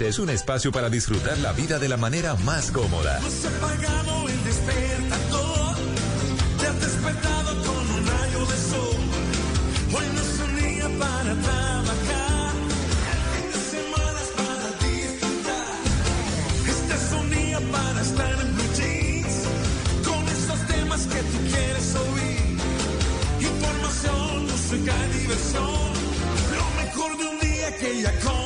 Este es un espacio para disfrutar la vida de la manera más cómoda. Has apagado el despertador, te has despertado con un rayo de sol. Hoy no es un día para trabajar, fin de semana para disfrutar. Este es un día para estar en blue jeans, con esos temas que tú quieres oír. Información, música diversión, lo mejor de un día que ya comenzó.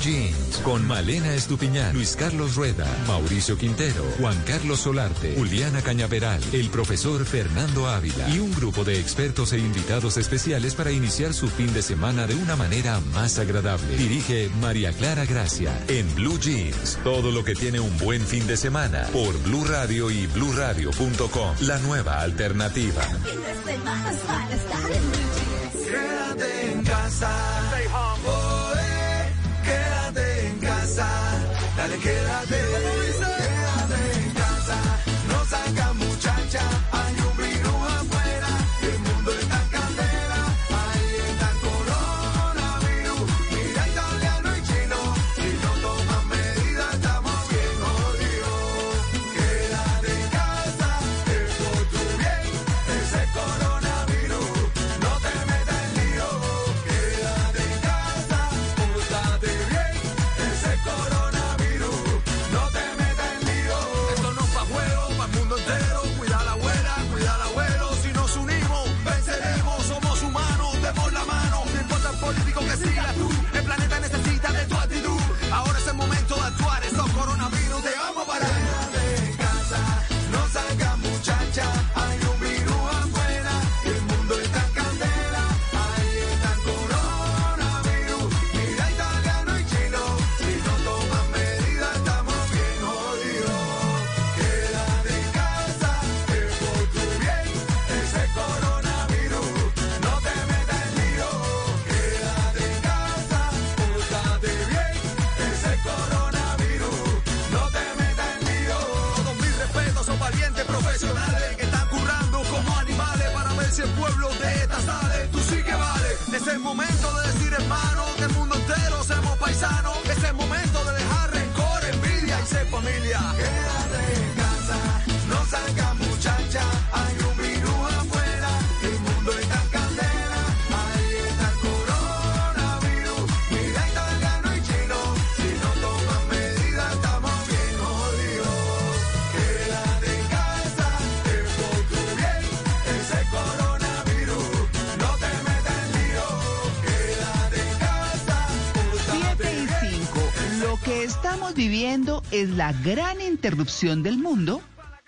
Jeans, con Malena Estupiñán, Luis Carlos Rueda, Mauricio Quintero, Juan Carlos Solarte, Juliana Cañaveral, el profesor Fernando Ávila y un grupo de expertos e invitados especiales para iniciar su fin de semana de una manera más agradable. Dirige María Clara Gracia. En Blue Jeans, todo lo que tiene un buen fin de semana por Blue Radio y bluradio.com. La nueva alternativa. El fin de semana es para estar en Blue Jeans. Quédate en casa. Dale, quédate. Es la gran interrupción del mundo,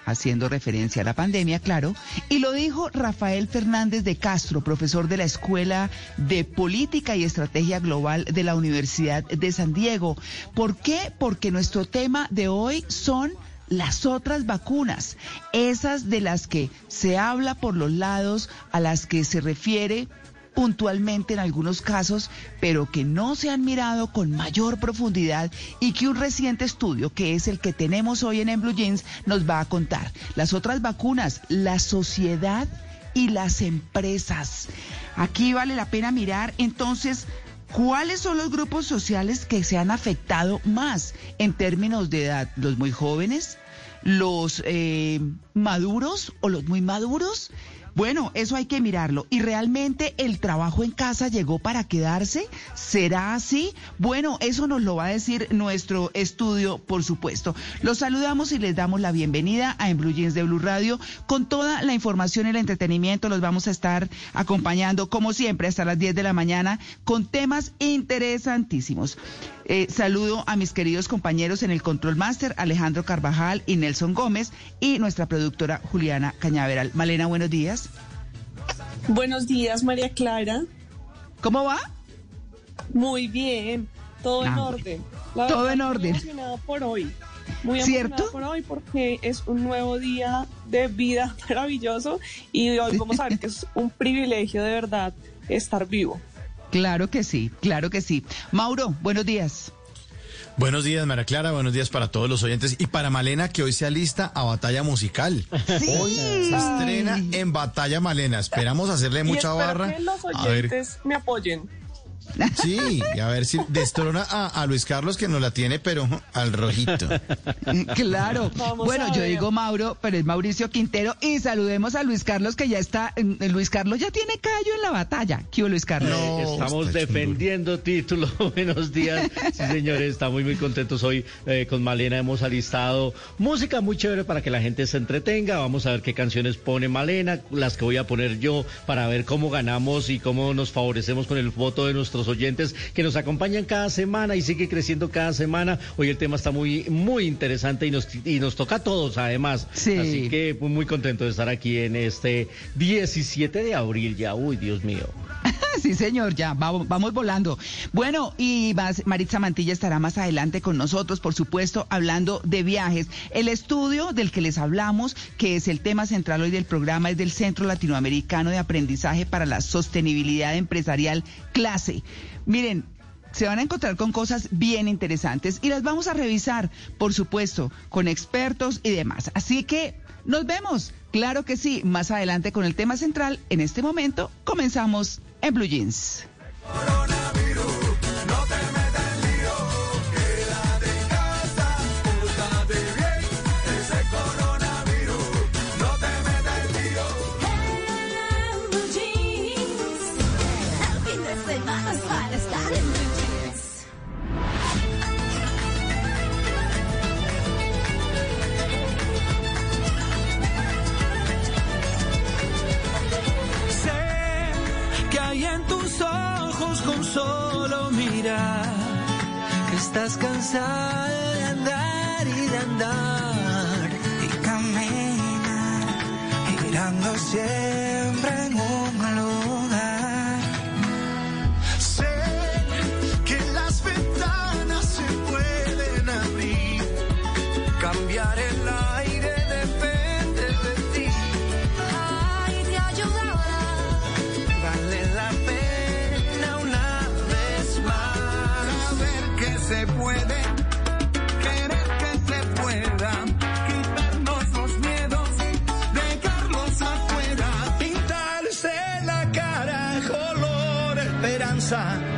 haciendo referencia a la pandemia, claro, y lo dijo Rafael Fernández de Castro, profesor de la Escuela de Política y Estrategia Global de la Universidad de San Diego. ¿Por qué? Porque nuestro tema de hoy son las otras vacunas, esas de las que se habla por los lados, a las que se refiere puntualmente en algunos casos, pero que no se han mirado con mayor profundidad y que un reciente estudio, que es el que tenemos hoy en, en Blue Jeans, nos va a contar. Las otras vacunas, la sociedad y las empresas. Aquí vale la pena mirar entonces ¿Cuáles son los grupos sociales que se han afectado más en términos de edad? ¿Los muy jóvenes? ¿Los eh, maduros o los muy maduros? Bueno, eso hay que mirarlo. ¿Y realmente el trabajo en casa llegó para quedarse? ¿Será así? Bueno, eso nos lo va a decir nuestro estudio, por supuesto. Los saludamos y les damos la bienvenida a En Blue Jeans de Blue Radio. Con toda la información y el entretenimiento los vamos a estar acompañando, como siempre, hasta las 10 de la mañana con temas interesantísimos. Eh, saludo a mis queridos compañeros en el Control Master, Alejandro Carvajal y Nelson Gómez, y nuestra productora Juliana Cañaveral. Malena, buenos días. Buenos días, María Clara. ¿Cómo va? Muy bien, todo en Ah, orden. La todo verdad, en muy orden. emocionada por hoy. Muy ¿Cierto? por hoy porque es un nuevo día de vida maravilloso y hoy vamos a ver que es un privilegio de verdad estar vivo. Claro que sí, claro que sí. Mauro, buenos días. Buenos días, María Clara. Buenos días para todos los oyentes. Y para Malena, que hoy se alista a Batalla Musical. Sí. Hoy se estrena en Batalla Malena. Esperamos hacerle Y mucha espero barra. que los A ver, oyentes me apoyen. Sí, y a ver si destrona a, a Luis Carlos, que nos la tiene, pero al rojito. Claro. Vamos bueno, yo digo Mauro, pero es Mauricio Quintero. Y saludemos a Luis Carlos, que ya está. eh, Luis Carlos ya tiene callo en la batalla. ¿Qué hubo, Luis Carlos? No. Estamos defendiendo título. Buenos días. Sí, señores, estamos muy, muy contentos hoy. eh, con Malena hemos alistado música muy chévere para que la gente se entretenga. Vamos a ver qué canciones pone Malena, las que voy a poner yo, para ver cómo ganamos y cómo nos favorecemos con el voto de nuestros oyentes que nos acompañan cada semana y sigue creciendo cada semana. Hoy el tema está muy, muy interesante y nos, y nos toca a todos, además. Sí. Así que muy, muy contento de estar aquí en este 17 de abril ya. Uy, Dios mío. Sí, señor, ya, vamos, vamos volando. Bueno, y más, Maritza Mantilla estará más adelante con nosotros, por supuesto, hablando de viajes. El estudio del que les hablamos, que es el tema central hoy del programa, es del Centro Latinoamericano de Aprendizaje para la Sostenibilidad Empresarial, clase. Miren, se van a encontrar con cosas bien interesantes y las vamos a revisar, por supuesto, con expertos y demás. Así que nos vemos, claro que sí, más adelante con el tema central. En este momento comenzamos en Blue Jeans. Estás cansada de andar y de andar y caminar girando siempre en un lugar. Esperanza,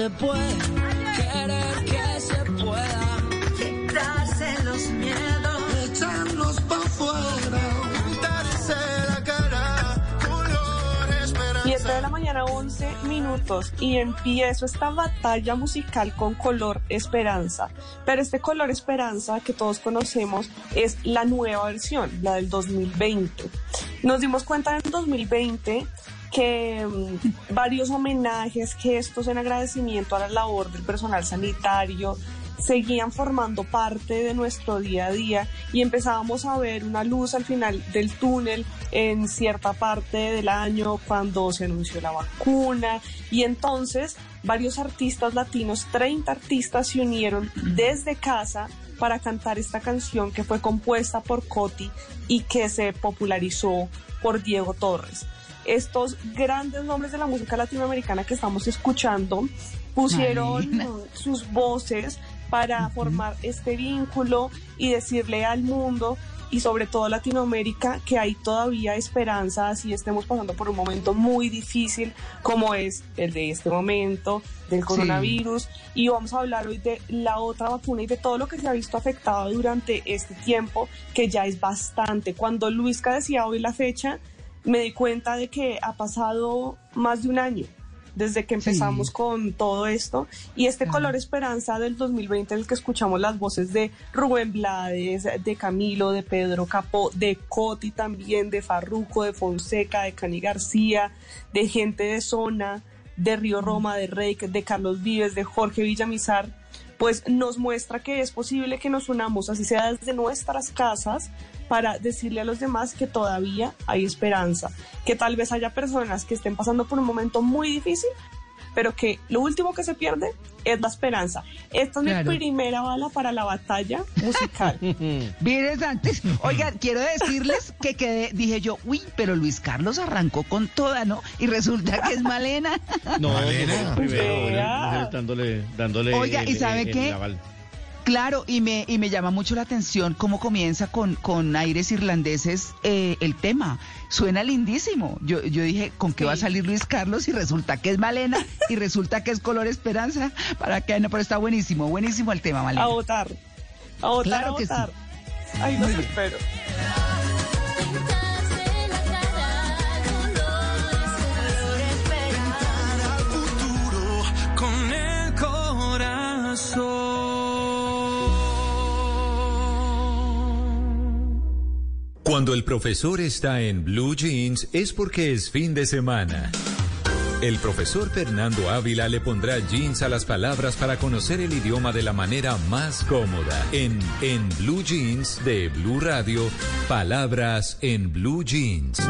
se puede, querer que se pueda, Quitarse los miedos. echarnos pa' afuera, pintarse la cara, color esperanza. 7 de la mañana, 11 minutos, y empiezo esta batalla musical con color esperanza. Pero este color esperanza que todos conocemos es la nueva versión, la del 2020. Nos dimos cuenta en 2020 que mm, varios homenajes, gestos en agradecimiento a la labor del personal sanitario, seguían formando parte de nuestro día a día y empezábamos a ver una luz al final del túnel en cierta parte del año cuando se anunció la vacuna y entonces varios artistas latinos, 30 artistas se unieron desde casa para cantar esta canción que fue compuesta por Coti y que se popularizó por Diego Torres. Estos grandes nombres de la música latinoamericana que estamos escuchando pusieron Marina. sus voces para formar este vínculo y decirle al mundo y sobre todo Latinoamérica que hay todavía esperanza, así estemos pasando por un momento muy difícil como es el de este momento, del coronavirus. Y vamos a hablar hoy de la otra vacuna y de todo lo que se ha visto afectado durante este tiempo, que ya es bastante. Cuando Luisca decía hoy la fecha, me di cuenta de que ha pasado más de un año desde que empezamos Sí. con todo esto. Y este color esperanza del 2020 en el que escuchamos las voces de Rubén Blades, de Camilo, de Pedro Capó, de Coti también, de Farruco, de Fonseca, de Cani García, de gente de Zona, de Río Roma, de Reik, de Carlos Vives, de Jorge Villamizar, pues nos muestra que es posible que nos unamos, así sea desde nuestras casas, para decirle a los demás que todavía hay esperanza, que tal vez haya personas que estén pasando por un momento muy difícil, pero que lo último que se pierde es la esperanza. Esta es Claro. mi primera bala para la batalla musical. Vienes antes. Oigan, quiero decirles que quedé, dije yo, uy, pero Luis Carlos arrancó con toda, ¿no? Y resulta que es Malena. No, Malena. no, primero, eh, dándole, dándole Oiga, ¿y sabe el- el qué? Claro, y me, y me llama mucho la atención cómo comienza con, con aires irlandeses eh, el tema. Suena lindísimo. Yo, yo dije, ¿con qué va a salir Luis Carlos? Y resulta que es Malena y resulta que es Color Esperanza. Para que no, pero está buenísimo, buenísimo el tema, Malena. a votar. A votar, Claro a que sí. votar. Ahí los espero. Cuando el profesor está en Blue Jeans es porque es fin de semana. El profesor Fernando Ávila le pondrá jeans a las palabras para conocer el idioma de la manera más cómoda. En En Blue Jeans de Blue Radio, palabras en Blue Jeans.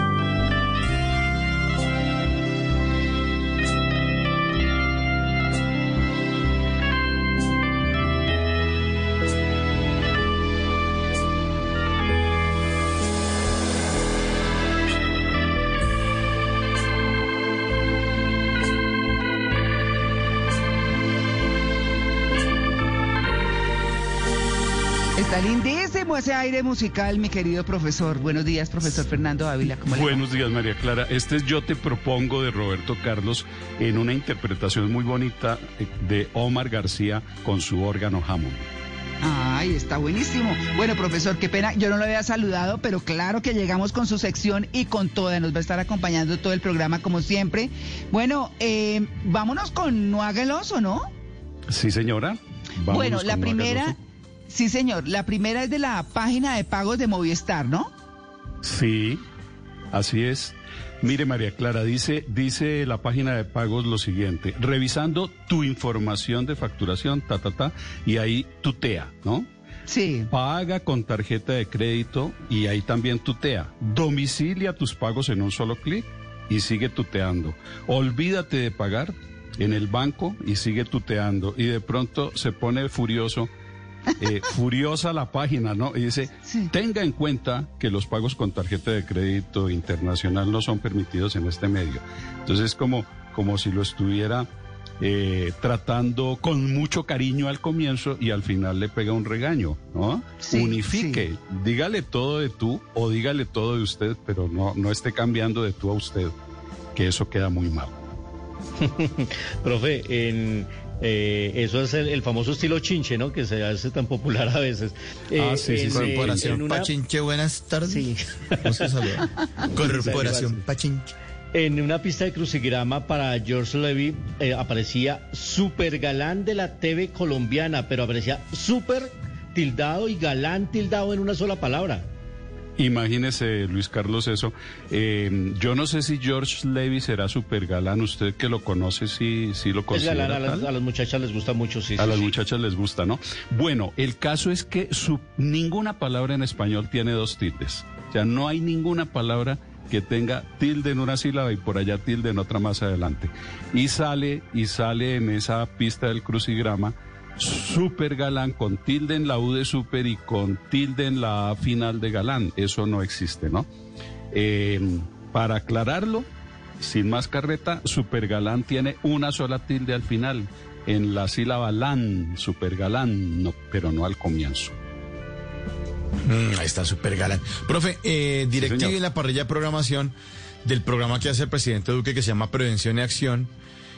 Está lindísimo ese aire musical, mi querido profesor. Buenos días, profesor Fernando Ávila. Buenos días, María Clara. Este es Yo te propongo de Roberto Carlos en una interpretación muy bonita eh, de Omar García con su órgano Hammond. Ay, está buenísimo. Bueno, profesor, qué pena, yo no lo había saludado, pero claro que llegamos con su sección y con toda, nos va a estar acompañando todo el programa como siempre. Bueno, eh, vámonos con No haga el oso, ¿no? Sí, señora. Vámonos bueno, la primera. Sí señor, la primera es de la página de pagos de Movistar, ¿no? Sí, así es. Mire, María Clara, dice, dice la página de pagos lo siguiente, revisando tu información de facturación, ta, ta, ta, y ahí tutea, ¿no? Sí. Paga con tarjeta de crédito y ahí también tutea. Domicilia tus pagos en un solo clic y sigue tuteando. Olvídate de pagar en el banco y sigue tuteando. Y de pronto se pone furioso, eh, furiosa la página, ¿no? Y dice, Sí. tenga en cuenta que los pagos con tarjeta de crédito internacional no son permitidos en este medio. Entonces es como, como si lo estuviera eh, tratando con mucho cariño al comienzo y al final le pega un regaño, ¿no? Sí, Unifique, dígale todo de tú o dígale todo de usted, pero no, no esté cambiando de tú a usted, que eso queda muy mal. Profe, en, eh, eso es el, el famoso estilo chinche, ¿no? Que se hace tan popular a veces. Eh, Ah, sí, sí, en, sí. eh, Corporación en una- Pachinche, buenas tardes. Sí. Corporación. Pachinche. En una pista de crucigrama para George Levy eh, aparecía super galán de la TV colombiana, pero aparecía super tildado y galán tildado en una sola palabra. Imagínese, Luis Carlos, eso. Eh, yo no sé si George Levy será super galán. Usted que lo conoce, sí, sí lo galán, a a las muchachas les gusta mucho, sí. A sí, las sí. muchachas les gusta, ¿no? Bueno, el caso es que su, ninguna palabra en español tiene dos tildes. O sea, no hay ninguna palabra que tenga tilde en una sílaba y por allá tilde en otra más adelante. Y sale, y sale en esa pista del crucigrama super galán con tilde en la U de super y con tilde en la A final de galán. Eso no existe, ¿no? Eh, para aclararlo, sin más carreta, super galán tiene una sola tilde al final, en la sílaba lan, super galán, no, pero no al comienzo. Mm, ahí está súper galán. Profe, eh, en la parrilla de programación del programa que hace el presidente Duque que se llama Prevención y Acción.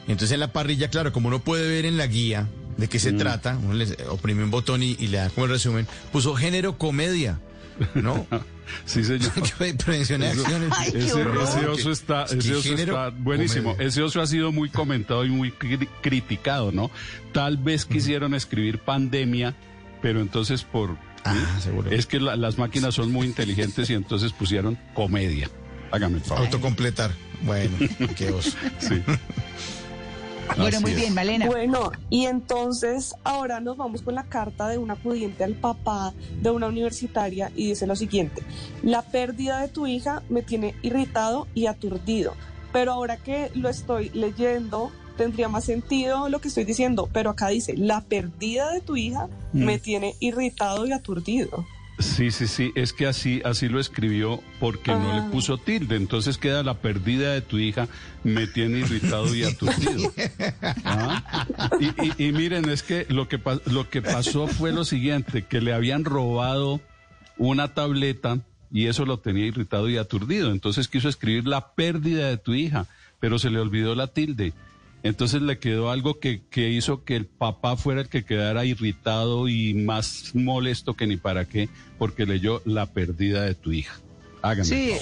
Entonces en la parrilla, claro, como uno puede ver en la guía de qué Mm. se trata, uno le oprime un botón y, y le da como el resumen, puso género comedia, ¿no? Sí, señor. Ay, Ese, ese oso está, ese oso género, está buenísimo. comedia. Ese oso ha sido muy comentado y muy cri- criticado, ¿no? Tal vez quisieron escribir pandemia, pero entonces por... Ah, ¿sí? seguro. Es que la- las máquinas son muy inteligentes y entonces pusieron comedia. Hágame el favor. Autocompletar. Bueno, qué oso. Sí. Bueno, Así muy es. bien, Malena. Bueno, y entonces ahora nos vamos con la carta de una acudiente al papá de una universitaria y dice lo siguiente, la pérdida de tu hija me tiene irritado y aturdido, pero ahora que lo estoy leyendo tendría más sentido lo que estoy diciendo, pero acá dice, la pérdida de tu hija me tiene irritado y aturdido. Sí, sí, sí, es que así, así lo escribió porque no Ah. le puso tilde, entonces queda la perdida de tu hija, me tiene irritado y aturdido. ¿Ah? Y, y- y miren, es que lo que, lo que pasó fue lo siguiente, que le habían robado una tableta y eso lo tenía irritado y aturdido, entonces quiso escribir la pérdida de tu hija, pero se le olvidó la tilde. Entonces le quedó algo que, que hizo que el papá fuera el que quedara irritado y más molesto que ni para qué, porque leyó la pérdida de tu hija. Háganme Sí,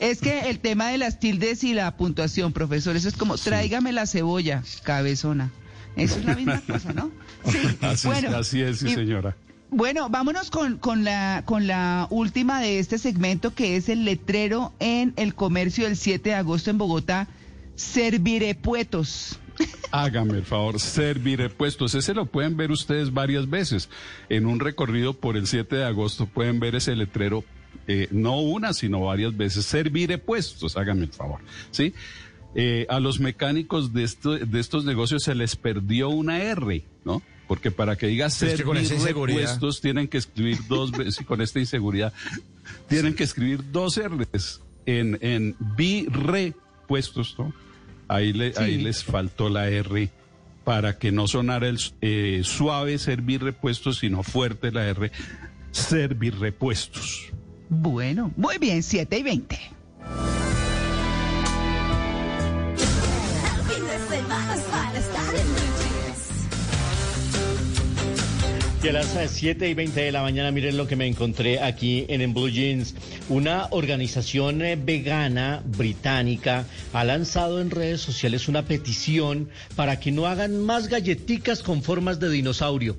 es que el tema de las tildes y la puntuación, profesor, eso es como tráigame la cebolla, cabezona. Eso es la misma cosa, ¿no? Sí, Así, bueno. así es, sí, y- señora. Bueno, vámonos con, con, la, con la última de este segmento, que es el letrero en el comercio del 7 de agosto en Bogotá. Servirepuetos. Hágame el favor, serviré puestos. Ese lo pueden ver ustedes varias veces. En un recorrido por el 7 de agosto pueden ver ese letrero, eh, no una, sino varias veces. Serviré puestos, hágame el favor. ¿Sí? Eh, a los mecánicos de, esto- de estos negocios se les perdió una R, ¿no? Porque para que diga es que inseguridad- repuestos tienen que escribir dos veces, y con esta inseguridad, tienen que escribir dos R's en, en ¿no? Ahí, le- ahí les faltó la R para que no sonara el eh, suave servir repuestos, sino fuerte la R, servir repuestos. Bueno, muy bien, 7 y 20. Y a las 7 y 20 de la mañana, miren lo que me encontré aquí en, Blue Jeans. Una organización eh, vegana británica ha lanzado en redes sociales una petición para que no hagan más galletitas con formas de dinosaurio.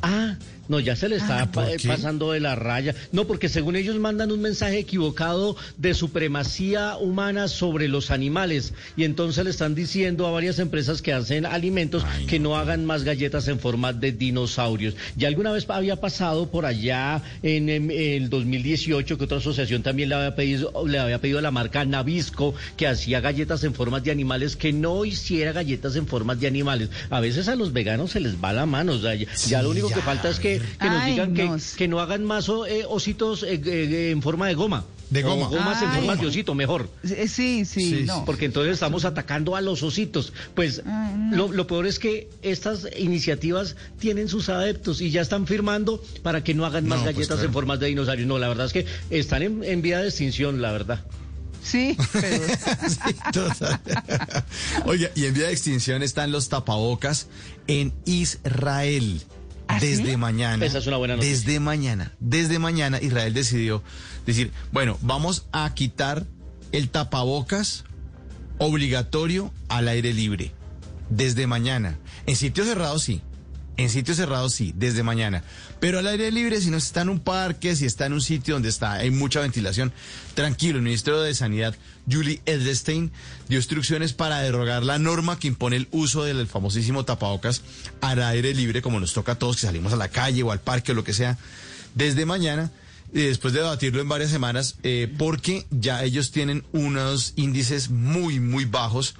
Ah, no, ya se le está ¿por pa- eh, qué? pasando de la raya. No, porque según ellos mandan un mensaje equivocado de supremacía humana sobre los animales. Y entonces le están diciendo a varias empresas que hacen alimentos que no hagan más galletas en forma de dinosaurios. Ya alguna vez había pasado por allá en, el 2018 que otra asociación también le había pedido, le había pedido a la marca Nabisco que hacía galletas en formas de animales que no hiciera galletas en formas de animales. A veces a los veganos se les va la mano. O sea, ya, ya lo único que falta es que, que nos Ay, digan que, no. que no hagan más eh, ositos eh, eh, en forma de goma. De goma. O gomas en forma de osito, mejor. Sí, sí, Sí, no. Porque entonces estamos atacando a los ositos. Pues lo, lo peor es que estas iniciativas tienen sus adeptos y ya están firmando para que no hagan más No, pues, galletas claro. en formas de dinosaurios. No, la verdad es que están en, en vía de extinción, la verdad. Sí, pero Sí, total. Oiga, y en vía de extinción están los tapabocas en Israel. ¿Ah, sí? Desde mañana. Esa es una buena noticia. Desde mañana. Desde mañana Israel decidió decir, bueno, vamos a quitar el tapabocas obligatorio al aire libre. Desde mañana. En sitios cerrados sí. En sitios cerrados sí, desde mañana. Pero al aire libre, si no está en un parque, si está en un sitio donde está, hay mucha ventilación, tranquilo. El ministro de Sanidad, Julie Edelstein, dio instrucciones para derogar la norma que impone el uso del famosísimo tapabocas al aire libre, como nos toca a todos que salimos a la calle o al parque o lo que sea, desde mañana. Y después de debatirlo en varias semanas, eh, porque ya ellos tienen unos índices muy, muy bajos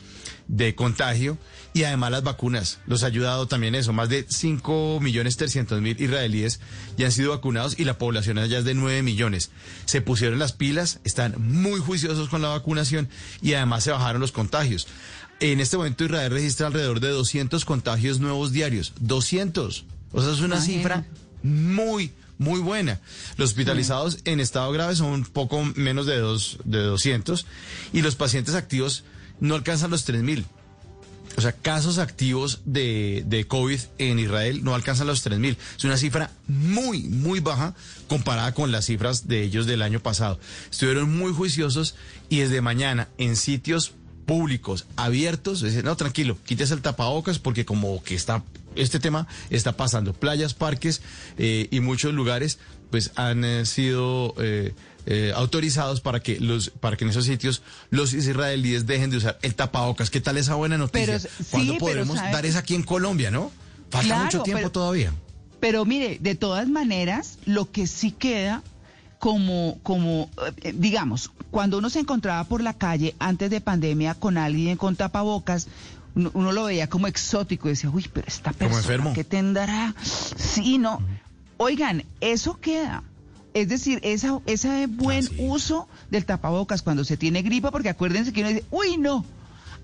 de contagio y además las vacunas los ha ayudado también eso. Más de 5 millones 300 mil israelíes ya han sido vacunados y la población allá es de 9 millones. Se pusieron las pilas, están muy juiciosos con la vacunación y además se bajaron los contagios. En este momento Israel registra alrededor de 200 contagios nuevos diarios. 200. O sea, es una cifra muy, muy buena. Los hospitalizados en estado grave son un poco menos de, dos, de 200 y los pacientes activos no alcanzan los 3.000. O sea, casos activos de, de COVID en Israel no alcanzan los 3.000. Es una cifra muy, muy baja comparada con las cifras de ellos del año pasado. Estuvieron muy juiciosos y desde mañana en sitios públicos abiertos, dicen, no, tranquilo, quítese el tapabocas porque como que está, este tema está pasando. Playas, parques eh, y muchos lugares pues han eh, sido eh, eh, autorizados para que los para que en esos sitios los israelíes dejen de usar el tapabocas. ¿Qué tal esa buena noticia? Pero, ¿Cuándo podremos dar esa aquí en Colombia, no? Falta Claro, mucho tiempo pero- todavía. Pero mire, de todas maneras, lo que sí queda como, como, eh, digamos, cuando uno se encontraba por la calle antes de pandemia con alguien con tapabocas, uno, uno lo veía como exótico y decía, uy, pero esta persona, enfermo. ¿qué tendrá? Sí, no. Oigan, eso queda. Es decir, esa, ese buen Ah, sí. uso del tapabocas cuando se tiene gripa, porque acuérdense que uno dice, uy, no,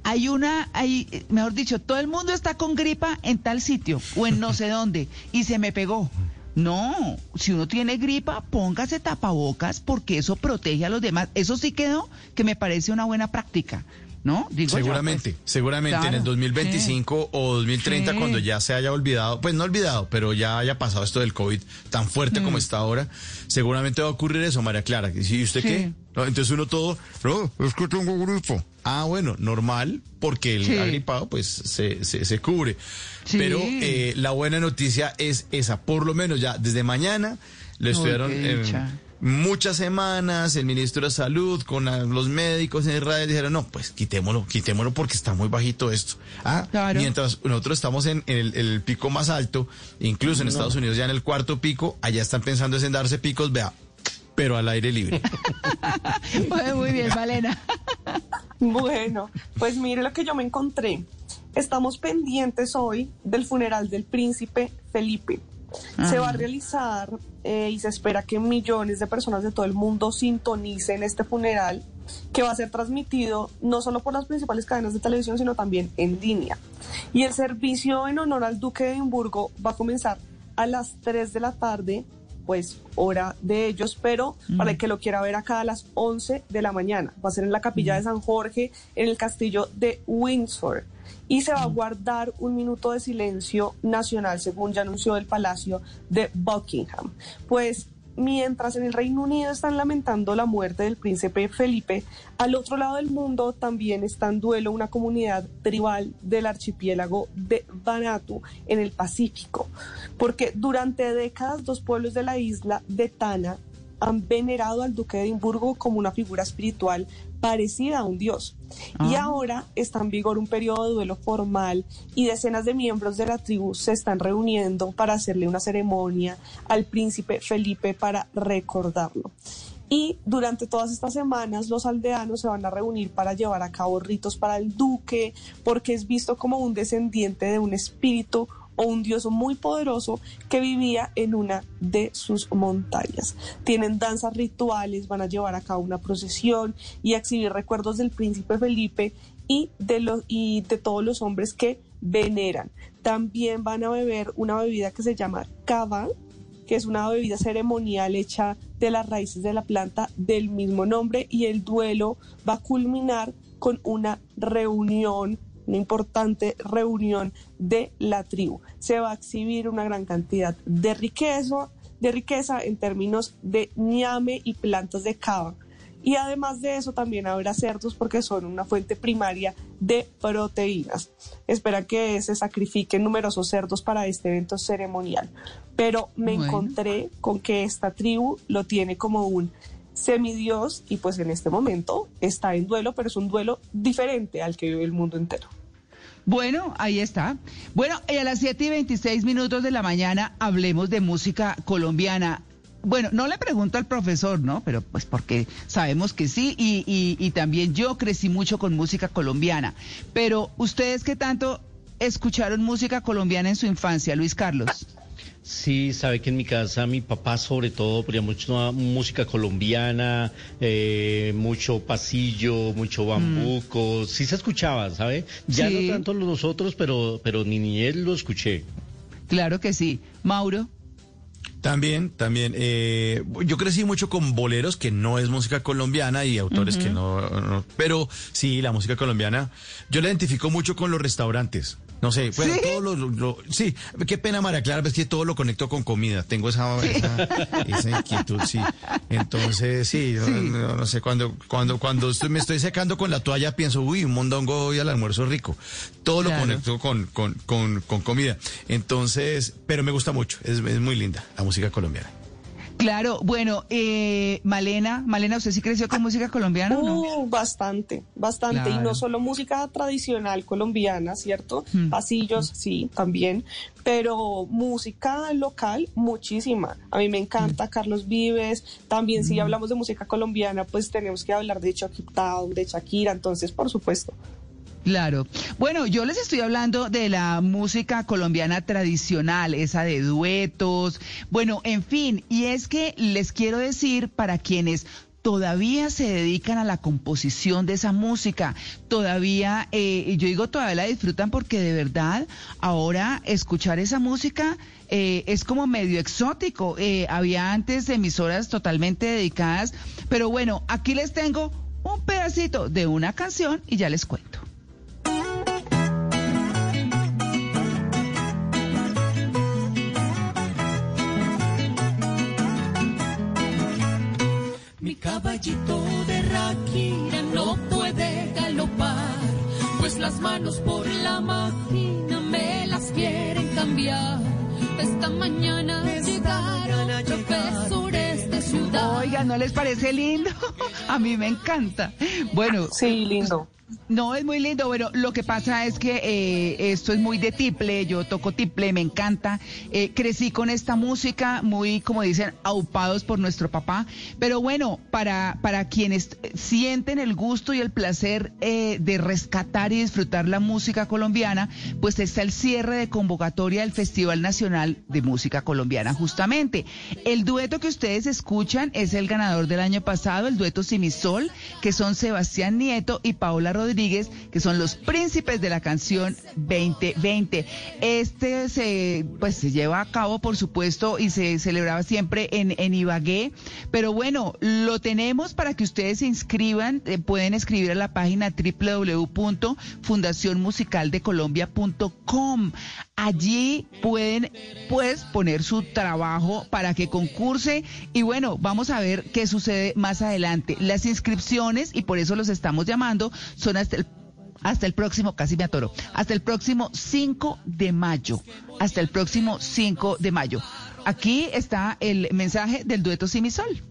hay una, hay, mejor dicho, todo el mundo está con gripa en tal sitio o en no sé dónde y se me pegó. No, si uno tiene gripa, póngase tapabocas porque eso protege a los demás. Eso sí quedó que me parece una buena práctica, ¿no? Digo Seguramente, pues. seguramente en el Claro, 2025 o 2030 Sí. cuando ya se haya olvidado, pues no olvidado, pero ya haya pasado esto del COVID tan fuerte Mm. como está ahora, seguramente va a ocurrir eso, María Clara. ¿Y usted Sí. qué? No, entonces uno todo, no, es que tengo gripo. Ah, bueno, normal, porque el Sí. agripado pues se, se, se cubre. Sí. Pero eh, la buena noticia es esa, por lo menos ya desde mañana le Uy, estuvieron... muchas semanas el ministro de Salud con la- los médicos en Israel dijeron, no, pues quitémoslo, quitémoslo porque está muy bajito esto. Ah, Claro. mientras nosotros estamos en el, el pico más alto, incluso en Estados Unidos ya en el cuarto pico, allá están pensando en darse picos, vea, pero al aire libre. Muy, muy bien, Valena. Bueno, pues mire lo que yo me encontré. Estamos pendientes hoy del funeral del príncipe Felipe. Se va a realizar eh, y se espera que millones de personas de todo el mundo sintonicen este funeral que va a ser transmitido no solo por las principales cadenas de televisión, sino también en línea. Y el servicio en honor al duque de Edimburgo va a comenzar a las 3 de la tarde pues hora de ellos, pero para el que lo quiera ver acá a las 11 de la mañana. Va a ser en la capilla de San Jorge, en el castillo de Windsor. Y se va a guardar un minuto de silencio nacional, según ya anunció el Palacio de Buckingham. Pues mientras en el Reino Unido están lamentando la muerte del príncipe Felipe, al otro lado del mundo también está en duelo una comunidad tribal del archipiélago de Vanuatu en el Pacífico, porque durante décadas dos pueblos de la isla de Tana han venerado al duque de Edimburgo como una figura espiritual parecida a un dios. Y Ah. ahora está en vigor un periodo de duelo formal y decenas de miembros de la tribu se están reuniendo para hacerle una ceremonia al príncipe Felipe para recordarlo. Y durante todas estas semanas los aldeanos se van a reunir para llevar a cabo ritos para el duque, porque es visto como un descendiente de un espíritu o un dios muy poderoso que vivía en una de sus montañas. Tienen danzas rituales, van a llevar a cabo una procesión y exhibir recuerdos del príncipe Felipe y de, y de todos los hombres que veneran. También van a beber una bebida que se llama cava, que es una bebida ceremonial hecha de las raíces de la planta del mismo nombre y el duelo va a culminar con una reunión, una importante reunión de la tribu. Se va a exhibir una gran cantidad de riqueza, de riqueza en términos de ñame y plantas de cava. Y además de eso también habrá cerdos porque son una fuente primaria de proteínas. Espera que se sacrifiquen numerosos cerdos para este evento ceremonial. Pero me Bueno. encontré con que esta tribu lo tiene como un semidios y pues en este momento está en duelo, pero es un duelo diferente al que vive el mundo entero. Bueno, ahí está. Bueno, y a las 7 y 26 minutos de la mañana hablemos de música colombiana. Bueno, no le pregunto al profesor, ¿no? Pero pues porque sabemos que sí y, y, y también yo crecí mucho con música colombiana. Pero ustedes qué tanto escucharon música colombiana en su infancia, Luis Carlos? Sí, sabe que en mi casa mi papá sobre todo ponía mucho música colombiana, eh, mucho pasillo, mucho bambuco, sí se escuchaba, ¿sabe? Ya Sí. no tanto los otros, pero, pero ni ni él lo escuché. Claro que sí. Mauro. También, también. eh, yo crecí mucho con boleros, que no es música colombiana, y autores que no, no- Pero sí, la música colombiana, yo la identifico mucho con los restaurantes. No sé, bueno, ¿Sí? todo lo, Sí, qué pena, María Clara, es que todo lo conecto con comida. Tengo esa, esa, esa inquietud, sí. Entonces, sí, no- No, no sé, cuando, cuando, cuando estoy- me estoy secando con la toalla, pienso, uy, un mondongo hoy al almuerzo rico. Todo lo conecto con, con, con, con comida. Entonces, pero me gusta mucho, es, es muy linda la música colombiana. Claro, bueno, eh, Malena, Malena, ¿usted sí creció con música colombiana o no? Uh, bastante, bastante. Y no solo música tradicional colombiana, ¿cierto? Hmm. Pasillos, sí, también. Pero música local, muchísima. A mí me encanta Hmm. Carlos Vives. También, si hablamos de música colombiana, pues tenemos que hablar de Chucky Town, de Shakira. Entonces, por supuesto. Claro. Bueno, yo les estoy hablando de la música colombiana tradicional, esa de duetos. Bueno, en fin, y es que les quiero decir para quienes todavía se dedican a la composición de esa música, todavía, eh, yo digo todavía la disfrutan porque de verdad ahora escuchar esa música eh, es como medio exótico. Eh, había antes emisoras totalmente dedicadas, pero bueno, aquí les tengo un pedacito de una canción y ya les cuento. Mi caballito de Raquira no puede galopar, pues las manos por la máquina me las quieren cambiar. Esta mañana llegaron profesores ciudad. Oiga, ¿no les parece lindo? A mí me encanta. Bueno, Sí, lindo. no es muy lindo. Bueno, lo que pasa es que eh, esto es muy de tiple. Yo toco tiple, me encanta. Eh, crecí con esta música, muy, como dicen, aupados por nuestro papá. Pero bueno, para, para quienes sienten el gusto y el placer eh, de rescatar y disfrutar la música colombiana, pues está el cierre de convocatoria del Festival Nacional de Música Colombiana, justamente. El dueto que ustedes escuchan es el ganador del año pasado, el dueto Simisol, que son Sebastián Nieto y Paola Rodríguez, que son los príncipes de la canción 2020. Este se, pues, se lleva a cabo, por supuesto, y se celebraba siempre en, en Ibagué. Pero bueno, lo tenemos para que ustedes se inscriban. eh, pueden escribir a la página www.fundacionmusicaldecolombia.com. Allí pueden, pues, poner su trabajo para que concurse. Y bueno, vamos a ver qué sucede más adelante. Las inscripciones, y por eso los estamos llamando, son hasta el hasta el próximo, casi me atoro, hasta el próximo 5 de mayo, hasta el próximo 5 de mayo. Aquí está el mensaje del dueto Simisol.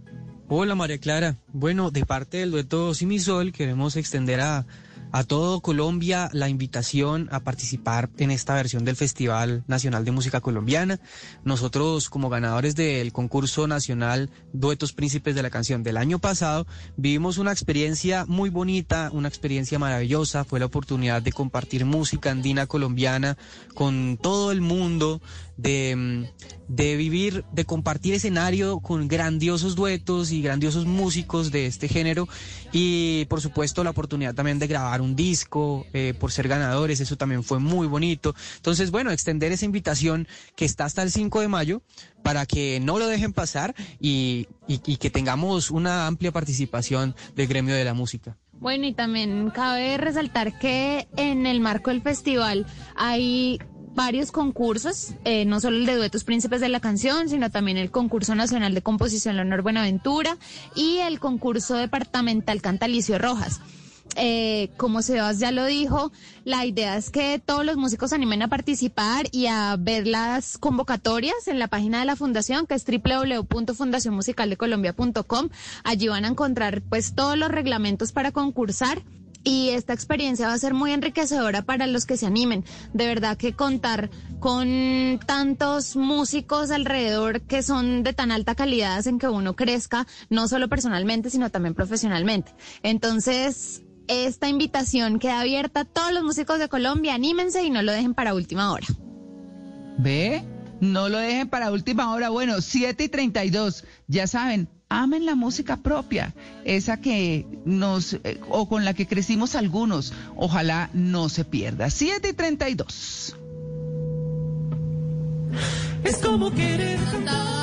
Hola María Clara. Bueno, de parte del dueto Simisol queremos extender a, a todo Colombia la invitación a participar en esta versión del Festival Nacional de Música Colombiana. Nosotros como ganadores del concurso nacional Duetos Príncipes de la Canción del año pasado vivimos una experiencia muy bonita, una experiencia maravillosa. Fue la oportunidad de compartir música andina colombiana con todo el mundo, de, de vivir, de compartir escenario con grandiosos duetos y grandiosos músicos de este género y por supuesto la oportunidad también de grabar un disco eh, por ser ganadores, eso también fue muy bonito. Entonces, bueno, extender esa invitación que está hasta el 5 de mayo para que no lo dejen pasar y, y- y que tengamos una amplia participación del gremio de la música. Bueno, y también cabe resaltar que en el marco del festival hay varios concursos, eh, no solo el de Duetos Príncipes de la Canción, sino también el concurso nacional de composición Leonor Buenaventura y el concurso departamental Cantalicio Rojas. Eh, como Sebas ya lo dijo, la idea es que todos los músicos se animen a participar y a ver las convocatorias en la página de la fundación, que es www.fundacionmusicaldecolombia.com. Allí van a encontrar pues todos los reglamentos para concursar. Y esta experiencia va a ser muy enriquecedora para los que se animen. De verdad que contar con tantos músicos alrededor que son de tan alta calidad hacen que uno crezca, no solo personalmente, sino también profesionalmente. Entonces, esta invitación queda abierta a todos los músicos de Colombia. Anímense y no lo dejen para última hora. ¿Ve? No lo dejen para última hora. Bueno, 7 y 32. Ya saben, amen la música propia, esa que nos, eh, o con la que crecimos algunos. Ojalá no se pierda. 7 y 32. Es como querer cantar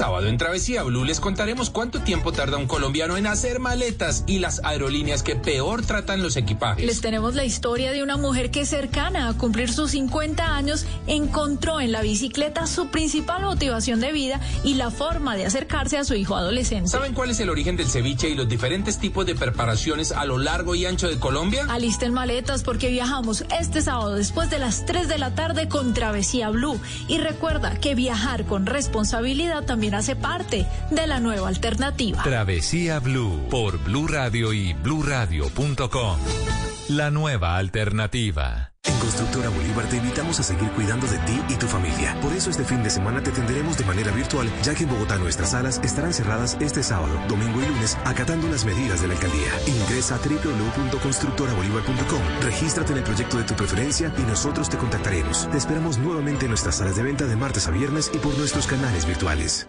sábado en Travesía Blue les contaremos cuánto tiempo tarda un colombiano en hacer maletas y las aerolíneas que peor tratan los equipajes. Les tenemos la historia de una mujer que cercana a cumplir sus 50 años encontró en la bicicleta su principal motivación de vida y la forma de acercarse a su hijo adolescente. ¿Saben cuál es el origen del ceviche y los diferentes tipos de preparaciones a lo largo y ancho de Colombia? Alisten maletas porque viajamos este sábado después de las 3 de la tarde con Travesía Blue. Y recuerda que viajar con responsabilidad también hace parte de la nueva alternativa. Travesía Blue por Blue Radio y bluradio.com. La nueva alternativa. En Constructora Bolívar te invitamos a seguir cuidando de ti y tu familia. Por eso este fin de semana te atenderemos de manera virtual, ya que en Bogotá nuestras salas estarán cerradas este sábado, domingo y lunes, acatando las medidas de la alcaldía. Ingresa a www.constructorabolívar.com, regístrate en el proyecto de tu preferencia y nosotros te contactaremos. Te esperamos nuevamente en nuestras salas de venta de martes a viernes y por nuestros canales virtuales.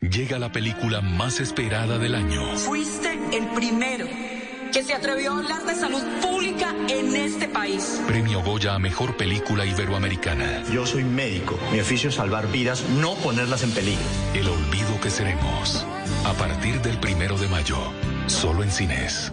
Llega la película más esperada del año. Fuiste el primero que se atrevió a hablar de salud pública en este país. Premio Goya a Mejor Película Iberoamericana. Yo soy médico. Mi oficio es salvar vidas, no ponerlas en peligro. El olvido que seremos. A partir del primero de mayo. Solo en cines.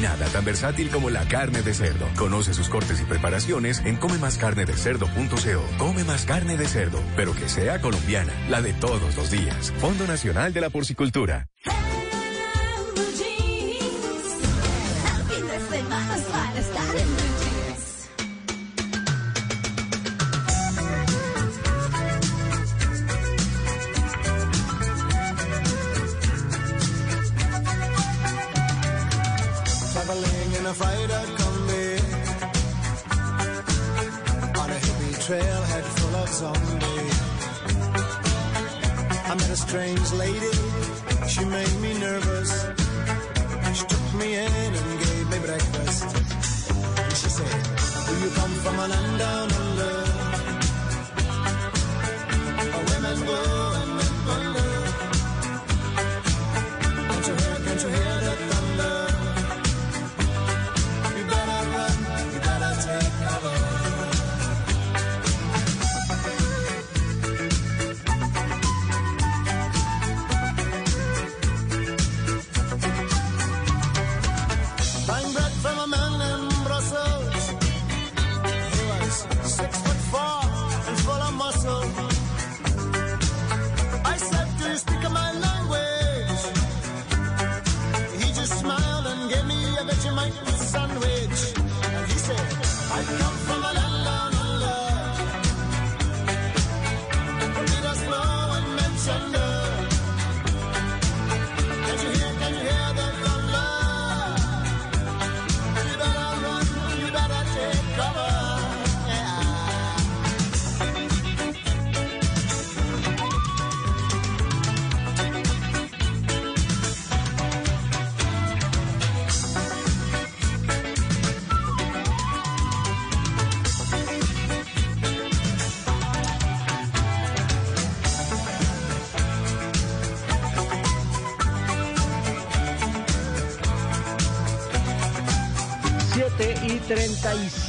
Nada tan versátil como la carne de cerdo. Conoce sus cortes y preparaciones en comemascarnedecerdo.co. Come más carne de cerdo, pero que sea colombiana, la de todos los días. Fondo Nacional de la Porcicultura. A freighter combi on a hippie trailhead full of zombies. I met a strange lady, she made me nervous. She took me in and gave me breakfast. And she said, Do you come from a land down Bang, bang.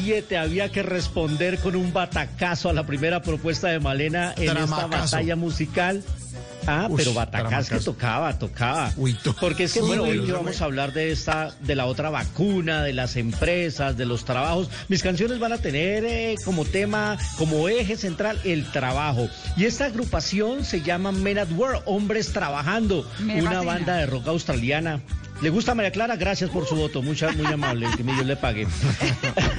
37. Había que responder con un batacazo a la primera propuesta de Malena en esta batalla musical. Ah, pero Batacás que tocaba, tocaba. Porque es que Sí, bueno, hoy que vamos a hablar de esta, de la otra vacuna, de las empresas, de los trabajos. Mis canciones van a tener eh, como tema, como eje central, el trabajo. Y esta agrupación se llama Men at Work, Hombres Trabajando, Me una fascina. banda de rock australiana. ¿Le gusta María Clara? Gracias por su voto, mucha, muy amable, que Dios le pague.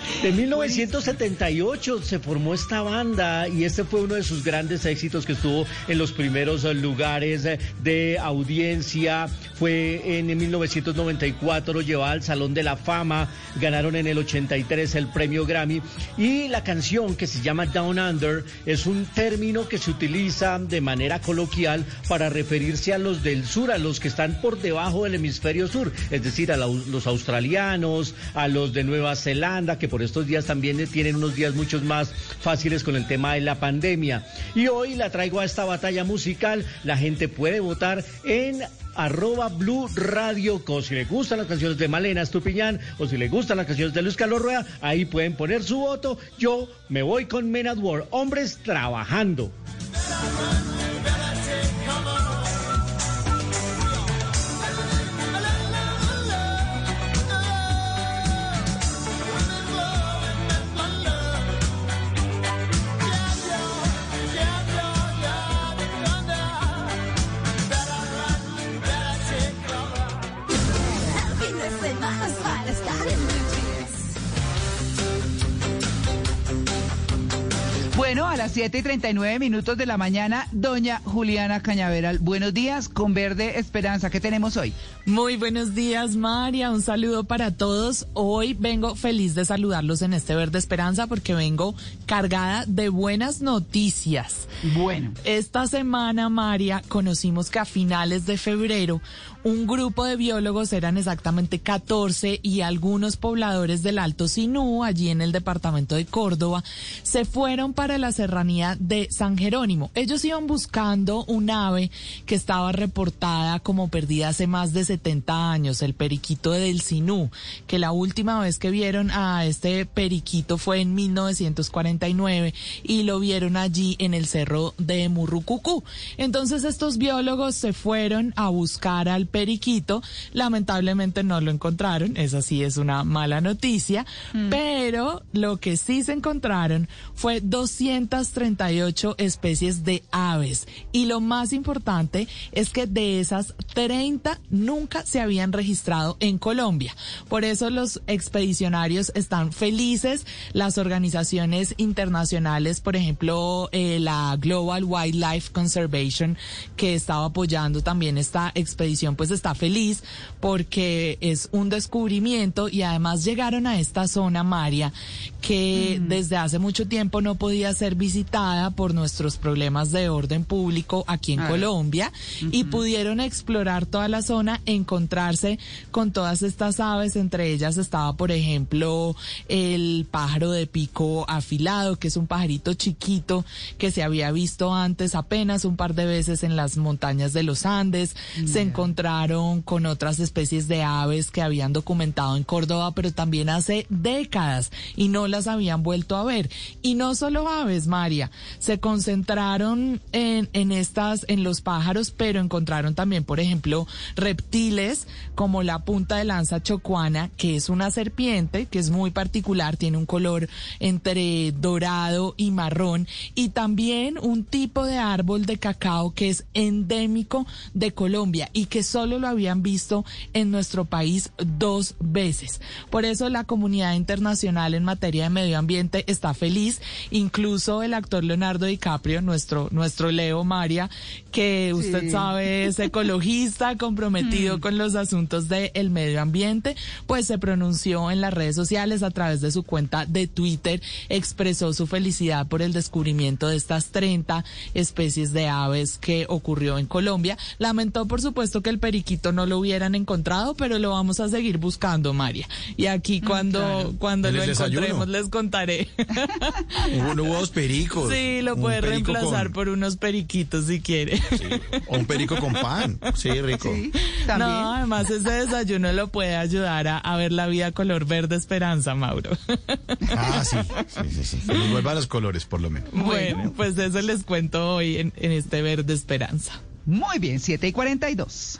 De 1978 se formó esta banda y este fue uno de sus grandes éxitos que estuvo en los primeros eh, lugares eh, de audiencia. Fue en 1994 lo llevaba al Salón de la Fama, ganaron en el 83 el premio Grammy y la canción que se llama Down Under es un término que se utiliza de manera coloquial para referirse a los del sur, a los que están por debajo del hemisferio sur, es decir, a los australianos, a los de Nueva Zelanda, que por estos días también tienen unos días muchos más fáciles con el tema de la pandemia. Y hoy la traigo a esta batalla musical, la gente puede votar en arroba Blue Radio. Si le gustan las canciones de Malena Estupiñán o si le gustan las canciones de Luis Carlos Rueda, ahí pueden poner su voto. Yo me voy con Men at Work, hombres trabajando. Bueno, a las 7 y 39 minutos de la mañana, doña Juliana Cañaveral. Buenos días, con Verde Esperanza. ¿Qué tenemos hoy? Muy buenos días, María. Un saludo para todos. Hoy vengo feliz de saludarlos en este Verde Esperanza porque vengo cargada de buenas noticias. Bueno. Esta semana, María, conocimos que a finales de febrero un grupo de biólogos, eran exactamente 14, y algunos pobladores del Alto Sinú, allí en el departamento de Córdoba, se fueron para la serranía de San Jerónimo. Ellos iban buscando un ave que estaba reportada como perdida hace más de 70 años, el periquito del Sinú, que la última vez que vieron a este periquito fue en 1949 y lo vieron allí en el cerro de Murrucucú. Entonces estos biólogos se fueron a buscar al periquito, lamentablemente no lo encontraron, esa sí es una mala noticia, pero lo que sí se encontraron fue 238 especies de aves y lo más importante es que de esas 30 nunca se habían registrado en Colombia. Por eso los expedicionarios están felices, las organizaciones internacionales, por ejemplo, eh, la Global Wildlife Conservation, que estaba apoyando también esta expedición, pues está feliz porque es un descubrimiento y además llegaron a esta zona, María, que desde hace mucho tiempo no podía ser visitada por nuestros problemas de orden público aquí en Ah. Colombia y pudieron explorar toda la zona, encontrarse con todas estas aves, entre ellas estaba, por ejemplo, el pájaro de pico afilado, que es un pajarito chiquito que se había visto antes apenas un par de veces en las montañas de los Andes. Se encontraron con otras especies de aves que habían documentado en Córdoba, pero también hace décadas y no las habían vuelto a ver. Y no solo aves, María, se concentraron en, estas, en los pájaros, pero encontraron también, por ejemplo, reptiles como la punta de lanza chocuana, que es una serpiente, que es muy particular, tiene un color entre dorado y marrón, y también un tipo de árbol de cacao que es endémico de Colombia y que solo lo habían visto en nuestro país dos veces. Por eso la comunidad internacional en materia de medio ambiente está feliz, incluso el actor Leonardo DiCaprio, nuestro, nuestro Leo María, que usted Sí. sabe es ecologista, comprometido con los asuntos del medio ambiente, pues se pronunció en las redes sociales a través de su cuenta de Twitter, expresó su felicidad por el descubrimiento de estas 30 especies de aves que ocurrió en Colombia. Lamentó, por supuesto, que el periquito no lo hubieran encontrado, pero lo vamos a seguir buscando, María. Y aquí cuando, cuando En lo encontremos les contaré. No hubo unos pericos. Sí, lo puede perico reemplazar con- por unos periquitos si quiere. O un perico con pan. Sí, rico. No, además ese desayuno lo puede ayudar a, a ver la vida color verde esperanza, Mauro. Ah, sí. Sí, sí, sí. Nos vuelvan los colores, por lo menos. Bueno, pues eso les cuento hoy en, en este verde esperanza. Muy bien, 7 y 42.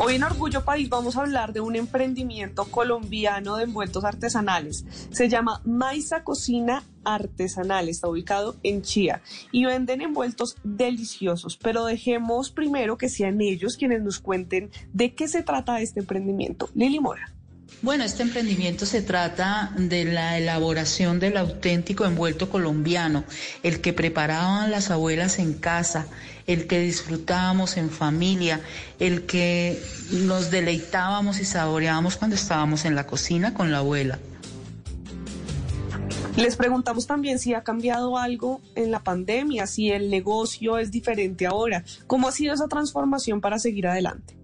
Hoy en Orgullo País vamos a hablar de un emprendimiento colombiano de envueltos artesanales. Se llama Maiza Cocina Artesanal, está ubicado en Chía y venden envueltos deliciosos, pero dejemos primero que sean ellos quienes nos cuenten de qué se trata este emprendimiento. Lili Mora. Bueno, este emprendimiento se trata de la elaboración del auténtico envuelto colombiano, el que preparaban las abuelas en casa, el que disfrutábamos en familia, el que nos deleitábamos y saboreábamos cuando estábamos en la cocina con la abuela. Les preguntamos también si ha cambiado algo en la pandemia, si el negocio es diferente ahora, cómo ha sido esa transformación para seguir adelante.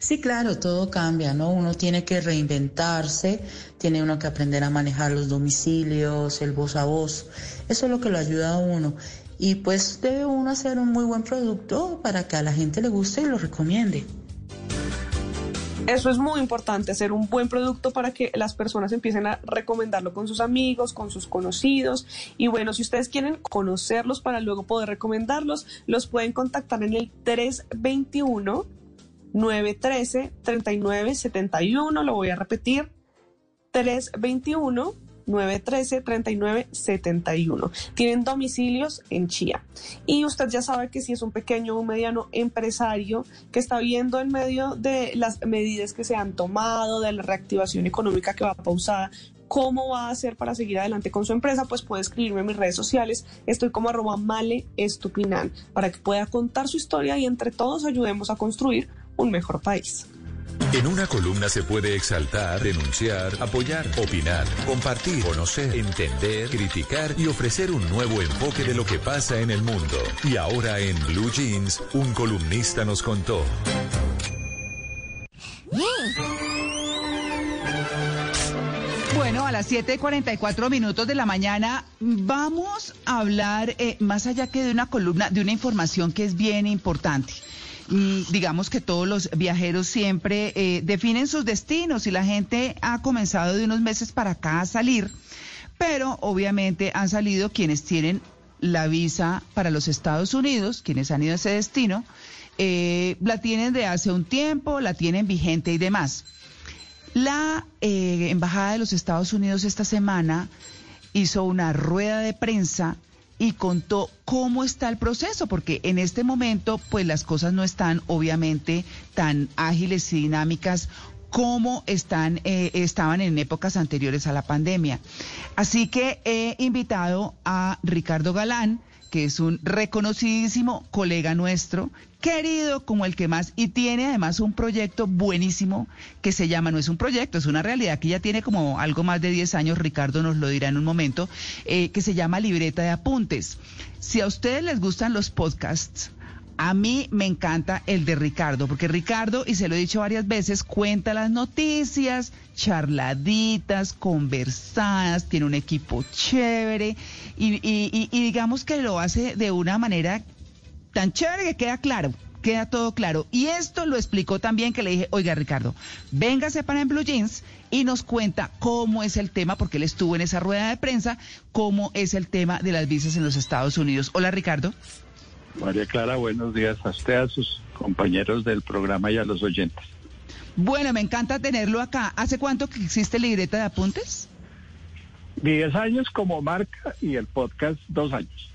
Sí, claro, todo cambia, ¿no? Uno tiene que reinventarse, tiene uno que aprender a manejar los domicilios, el voz a voz. Eso es lo que lo ayuda a uno. Y pues debe uno hacer un muy buen producto para que a la gente le guste y lo recomiende. Eso es muy importante, hacer un buen producto para que las personas empiecen a recomendarlo con sus amigos, con sus conocidos. Y bueno, si ustedes quieren conocerlos para luego poder recomendarlos, los pueden contactar en el 321 913 3971. Lo voy a repetir. 321 913 3971. Tienen domicilios en Chía. Y usted ya sabe que si es un pequeño o mediano empresario que está viendo en medio de las medidas que se han tomado, de la reactivación económica que va pausada, cómo va a hacer para seguir adelante con su empresa, pues puede escribirme en mis redes sociales. Estoy como arroba male estupinan para que pueda contar su historia y entre todos ayudemos a construir un mejor país. En una columna se puede exaltar, denunciar, apoyar, opinar, compartir, conocer, entender, criticar y ofrecer un nuevo enfoque de lo que pasa en el mundo. Y ahora en Blue Jeans, un columnista nos contó. Bueno, a las 7 y 44 minutos de la mañana vamos a hablar, eh, más allá que de una columna, de una información que es bien importante. Mm, digamos que todos los viajeros siempre eh, definen sus destinos y la gente ha comenzado de unos meses para acá a salir, pero obviamente han salido quienes tienen la visa para los Estados Unidos, quienes han ido a ese destino, eh, la tienen de hace un tiempo, la tienen vigente y demás. La eh, Embajada de los Estados Unidos esta semana hizo una rueda de prensa y contó cómo está el proceso, porque en este momento pues las cosas no están obviamente tan ágiles y dinámicas como están, eh, estaban en épocas anteriores a la pandemia. Así que he invitado a Ricardo Galán, que es un reconocidísimo colega nuestro, querido como el que más, y tiene además un proyecto buenísimo que se llama, no es un proyecto, es una realidad que ya tiene como algo más de 10 años, Ricardo nos lo dirá en un momento, eh, que se llama Libreta de Apuntes. Si a ustedes les gustan los podcasts, a mí me encanta el de Ricardo, porque Ricardo, y se lo he dicho varias veces, cuenta las noticias, charladitas, conversadas, tiene un equipo chévere, y, y- y- y digamos que lo hace de una manera tan chévere que queda claro. Queda todo claro. Y esto lo explicó también que le dije, oiga Ricardo, véngase para en Blue Jeans y nos cuenta cómo es el tema, porque él estuvo en esa rueda de prensa, cómo es el tema de las visas en los Estados Unidos. Hola Ricardo. María Clara, buenos días a usted, a sus compañeros del programa y a los oyentes. Bueno, me encanta tenerlo acá. ¿Hace cuánto que existe libreta de apuntes? Diez años como marca y el podcast dos años.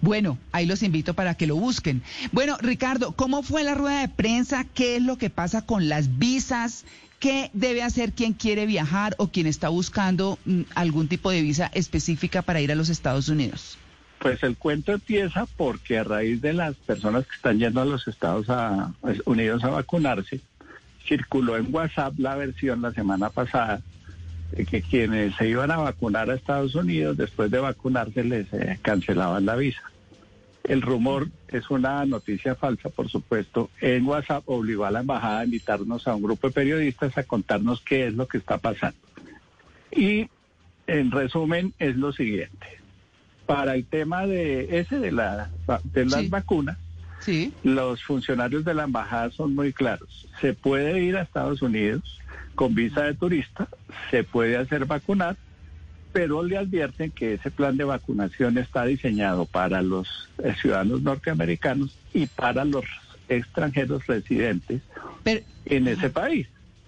Bueno, ahí los invito para que lo busquen. Bueno, Ricardo, ¿cómo fue la rueda de prensa? ¿Qué es lo que pasa con las visas? ¿Qué debe hacer quien quiere viajar o quien está buscando mm, algún tipo de visa específica para ir a los Estados Unidos? Pues el cuento empieza porque a raíz de las personas que están yendo a los Estados a- Unidos a vacunarse, circuló en WhatsApp la versión la semana pasada de que quienes se iban a vacunar a Estados Unidos, después de vacunarse, les eh, cancelaban la visa. El rumor es una noticia falsa, por supuesto. En WhatsApp obligó a la embajada a invitarnos a un grupo de periodistas a contarnos qué es lo que está pasando. Y en resumen es lo siguiente. Para el tema de ese de, la, de las vacunas, Sí. los funcionarios de la embajada son muy claros. Se puede ir a Estados Unidos con visa de turista, se puede hacer vacunar, pero le advierten que ese plan de vacunación está diseñado para los eh, ciudadanos norteamericanos y para los extranjeros residentes en ese país.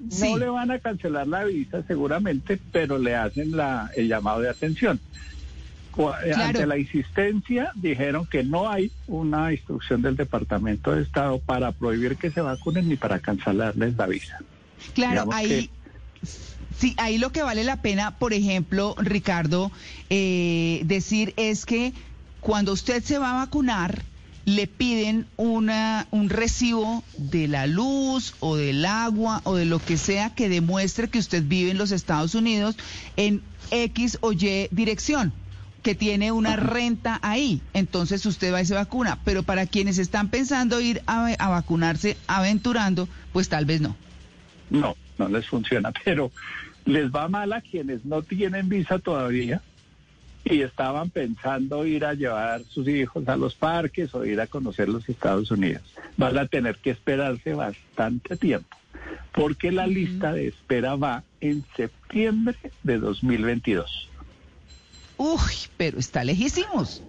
Sí. No le van a cancelar la visa seguramente, pero le hacen la, el llamado de atención. Eh, Claro. Ante la insistencia dijeron que no hay una instrucción del Departamento de Estado para prohibir que se vacunen ni para cancelarles la visa. Claro, Digamos ahí, sí, ahí lo que vale la pena, por ejemplo, Ricardo, eh, decir es que cuando usted se va a vacunar, le piden una, un recibo de la luz o del agua o de lo que sea que demuestre que usted vive en los Estados Unidos en X o Y dirección que tiene una renta ahí, entonces usted va y se vacuna, pero para quienes están pensando ir a, a vacunarse aventurando, pues tal vez no. No, no les funciona, pero les va mal a quienes no tienen visa todavía y estaban pensando ir a llevar sus hijos a los parques o ir a conocer los Estados Unidos. Van a tener que esperarse bastante tiempo, porque la lista de espera va en septiembre de 2022. Uy, pero está lejísimos.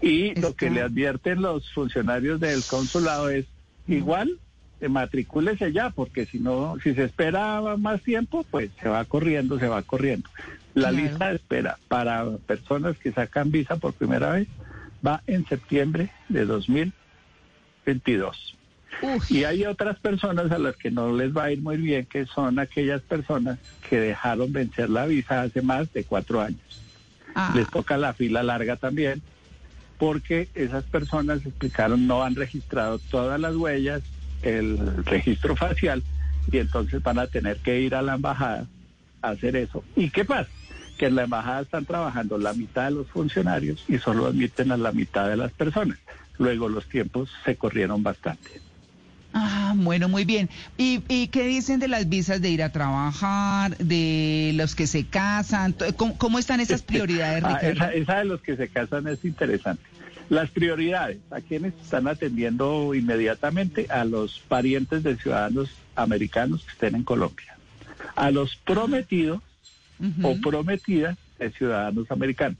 Y lo que le advierten los funcionarios del consulado es igual, eh, matricúlese ya, porque si no, si se espera más tiempo, pues se va corriendo, se va corriendo. La Claro. lista de espera para personas que sacan visa por primera vez va en septiembre de 2022. Y hay otras personas a las que no les va a ir muy bien, que son aquellas personas que dejaron vencer la visa hace más de cuatro años. Les toca la fila larga también, porque esas personas explicaron no han registrado todas las huellas, el registro facial, y entonces van a tener que ir a la embajada a hacer eso. ¿Y qué pasa? Que en la embajada están trabajando la mitad de los funcionarios y solo admiten a la mitad de las personas. Luego los tiempos se corrieron bastante. Ah, bueno, muy bien. ¿Y, y qué dicen de las visas de ir a trabajar, de los que se casan? ¿Cómo, cómo están esas prioridades, Ah, Ricardo? esa, esa de los que se casan es interesante. Las prioridades, ¿a quienes están atendiendo inmediatamente? A los parientes de ciudadanos americanos que estén en Colombia. A los prometidos o prometidas de ciudadanos americanos.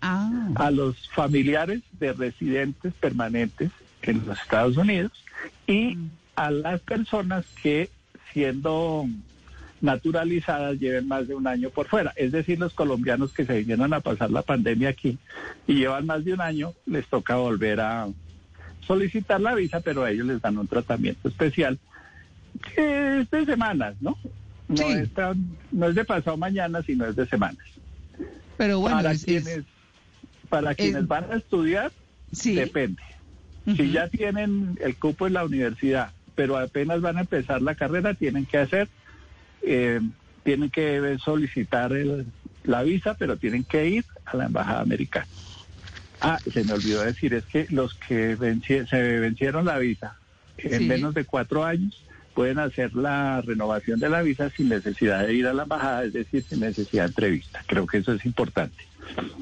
Ah, A los familiares de residentes permanentes en los Estados Unidos y a las personas que siendo naturalizadas lleven más de un año por fuera. Es decir, los colombianos que se vinieron a pasar la pandemia aquí y llevan más de un año, les toca volver a solicitar la visa, pero a ellos les dan un tratamiento especial que es de semanas, ¿no? No, es, tan- no es de pasado mañana, sino es de semanas. pero bueno, para es- es- quienes, para quienes van a estudiar, depende. Si ya tienen el cupo en la universidad, pero apenas van a empezar la carrera, tienen que hacer, eh, tienen que solicitar el- la visa, pero tienen que ir a la embajada americana. Ah, se me olvidó decir, es que los que venci- se vencieron la visa en Sí. menos de cuatro años pueden hacer la renovación de la visa sin necesidad de ir a la embajada, es decir, sin necesidad de entrevista. Creo que eso es importante.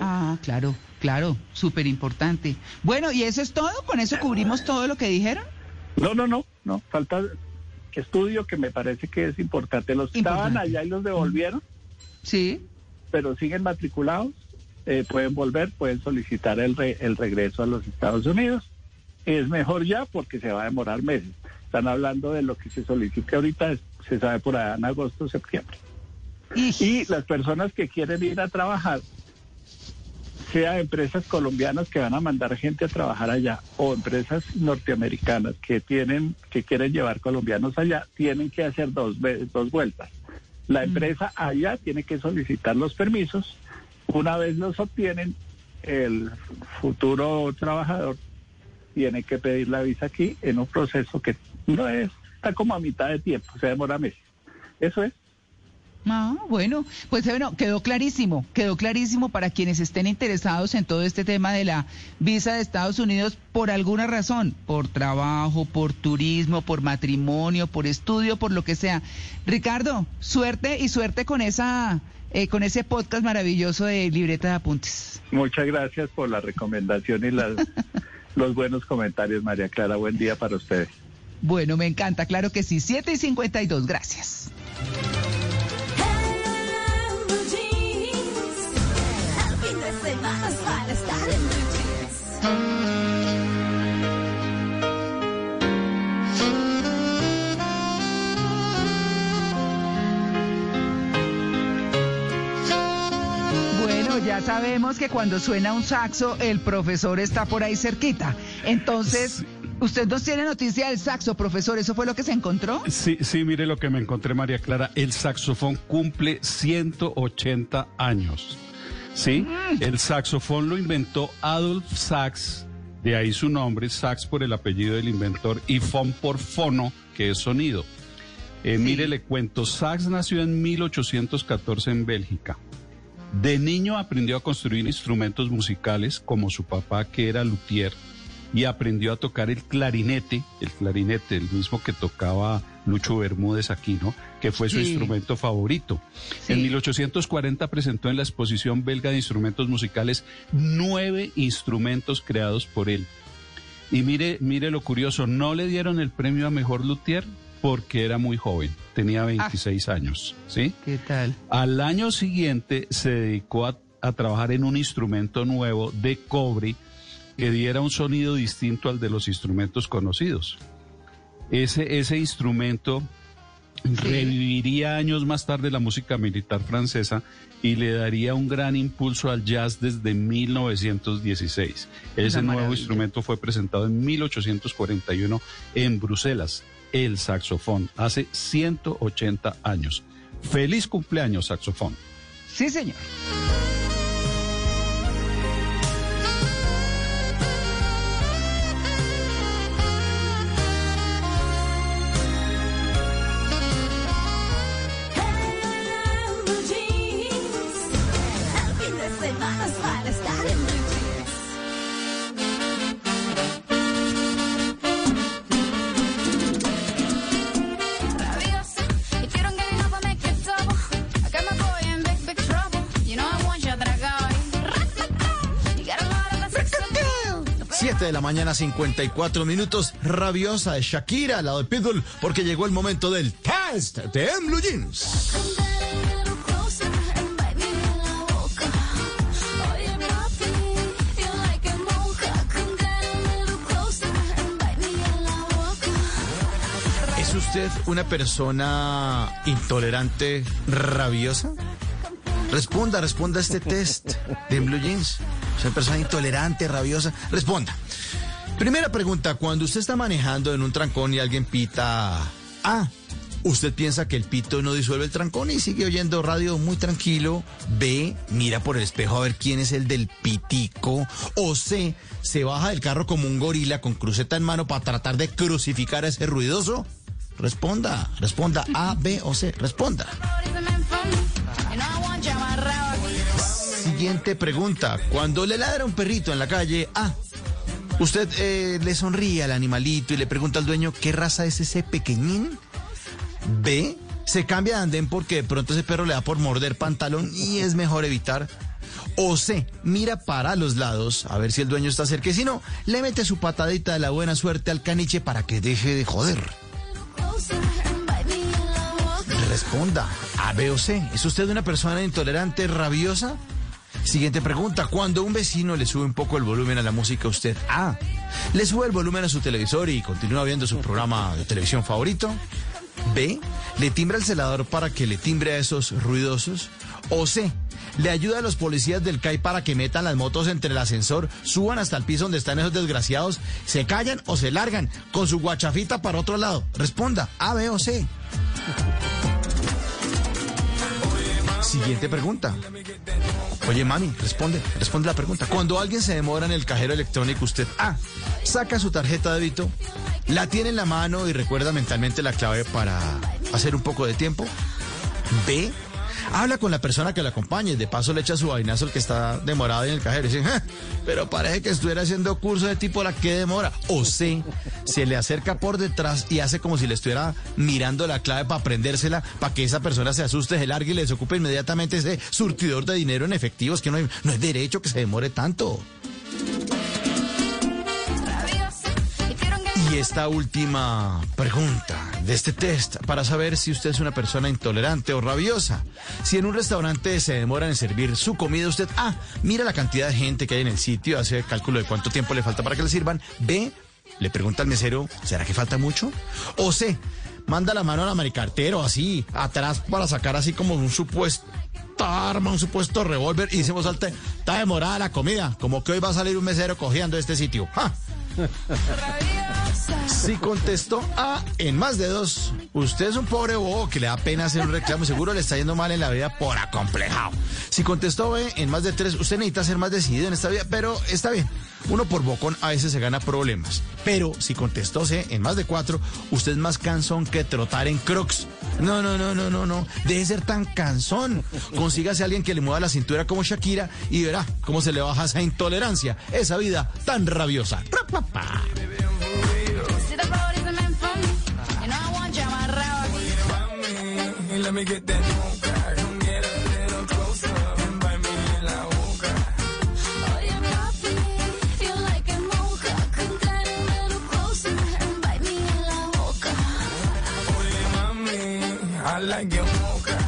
Ah, claro, claro, súper importante. Bueno, ¿y eso es todo? ¿Con eso cubrimos todo lo que dijeron? No, no, no, no, falta estudio que me parece que es importante. Los estaban allá y los devolvieron. Sí. Pero siguen matriculados, eh, pueden volver, pueden solicitar el, re- el regreso a los Estados Unidos. Es mejor ya porque se va a demorar meses. Están hablando de lo que se solicite ahorita, se sabe por allá en agosto, septiembre. Y las personas que quieren ir a trabajar, sea empresas colombianas que van a mandar gente a trabajar allá o empresas norteamericanas que tienen que quieren llevar colombianos allá, tienen que hacer dos dos vueltas. La empresa allá tiene que solicitar los permisos. Una vez los obtienen, el futuro trabajador tiene que pedir la visa aquí en un proceso que no es, está como a mitad de tiempo, se demora meses. Eso es. Ah, bueno, pues bueno, quedó clarísimo, quedó clarísimo para quienes estén interesados en todo este tema de la visa de Estados Unidos por alguna razón, por trabajo, por turismo, por matrimonio, por estudio, por lo que sea. Ricardo, suerte y suerte con esa eh, con ese podcast maravilloso de Libreta de Apuntes. Muchas gracias por la recomendación y las, los buenos comentarios, María Clara. Buen día para ustedes. Bueno, me encanta, claro que sí. 7 y 52, gracias. Ya sabemos que cuando suena un saxo, el profesor está por ahí cerquita. Entonces, usted nos tiene noticia del saxo, profesor. ¿Eso fue lo que se encontró? Sí, sí, mire lo que me encontré, María Clara. El saxofón cumple 180 años. ¿Sí? El saxofón lo inventó Adolf Sax, de ahí su nombre, Sax por el apellido del inventor, y fon por fono, que es sonido. Eh, Mire, le cuento, Sax nació en 1814 en Bélgica. De niño aprendió a construir instrumentos musicales como su papá, que era luthier, y aprendió a tocar el clarinete, el clarinete, el mismo que tocaba Lucho Bermúdez aquí, ¿no? Que fue su Sí. instrumento favorito. En 1840 presentó en la exposición belga de instrumentos musicales nueve instrumentos creados por él. Y mire, mire lo curioso, no le dieron el premio a mejor luthier porque era muy joven, tenía 26 años, ¿sí? ¿Qué tal? Al año siguiente se dedicó a, a trabajar en un instrumento nuevo de cobre que diera un sonido distinto al de los instrumentos conocidos. Ese, ese instrumento reviviría años más tarde la música militar francesa y le daría un gran impulso al jazz desde 1916. Ese nuevo instrumento fue presentado en 1841 en Bruselas, el saxofón, hace 180 años. Feliz cumpleaños, saxofón. Sí, señor. Mañana, 54 minutos. Rabiosa de Shakira, al lado de Pitbull, porque llegó el momento del test de Blue Jeans. La la. ¿Es usted una persona intolerante, rabiosa? Responda, responda a este test de Blue Jeans. ¿Es una persona intolerante, rabiosa? Responda. Primera pregunta, cuando usted está manejando en un trancón y alguien pita A, usted piensa que el pito no disuelve el trancón y sigue oyendo radio muy tranquilo. B, mira por el espejo a ver quién es el del pitico. O C, se baja del carro como un gorila con cruceta en mano para tratar de crucificar a ese ruidoso. Responda, responda A, B o C, responda. Siguiente pregunta. Cuando le ladra un perrito en la calle, A, usted eh, le sonríe al animalito y le pregunta al dueño qué raza es ese pequeñín. B, se cambia de andén porque de pronto ese perro le da por morder pantalón y es mejor evitar. O C, mira para los lados a ver si el dueño está cerca y si no, le mete su patadita de la buena suerte al caniche para que deje de joder. Responda, A, B o C. ¿Es usted una persona intolerante, rabiosa? Siguiente pregunta. Cuando un vecino le sube un poco el volumen a la música, usted A. Le sube el volumen a su televisor y continúa viendo su programa de televisión favorito. B. Le timbra el celador para que le timbre a esos ruidosos. O C. Le ayuda a los policías del CAI para que metan las motos entre el ascensor, suban hasta el piso donde están esos desgraciados, se callan o se largan con su guachafita para otro lado. Responda, A, B o C. Siguiente pregunta. Oye, mami, responde, responde la pregunta. Cuando alguien se demora en el cajero electrónico, usted A, saca su tarjeta de débito, la tiene en la mano y recuerda mentalmente la clave para hacer un poco de tiempo. B, Habla con la persona que lo acompañe, de paso le echa su vainazo el que está demorado en el cajero y dice, "Ja, pero parece que estuviera haciendo curso de tipo la que demora. O C, se le acerca por detrás y hace como si le estuviera mirando la clave para aprendérsela, para que esa persona se asuste, se largue y le desocupe inmediatamente ese surtidor de dinero en efectivo. Es que no, hay- no es derecho que se demore tanto. Esta última pregunta de este test para saber si usted es una persona intolerante o rabiosa. Si en un restaurante se demoran en servir su comida, usted A, mira la cantidad de gente que hay en el sitio, hace cálculo de cuánto tiempo le falta para que le sirvan. B, le pregunta al mesero, ¿será que falta mucho? O C, manda la mano a la maricartero así, atrás para sacar así como un supuesto arma, un supuesto revólver y decimos está demorada la comida, como que hoy va a salir un mesero cogiendo este sitio. Si contestó A en más de dos, usted es un pobre bobo que le da pena hacer un reclamo, seguro le está yendo mal en la vida por acomplejado. Si contestó B en más de tres, usted necesita ser más decidido en esta vida, pero está bien. Uno por bocón a veces se gana problemas. Pero si contestó C en más de cuatro, usted es más cansón que trotar en crocs. No, no, no, no, no, no. Deje de ser tan cansón. Consígase a alguien que le mueva la cintura como Shakira y verá cómo se le baja esa intolerancia, esa vida tan rabiosa. Rapapá. Like your mocha.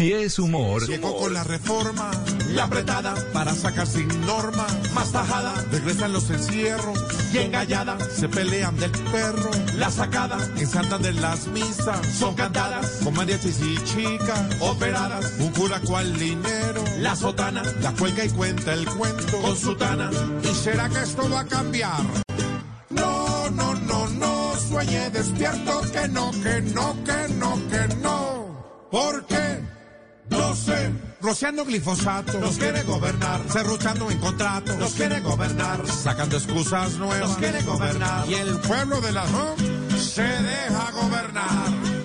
Si es humor, Llegó con la reforma, la apretada para sacar sin norma, más tajada, regresan los encierros y engallada se pelean del perro. La sacada en Santander las misas son cantadas con mariachis y chicas operadas, un cura cual dinero, la sotana, la cuelga y cuenta el cuento con su tana. ¿Y será que esto va a cambiar? No, no, no, no, sueñe despierto que no, que no, que no, que no. ¿Por qué? No sé. Rociando glifosato, nos quiere gobernar, cerruchando en contrato, nos quiere gobernar, sacando excusas nuevas, nos quiere gobernar, y el pueblo de la ¿no? se deja gobernar.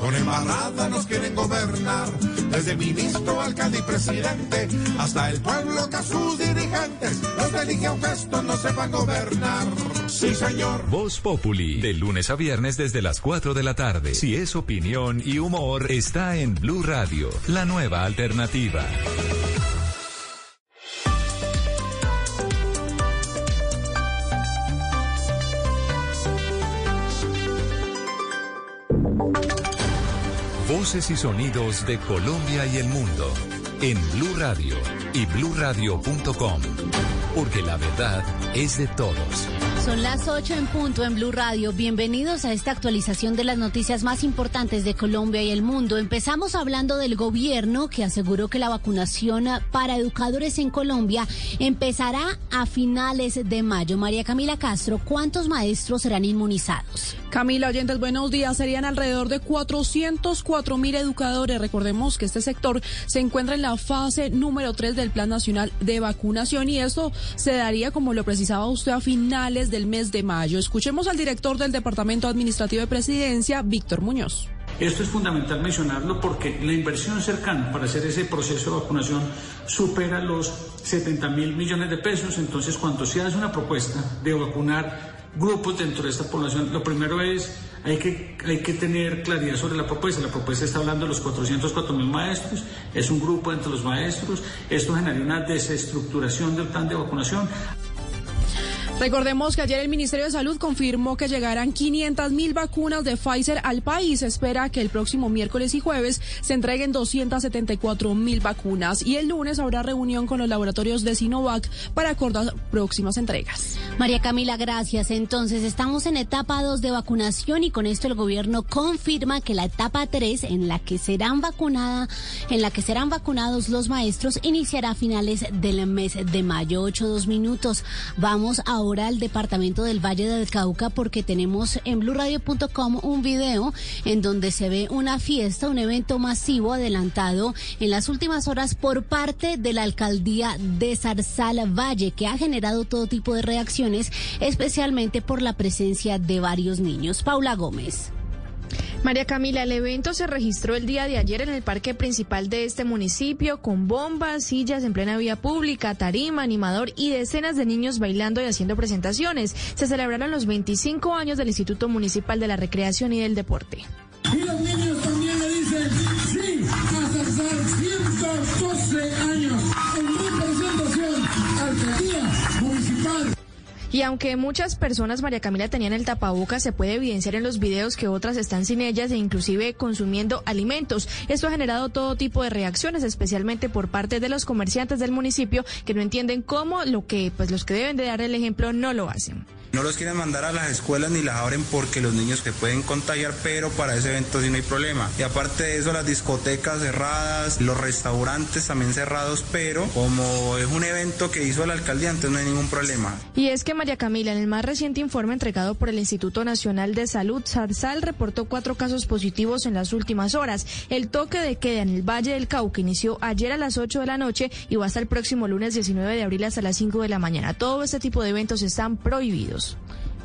Con embarrada nos quieren gobernar, desde ministro, alcalde y presidente, hasta el pueblo que a sus dirigentes los elige aunque estos no sepan gobernar. Sí, señor. Voz Populi, de lunes a viernes desde las 4 de la tarde. Si es opinión y humor, está en Blue Radio, la nueva alternativa. Voces y sonidos de Colombia y el mundo en Blue Radio y bluradio.com, porque la verdad es de todos. Son las 8 en punto en Blue Radio. Bienvenidos a esta actualización de las noticias más importantes de Colombia y el mundo. Empezamos hablando del gobierno que aseguró que la vacunación para educadores en Colombia empezará a finales de mayo. María Camila Castro, ¿cuántos maestros serán inmunizados? Camila Oyentes, buenos días. Serían alrededor de 404 mil educadores. Recordemos que este sector se encuentra en la fase número 3 del Plan Nacional de Vacunación y esto se daría, como lo precisaba usted, a finales del mes de mayo. Escuchemos al director del Departamento Administrativo de Presidencia, Víctor Muñoz. Esto es fundamental mencionarlo porque la inversión cercana para hacer ese proceso de vacunación supera los 70 mil millones de pesos. Entonces, cuando se hace una propuesta de vacunar grupos dentro de esta población, lo primero es, hay que, hay que tener claridad sobre la propuesta. La propuesta está hablando de los 404 mil maestros, es un grupo entre los maestros. Esto generaría una desestructuración del plan de vacunación. Recordemos que ayer el Ministerio de Salud confirmó que llegarán 500 mil vacunas de Pfizer al país. Espera que el próximo miércoles y jueves se entreguen 274 mil vacunas y el lunes habrá reunión con los laboratorios de Sinovac para acordar próximas entregas. María Camila, gracias. Entonces, estamos en etapa 2 de vacunación y con esto el gobierno confirma que la etapa 3 en la que serán vacunada, en la que serán vacunados los maestros iniciará a finales del mes de mayo. 8 dos minutos. Vamos ahora al departamento del Valle del Cauca porque tenemos en blurradio.com un video en donde se ve una fiesta, un evento masivo adelantado en las últimas horas por parte de la alcaldía de Zarzal Valle que ha generado todo tipo de reacciones, especialmente por la presencia de varios niños. Paula Gómez. María Camila, el evento se registró el día de ayer en el parque principal de este municipio con bombas, sillas en plena vía pública, tarima, animador y decenas de niños bailando y haciendo presentaciones. Se celebraron los 25 años del Instituto Municipal de la Recreación y del Deporte. Y los niños también le dicen sí a Zarzal 112 años Y aunque muchas personas, María Camila, tenían el tapaboca, se puede evidenciar en los videos que otras están sin ellas e inclusive consumiendo alimentos. Esto ha generado todo tipo de reacciones, especialmente por parte de los comerciantes del municipio que no entienden cómo lo que, pues los que deben de dar el ejemplo no lo hacen. No los quieren mandar a las escuelas ni las abren porque los niños se pueden contagiar, pero para ese evento sí no hay problema. Y aparte de eso, las discotecas cerradas, los restaurantes también cerrados, pero como es un evento que hizo la alcaldía, entonces no hay ningún problema. Y es que María Camila, en el más reciente informe entregado por el Instituto Nacional de Salud, Zarzal reportó cuatro casos positivos en las últimas horas. El toque de queda en el Valle del Cauca inició ayer a las 8 de la noche y va hasta el próximo lunes 19 de abril hasta las 5 de la mañana. Todo este tipo de eventos están prohibidos.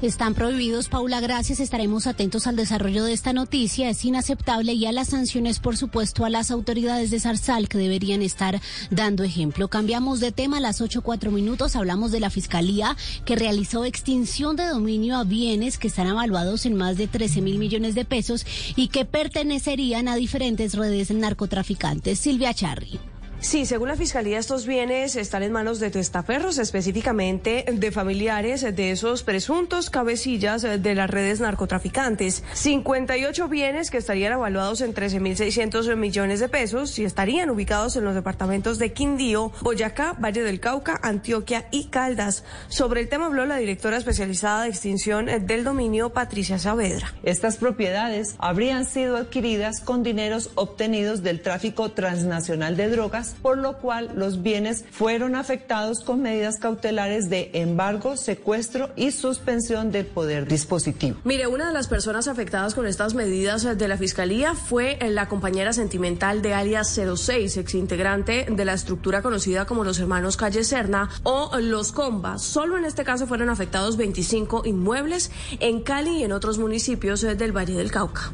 Están prohibidos, Paula, gracias. Estaremos atentos al desarrollo de esta noticia. Es inaceptable y a las sanciones, por supuesto, a las autoridades de Zarzal que deberían estar dando ejemplo. Cambiamos de tema a las 8 cuatro minutos. Hablamos de la Fiscalía que realizó extinción de dominio a bienes que están evaluados en más de 13 mil millones de pesos y que pertenecerían a diferentes redes narcotraficantes. Silvia Charri. Sí, según la Fiscalía, estos bienes están en manos de testaferros, específicamente de familiares de esos presuntos cabecillas de las redes narcotraficantes. 58 bienes que estarían evaluados en 13.600 millones de pesos y estarían ubicados en los departamentos de Quindío, Boyacá, Valle del Cauca, Antioquia y Caldas. Sobre el tema habló la directora especializada de extinción del dominio, Patricia Saavedra. Estas propiedades habrían sido adquiridas con dineros obtenidos del tráfico transnacional de drogas por lo cual los bienes fueron afectados con medidas cautelares de embargo, secuestro y suspensión del poder dispositivo. Mire, una de las personas afectadas con estas medidas de la Fiscalía fue la compañera sentimental de alias 06, exintegrante de la estructura conocida como los hermanos Calle Serna o los Combas. Solo en este caso fueron afectados 25 inmuebles en Cali y en otros municipios del Valle del Cauca.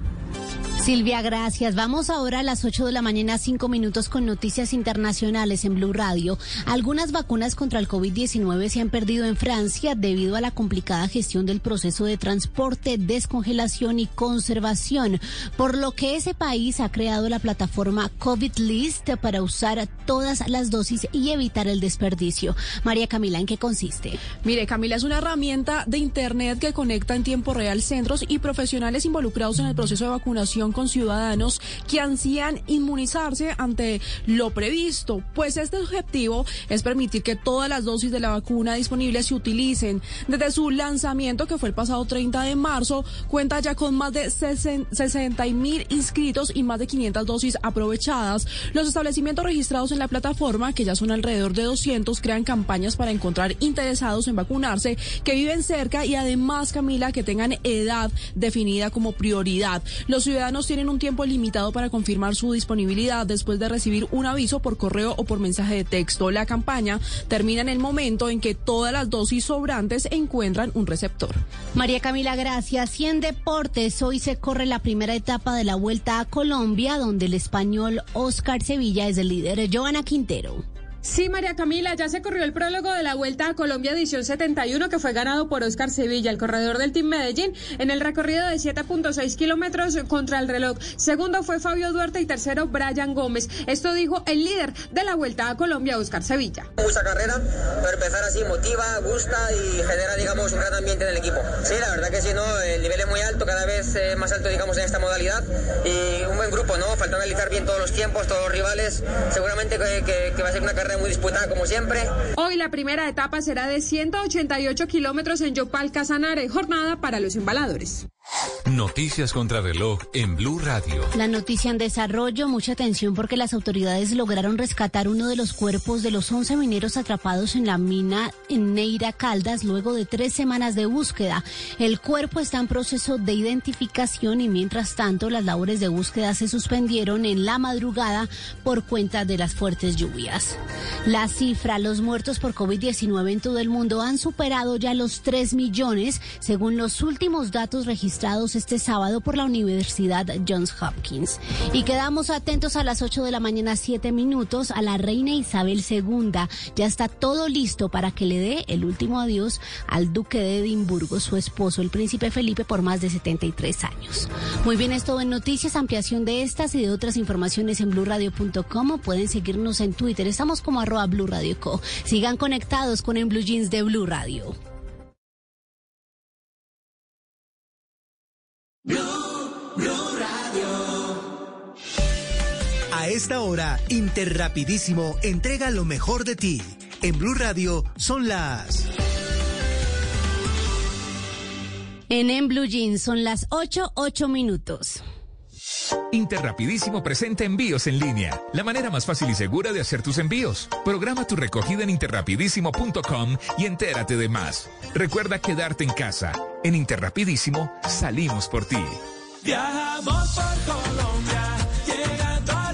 Silvia, gracias. Vamos ahora a las 8 de la mañana, 5 minutos con noticias internacionales en Blue Radio. Algunas vacunas contra el COVID-19 se han perdido en Francia debido a la complicada gestión del proceso de transporte, descongelación y conservación, por lo que ese país ha creado la plataforma COVID List para usar todas las dosis y evitar el desperdicio. María Camila, ¿en qué consiste? Mire, Camila, es una herramienta de Internet que conecta en tiempo real centros y profesionales involucrados en el proceso de vacunación con ciudadanos que ansían inmunizarse ante lo previsto. Pues este objetivo es permitir que todas las dosis de la vacuna disponibles se utilicen. Desde su lanzamiento, que fue el pasado 30 de marzo, cuenta ya con más de 60 mil inscritos y más de 500 dosis aprovechadas. Los establecimientos registrados en la plataforma, que ya son alrededor de 200, crean campañas para encontrar interesados en vacunarse que viven cerca y además, Camila, que tengan edad definida como prioridad. Los ciudadanos tienen un tiempo limitado para confirmar su disponibilidad después de recibir un aviso por correo o por mensaje de texto. La campaña termina en el momento en que todas las dosis sobrantes encuentran un receptor. María Camila, gracias. Y en deportes, hoy se corre la primera etapa de la Vuelta a Colombia, donde el español Oscar Sevilla es el líder. Joana Quintero. Sí, María Camila, ya se corrió el prólogo de la Vuelta a Colombia edición 71 que fue ganado por Oscar Sevilla, el corredor del Team Medellín, en el recorrido de 7.6 kilómetros contra el reloj. Segundo fue Fabio Duarte y tercero Brian Gómez. Esto dijo el líder de la Vuelta a Colombia, Oscar Sevilla. Mucha carrera, pero empezar así motiva, gusta y genera, digamos, un gran ambiente en el equipo. Sí, la verdad que sí, ¿no? El nivel es muy alto, cada vez eh, más alto, digamos, en esta modalidad y un buen grupo, ¿no? Falta analizar bien todos los tiempos, todos los rivales. Seguramente que, que- que va a ser una carrera muy disputada como siempre. Hoy la primera etapa será de 188 kilómetros en Yopal Casanare, jornada para los embaladores. Noticias contra reloj en Blue Radio. La noticia en desarrollo, mucha atención porque las autoridades lograron rescatar uno de los cuerpos de los 11 mineros atrapados en la mina en Neira Caldas luego de tres semanas de búsqueda. El cuerpo está en proceso de identificación y mientras tanto las labores de búsqueda se suspendieron en la madrugada por cuenta de las fuertes lluvias. La cifra, los muertos por COVID-19 en todo el mundo han superado ya los 3 millones según los últimos datos registrados este sábado por la Universidad Johns Hopkins. Y quedamos atentos a las 8 de la mañana, 7 minutos, a la reina Isabel II. Ya está todo listo para que le dé el último adiós al duque de Edimburgo, su esposo, el príncipe Felipe, por más de 73 años. Muy bien, es todo en noticias, ampliación de estas y de otras informaciones en blurradio.com. Pueden seguirnos en Twitter, estamos como arroba Blue Co. Sigan conectados con En Blue Jeans de Blue Radio. A esta hora, Interrapidísimo entrega lo mejor de ti. En Blue Radio son las... En En Blue Jeans son las 8, 8 minutos. Interrapidísimo presenta envíos en línea, la manera más fácil y segura de hacer tus envíos. Programa tu recogida en interrapidísimo.com y entérate de más. Recuerda quedarte en casa. En Interrapidísimo salimos por ti. Viajamos por Colombia, llegando a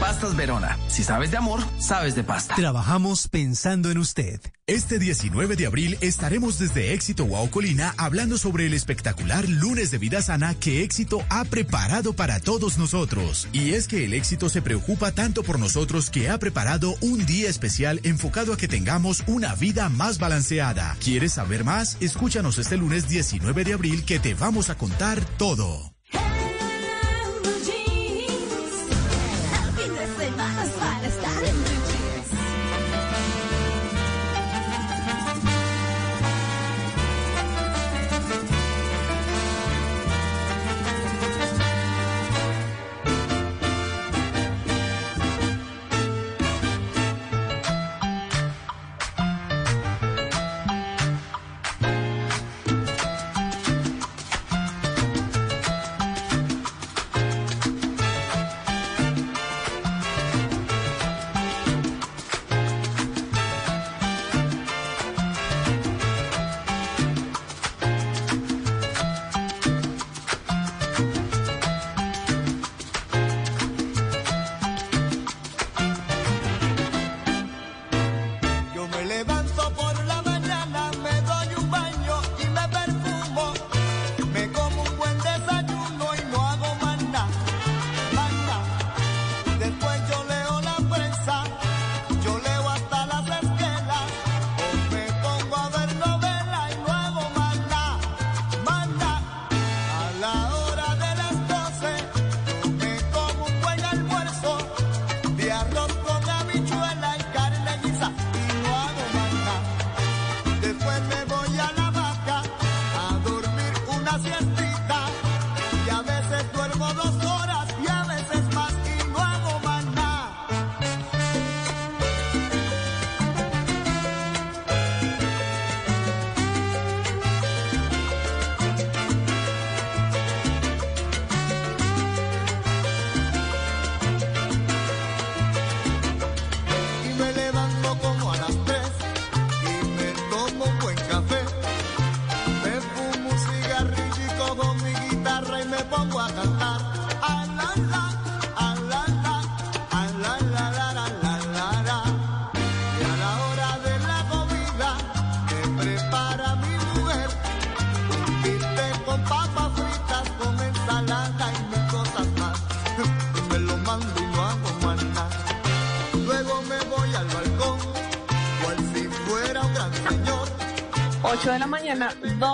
Pastas Verona. Si sabes de amor, sabes de pasta. Trabajamos pensando en usted. Este 19 de abril estaremos desde Éxito Wow Colina hablando sobre el espectacular lunes de vida sana que Éxito ha preparado para todos nosotros. Y es que el éxito se preocupa tanto por nosotros que ha preparado un día especial enfocado a que tengamos una vida más balanceada. ¿Quieres saber más? Escúchanos este lunes 19 de abril que te vamos a contar todo.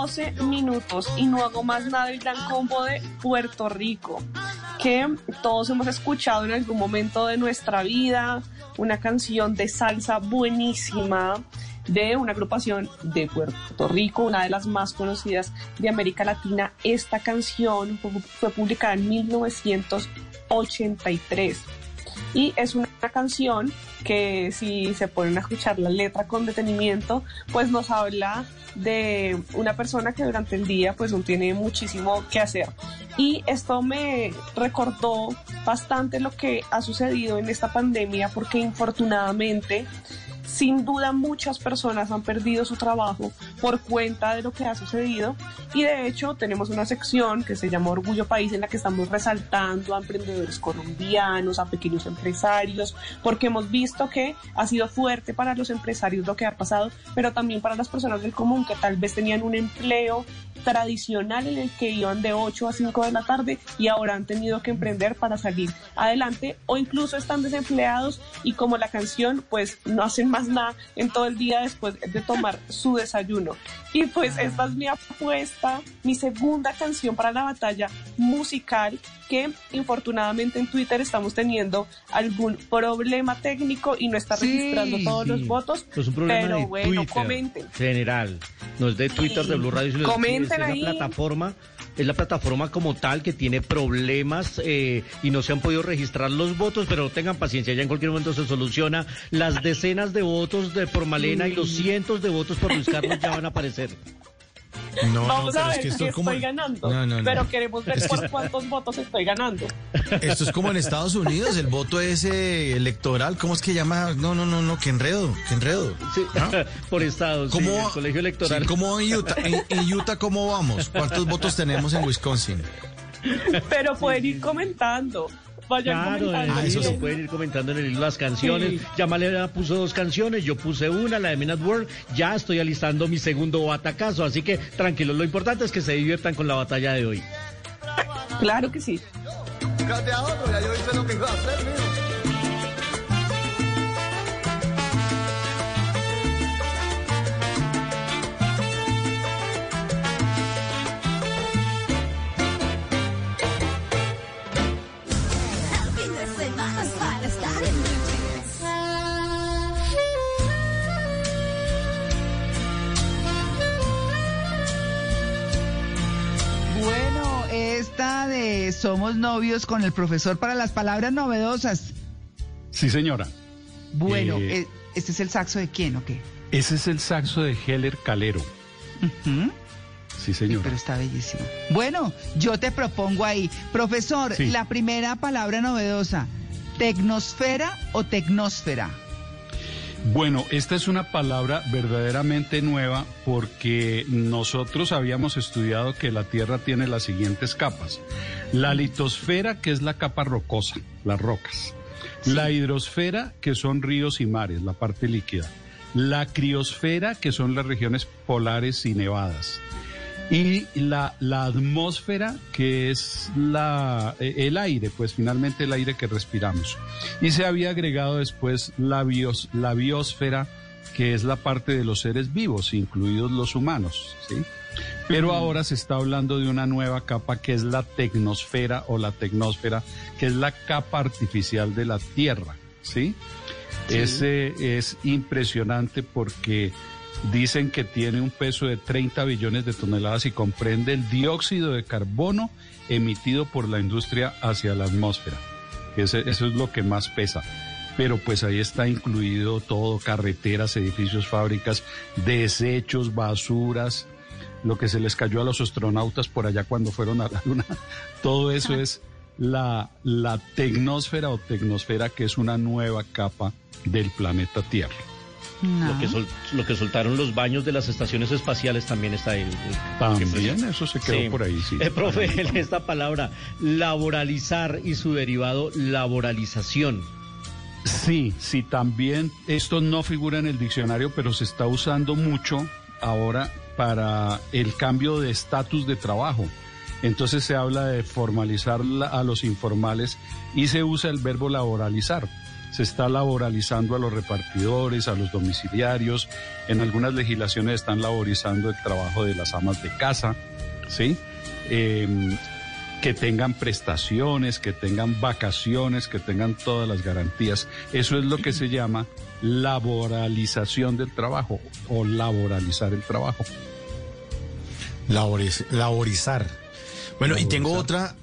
12 minutos y no hago más nada el gran combo de Puerto Rico, que todos hemos escuchado en algún momento de nuestra vida, una canción de salsa buenísima de una agrupación de Puerto Rico, una de las más conocidas de América Latina. Esta canción fue, publicada en 1983 y es una canción que si se ponen a escuchar la letra con detenimiento, pues nos habla de una persona que durante el día pues no tiene muchísimo que hacer. Y esto me recordó bastante lo que ha sucedido en esta pandemia porque infortunadamente sin duda muchas personas han perdido su trabajo por cuenta de lo que ha sucedido. Y de hecho tenemos una sección que se llama Orgullo País en la que estamos resaltando a emprendedores colombianos, a pequeños empresarios, porque hemos visto que ha sido fuerte para los empresarios lo que ha pasado, pero también para las personas del común que tal vez tenían un empleo tradicional en el que iban de 8 a 5 de la tarde y ahora han tenido que emprender para salir adelante o incluso están desempleados y como la canción pues no hacen más nada en todo el día después de tomar su desayuno. Y pues esta es mi apuesta, mi segunda canción para la batalla musical que infortunadamente en Twitter estamos teniendo algún problema técnico y no está Sí, registrando todos los votos. Es un problema pero de bueno, Twitter comenten. general. No es de Twitter de Blue Radio. sino es- Comenten es, la plataforma. Es la plataforma como tal que tiene problemas eh, y no se han podido registrar los votos, pero tengan paciencia, ya en cualquier momento se soluciona. Las decenas de votos de por Malena y los cientos de votos por Luis Carlos ya van a aparecer. No, Vamos no, a pero ver es que esto si es como... estoy ganando, No, no, no. pero queremos ver Es que- por cuántos votos estoy ganando. Esto es como en Estados Unidos, el voto ese electoral, ¿cómo es que llama? No, no, no, no, qué enredo, qué enredo. por estados, sí, ¿Cómo, el colegio electoral. sí, ¿Cómo en Utah? En, en Utah, ¿cómo vamos? ¿Cuántos votos tenemos en Wisconsin? Pero pueden ir comentando. Vayan Claro, comentando. el hilo bien. pueden ir comentando en el hilo las canciones. Sí. Ya Malena puso dos canciones, yo puse una, la de Men at Work. Ya estoy alistando mi segundo batacazo, así que tranquilos. Lo importante es que se diviertan con la batalla de hoy. Claro que sí. Buscate a otro, ya yo hice lo que iba a hacer, esta de Somos novios con el profesor para las palabras novedosas. Sí, señora. Bueno, Eh, eh, ¿este es el saxo de quién o qué? Ese es el saxo de Heller Calero. Sí, señora. Pero está bellísimo. Bueno, yo te propongo ahí. Profesor, Sí. la primera palabra novedosa, ¿tecnosfera o tecnósfera? Bueno, esta es una palabra verdaderamente nueva porque nosotros habíamos estudiado que la Tierra tiene las siguientes capas. La litosfera, que es la capa rocosa, las rocas. La hidrosfera, que son ríos y mares, la parte líquida. La criosfera, que son las regiones polares y nevadas. Y la, la atmósfera, que es la, eh, el aire, pues finalmente el aire que respiramos. Y se había agregado después la, bios, la biosfera, que es la parte de los seres vivos, incluidos los humanos. ¿sí? Pero ahora se está hablando de una nueva capa que es la tecnosfera o la tecnósfera, que es la capa artificial de la Tierra. ¿sí? Sí. Ese es impresionante porque dicen que tiene un peso de 30 billones de toneladas y comprende el dióxido de carbono emitido por la industria hacia la atmósfera. Eso es lo que más pesa. Pero pues ahí está incluido todo, carreteras, edificios, fábricas, desechos, basuras, lo que se les cayó a los astronautas por allá cuando fueron a la luna. Todo eso es la, la tecnosfera o tecnosfera, que es una nueva capa del planeta Tierra. Lo, que sol- lo que soltaron los baños de las estaciones espaciales también está ahí. También, eso se quedó por ahí, sí. Eh, profe, en esta palabra, laboralizar y su derivado, laboralización. Sí, sí, también esto no figura en el diccionario, pero se está usando mucho ahora para el cambio de estatus de trabajo. Entonces se habla de formalizar a los informales y se usa el verbo laboralizar. Se está laboralizando a los repartidores, a los domiciliarios, en algunas legislaciones están laborizando el trabajo de las amas de casa, ¿sí? Eh, que tengan prestaciones, que tengan vacaciones, que tengan todas las garantías. Eso es lo que se llama laboralización del trabajo o laboralizar el trabajo. Laboriz- laborizar. Bueno, y tengo otra,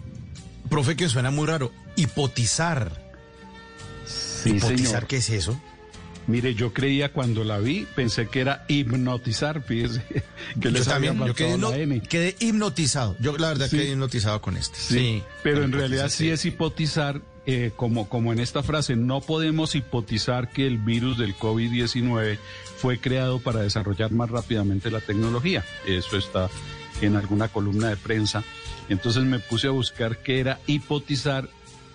profe, que suena muy raro. Hipotizar. Sí, ¿Hipotizar señor. qué es eso? Mire, yo creía cuando la vi, pensé que era hipnotizar, fíjese, que yo les había también, yo quedé, la no- N. quedé hipnotizado. Yo la verdad Sí. quedé hipnotizado con este. Sí, pero en realidad sí es hipotizar, eh, como, como en esta frase, no podemos hipotizar que el virus del COVID-19 fue creado para desarrollar más rápidamente la tecnología. Eso está en alguna columna de prensa. Entonces me puse a buscar qué era hipotizar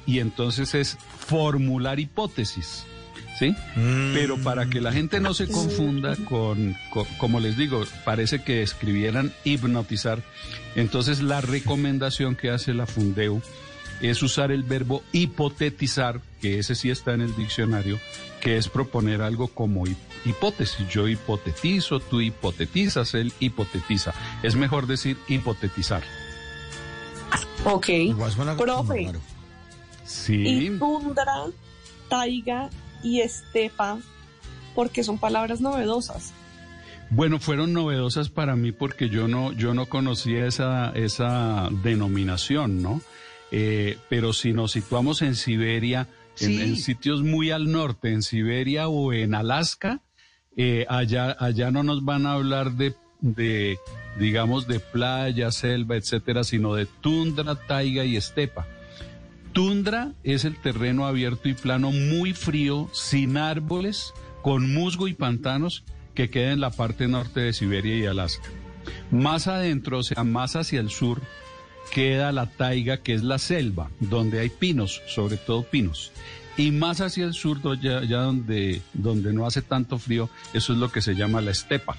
y entonces es formular hipótesis. ¿Sí? Pero para que la gente no se confunda con, con- como les digo, parece que escribieran hipnotizar. Entonces la recomendación que hace la Fundeu es usar el verbo hipotetizar, que ese sí está en el diccionario, que es proponer algo como hip- hipótesis. Yo hipotetizo, tú hipotetizas, él hipotetiza. Es mejor decir hipotetizar. Ok. Profe, y Sí. tundra, taiga y estepa, porque son palabras novedosas. Bueno, fueron novedosas para mí porque yo no, yo no conocía esa, esa denominación, ¿no? Eh, pero si nos situamos en Siberia, en, en sitios muy al norte, en Siberia o en Alaska, eh, allá, allá no nos van a hablar de, de, digamos, de playa, selva, etcétera, sino de tundra, taiga y estepa. Tundra es el terreno abierto y plano muy frío, sin árboles, con musgo y pantanos que queda en la parte norte de Siberia y Alaska. Más adentro, o sea, más hacia el sur, queda la taiga, que es la selva, donde hay pinos, sobre todo pinos. Y más hacia el sur, ya donde, donde no hace tanto frío, eso es lo que se llama la estepa.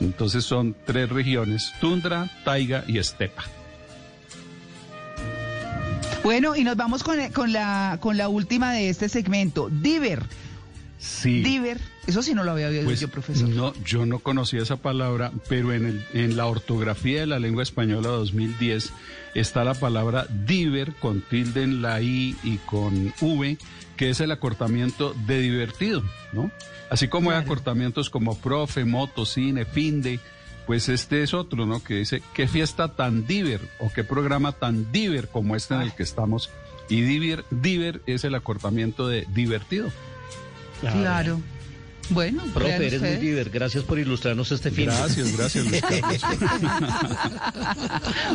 Entonces son tres regiones, tundra, taiga y estepa. Bueno, y nos vamos con, con la, con la última de este segmento. Diver. Sí. Diver. Eso sí no lo había oído Pues, yo, profesor. No, yo no conocía esa palabra, pero en, el, en la ortografía de la lengua española 2010 está la palabra diver con tilde en la I y con V, que es el acortamiento de divertido, ¿no? Así como hay acortamientos como profe, moto, cine, finde, pues este es otro, ¿no? Que dice, qué fiesta tan diver o qué programa tan diver como este en el que estamos. Y diver, diver es el acortamiento de divertido. Claro. Bueno, Profe, eres muy líder. Gracias por ilustrarnos este fin. Gracias, gracias, Luis Carlos.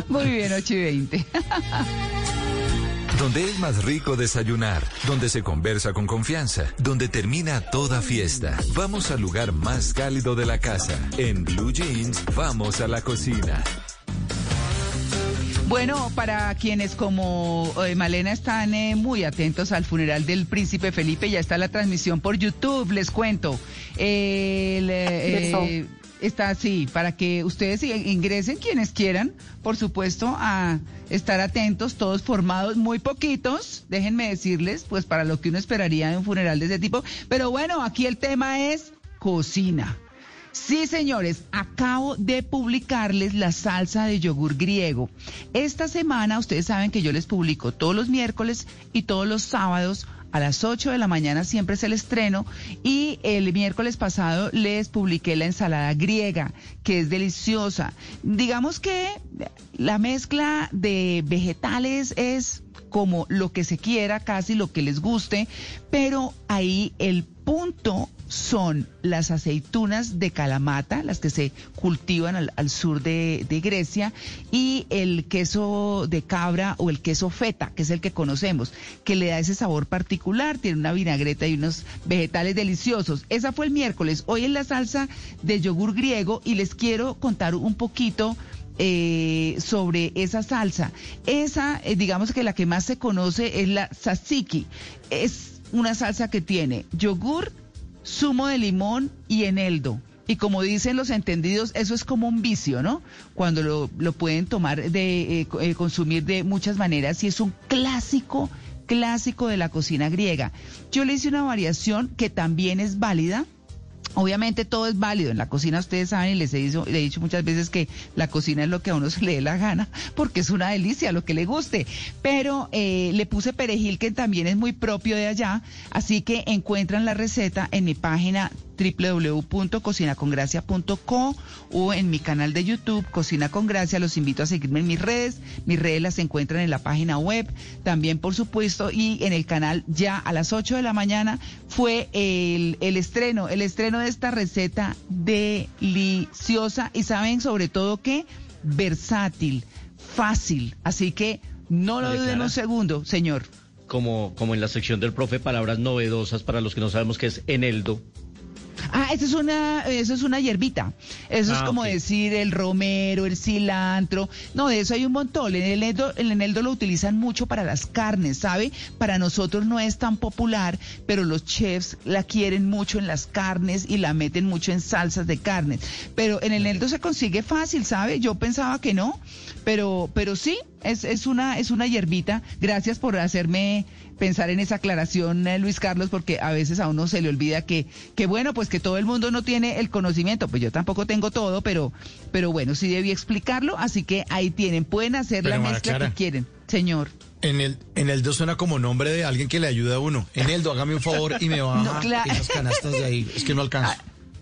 Muy bien, 8 y 20. Donde es más rico desayunar, donde se conversa con confianza, donde termina toda fiesta. Vamos al lugar más cálido de la casa. En Blue Jeans, vamos a la cocina. Bueno, para quienes como eh, Malena están eh, muy atentos al funeral del príncipe Felipe, ya está la transmisión por YouTube, les cuento. El, eh, Eso. Está así, para que ustedes ingresen quienes quieran, por supuesto, a estar atentos, todos formados, muy poquitos, déjenme decirles, pues para lo que uno esperaría de un funeral de ese tipo. Pero bueno, aquí el tema es cocina. Sí, señores, acabo de publicarles la salsa de yogur griego. Esta semana ustedes saben que yo les publico todos los miércoles y todos los sábados a las 8 de la mañana siempre es el estreno y el miércoles pasado les publiqué la ensalada griega, que es deliciosa. Digamos que la mezcla de vegetales es como lo que se quiera, casi lo que les guste, pero ahí el punto son las aceitunas de Kalamata, las que se cultivan al, sur de Grecia, y el queso de cabra o el queso feta, que es el que conocemos, que le da ese sabor particular, tiene una vinagreta y unos vegetales deliciosos. Esa fue el miércoles. Hoy es la salsa de yogur griego y les quiero contar un poquito eh, sobre esa salsa. Esa, eh, digamos que la que más se conoce es la tzatziki. Es una salsa que tiene yogur, zumo de limón y eneldo. Y como dicen los entendidos, eso es como un vicio, ¿no? Cuando lo, pueden tomar de eh, consumir de muchas maneras y es un clásico clásico de la cocina griega. Yo le hice una variación que también es válida. Obviamente todo es válido en la cocina, ustedes saben y les he, dicho, le he dicho muchas veces que la cocina es lo que a uno se le dé la gana, porque es una delicia, lo que le guste. Pero eh, le puse perejil que también es muy propio de allá, así que encuentran la receta en mi página www.cocinacongracia.co o en mi canal de YouTube Cocina con Gracia. Los invito a seguirme en mis redes. Mis redes las encuentran en la página web, también por supuesto, y en el canal ya a las 8 de la mañana fue el, el estreno, el estreno de esta receta deliciosa y saben sobre todo que versátil, fácil. Así que no lo duden un segundo, señor. Como, como en la sección del profe, palabras novedosas para los que no sabemos qué es eneldo. Ah, eso es una, eso es una hierbita. Eso es Ah, como decir el romero, el cilantro. No, de eso hay un montón. El eneldo, el eneldo lo utilizan mucho para las carnes, ¿sabe? Para nosotros no es tan popular, pero los chefs la quieren mucho en las carnes y la meten mucho en salsas de carnes. Pero en el eneldo se consigue fácil, ¿sabe? Yo pensaba que no, pero, pero sí, es, es una, es una hierbita. Gracias por hacerme pensar en esa aclaración, eh, Luis Carlos, porque a veces a uno se le olvida que, que bueno, pues que todo el mundo no tiene el conocimiento, pues yo tampoco tengo todo, pero, pero bueno, sí debí explicarlo, así que ahí tienen, pueden hacer Pero, la Mara mezcla Clara. que quieren, señor. En el, en el 2 suena como nombre de alguien que le ayuda a uno. En el 2, hágame un favor y me baja No, claro. esas canastas de ahí. Es que no alcanzo.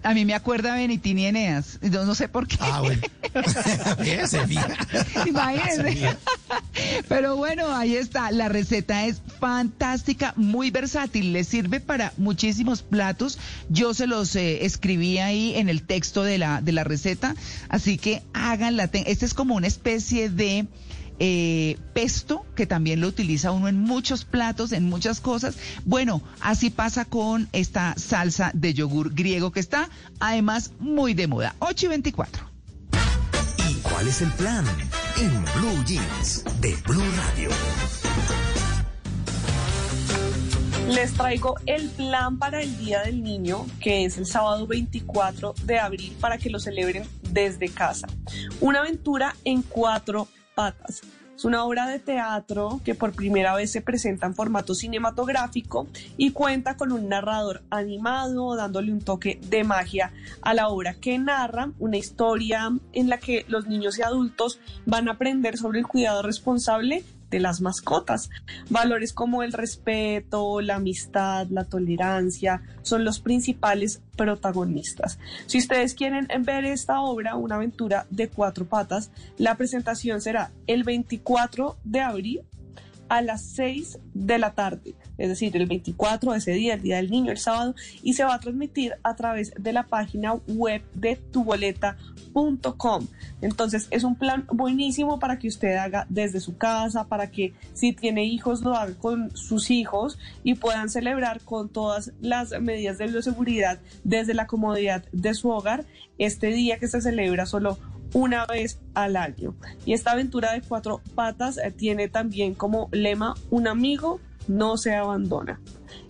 A mí me acuerda Benitín y Eneas, no, no sé por qué. Ah, bueno. Imagínense. Pero bueno, ahí está. La receta es fantástica, muy versátil. Le sirve para muchísimos platos. Yo se los eh, escribí ahí en el texto de la, de la receta. Así que háganla. Te- Este es como una especie de eh, pesto que también lo utiliza uno en muchos platos, en muchas cosas. Bueno, así pasa con esta salsa de yogur griego que está además muy de moda. 8 y 24. ¿Y cuál es el plan? En Blue Jeans de Blue Radio. Les traigo el plan para el Día del Niño, que es el sábado 24 de abril, para que lo celebren desde casa. Una aventura en cuatro patas. Es una obra de teatro que por primera vez se presenta en formato cinematográfico y cuenta con un narrador animado, dándole un toque de magia a la obra que narra una historia en la que los niños y adultos van a aprender sobre el cuidado responsable de las mascotas. Valores como el respeto, la amistad, la tolerancia son los principales protagonistas. Si ustedes quieren ver esta obra, una aventura de cuatro patas, la presentación será el 24 de abril a las 6 de la tarde, es decir, el 24 de ese día, el Día del Niño, el sábado, y se va a transmitir a través de la página web de tuboleta.com. Entonces es un plan buenísimo para que usted haga desde su casa, para que si tiene hijos lo haga con sus hijos y puedan celebrar con todas las medidas de bioseguridad desde la comodidad de su hogar este día que se celebra solo una vez al año. Y esta aventura de cuatro patas eh, tiene también como lema un amigo no se abandona.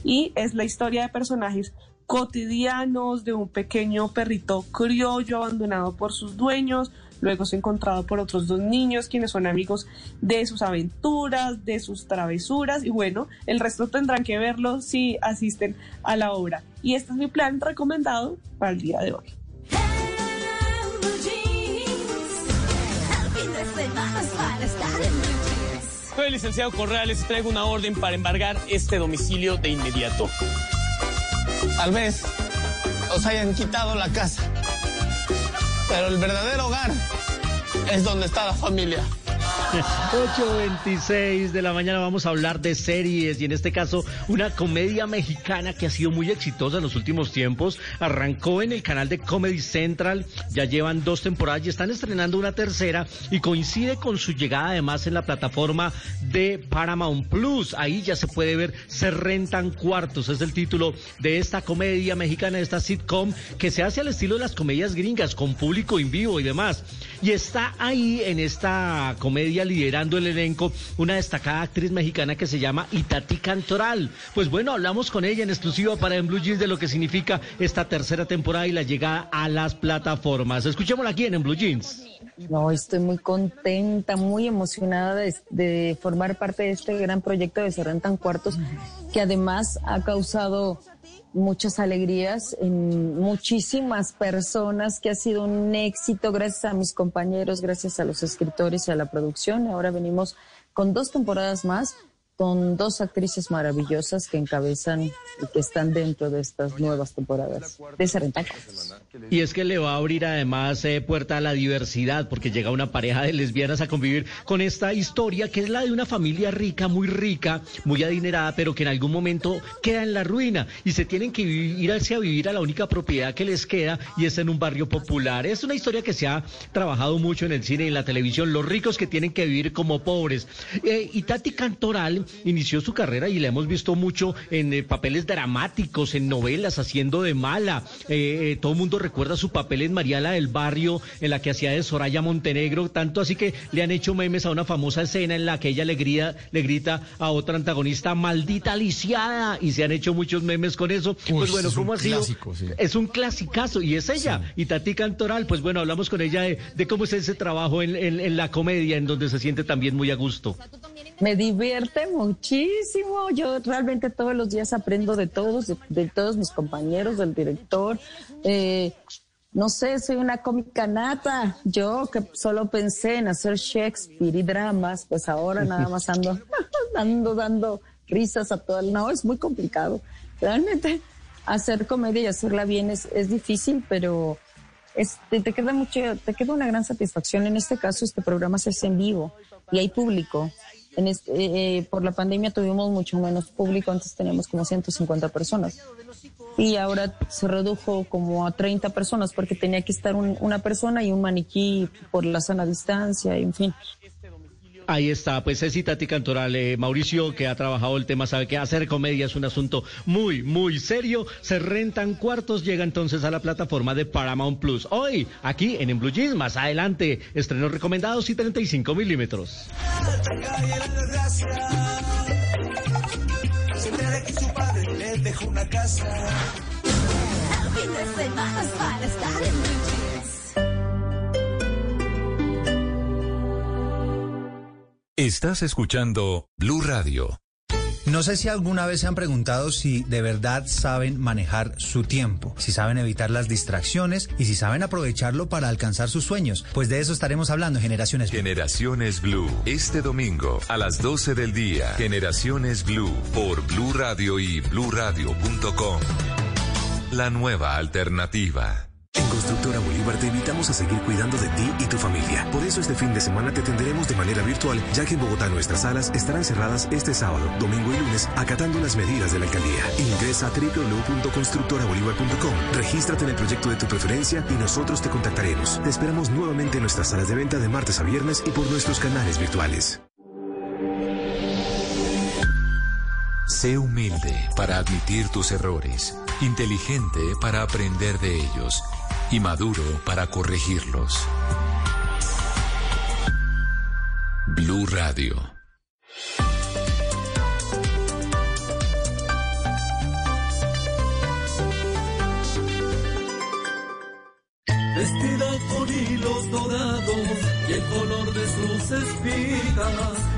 Y es la historia de personajes cotidianos de un pequeño perrito criollo abandonado por sus dueños, luego es encontrado por otros dos niños quienes son amigos de sus aventuras, de sus travesuras y bueno, el resto tendrán que verlo si asisten a la obra. Y este es mi plan recomendado para el día de hoy. Soy el licenciado Correa, les traigo una orden para embargar este domicilio de inmediato. Tal vez os hayan quitado la casa, pero el verdadero hogar es donde está la familia. 8.26 de la mañana vamos a hablar de series y en este caso una comedia mexicana que ha sido muy exitosa en los últimos tiempos. Arrancó en el canal de Comedy Central, ya llevan dos temporadas y están estrenando una tercera y coincide con su llegada además en la plataforma de Paramount Plus. Ahí ya se puede ver Se rentan cuartos, es el título de esta comedia mexicana, de esta sitcom que se hace al estilo de las comedias gringas con público en vivo y demás. Y está ahí en esta comedia comedia liderando el elenco una destacada actriz mexicana que se llama Itati Cantoral. Pues bueno, hablamos con ella en exclusiva para En Blue Jeans de lo que significa esta tercera temporada y la llegada a las plataformas. Escuchémosla aquí en En Blue Jeans. No, estoy muy contenta, muy emocionada de, de formar parte de este gran proyecto de Se Rentan Cuartos, que además ha causado muchas alegrías en muchísimas personas, que ha sido un éxito gracias a mis compañeros, gracias a los escritores y a la producción. Ahora venimos con dos temporadas más, con dos actrices maravillosas que encabezan y que están dentro de estas nuevas temporadas de. Y es que le va a abrir además eh, puerta a la diversidad, porque llega una pareja de lesbianas a convivir con esta historia que es la de una familia rica, muy rica, muy adinerada, pero que en algún momento queda en la ruina y se tienen que irse a vivir a la única propiedad que les queda y es en un barrio popular. Es una historia que se ha trabajado mucho en el cine y en la televisión, los ricos que tienen que vivir como pobres. Eh, y Tati Cantoral inició su carrera y la hemos visto mucho en eh, papeles dramáticos, en novelas, haciendo de mala. Eh, eh, todo el mundo recuerda su papel en Mariala del Barrio, en la que hacía de Soraya Montenegro, tanto así que le han hecho memes a una famosa escena en la que ella le grita, le grita a otra antagonista, maldita lisiada, y se han hecho muchos memes con eso. Uy, pues bueno, es un ¿cómo ha sido? clásico, sí. Es un clasicazo, y es ella, y Tati Cantoral, pues bueno, hablamos con ella de, de cómo es ese trabajo en, en- en la comedia, en donde se siente también muy a gusto. Me divierte muchísimo. Yo realmente todos los días aprendo de todos, de, de todos mis compañeros, del director. Eh, no sé, soy una cómica nata. Yo que solo pensé en hacer Shakespeare y dramas, pues ahora nada más ando dando, dando risas a todo el... No, es muy complicado. Realmente hacer comedia y hacerla bien es, es difícil, pero es- te, te queda mucho, te queda una gran satisfacción. En este caso, este programa se hace en vivo y hay público. En este, eh, eh, por la pandemia tuvimos mucho menos público, antes teníamos como 150 personas. Y ahora se redujo como a 30 personas porque tenía que estar un- una persona y un maniquí por la sana distancia, en fin. Ahí está, pues es Tati Cantoral. Eh, Mauricio, que ha trabajado el tema, sabe que hacer comedia es un asunto muy, muy serio. Se rentan cuartos, llega entonces a la plataforma de Paramount Plus. Hoy, aquí en En Blue Jeans, más adelante, estrenos recomendados y 35 milímetros. Se entera que su padre le dejó una casa. Estás escuchando Blue Radio. No sé si alguna vez se han preguntado si de verdad saben manejar su tiempo, si saben evitar las distracciones y si saben aprovecharlo para alcanzar sus sueños. Pues de eso estaremos hablando en Generaciones Blue. Generaciones Blue. Este domingo a las 12 del día. Generaciones Blue por Blue Radio y bluradio.com. La nueva alternativa. En Constructora Bolívar te invitamos a seguir cuidando de ti y tu familia. Por eso este fin de semana te atenderemos de manera virtual, ya que en Bogotá nuestras salas estarán cerradas este sábado, domingo y lunes, acatando las medidas de la alcaldía. Ingresa a www.constructorabolívar.com, regístrate en el proyecto de tu preferencia y nosotros te contactaremos. Te esperamos nuevamente en nuestras salas de venta de martes a viernes y por nuestros canales virtuales. Sé humilde para admitir tus errores, inteligente para aprender de ellos y maduro para corregirlos. Blue Radio.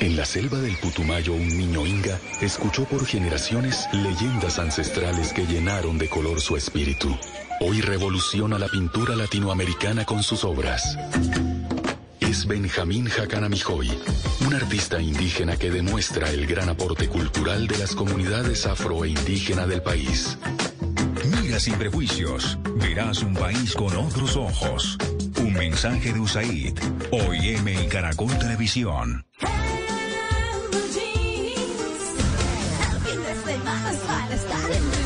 En la selva del Putumayo, un niño inga escuchó por generaciones leyendas ancestrales que llenaron de color su espíritu. Hoy revoluciona la pintura latinoamericana con sus obras. Es Benjamín Jacanamijoy, un artista indígena que demuestra el gran aporte cultural de las comunidades afro e indígena del país. Mira sin prejuicios, verás un país con otros ojos. Un mensaje de USAID, OIM y Caracol Televisión. Blue Jeans. El fin de semana finest, finest out in blue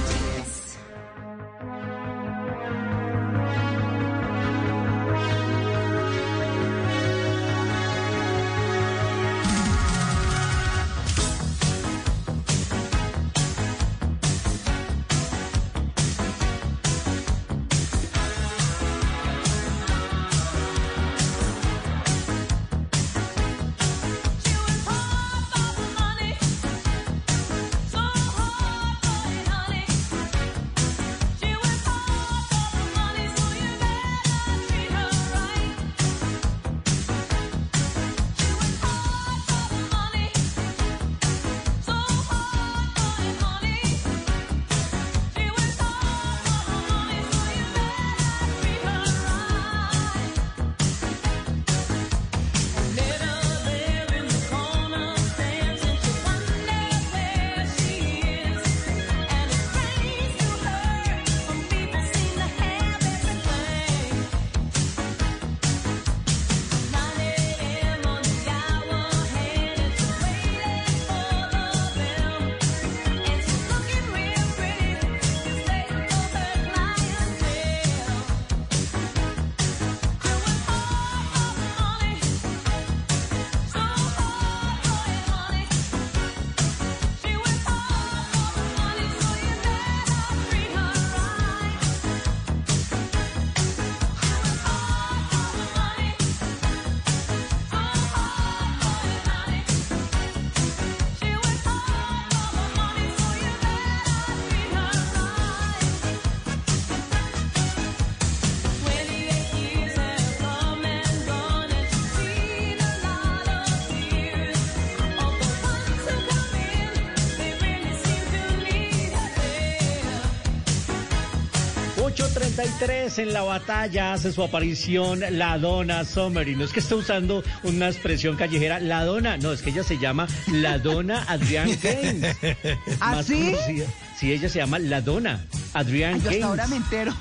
3 en la batalla hace su aparición la dona Summer. Y no es que esté usando una expresión callejera, la dona, no, es que ella se llama la dona Adrián Gaines. ¿Así? ¿Ah, sí, ella se llama la dona Adrián ahora me entero.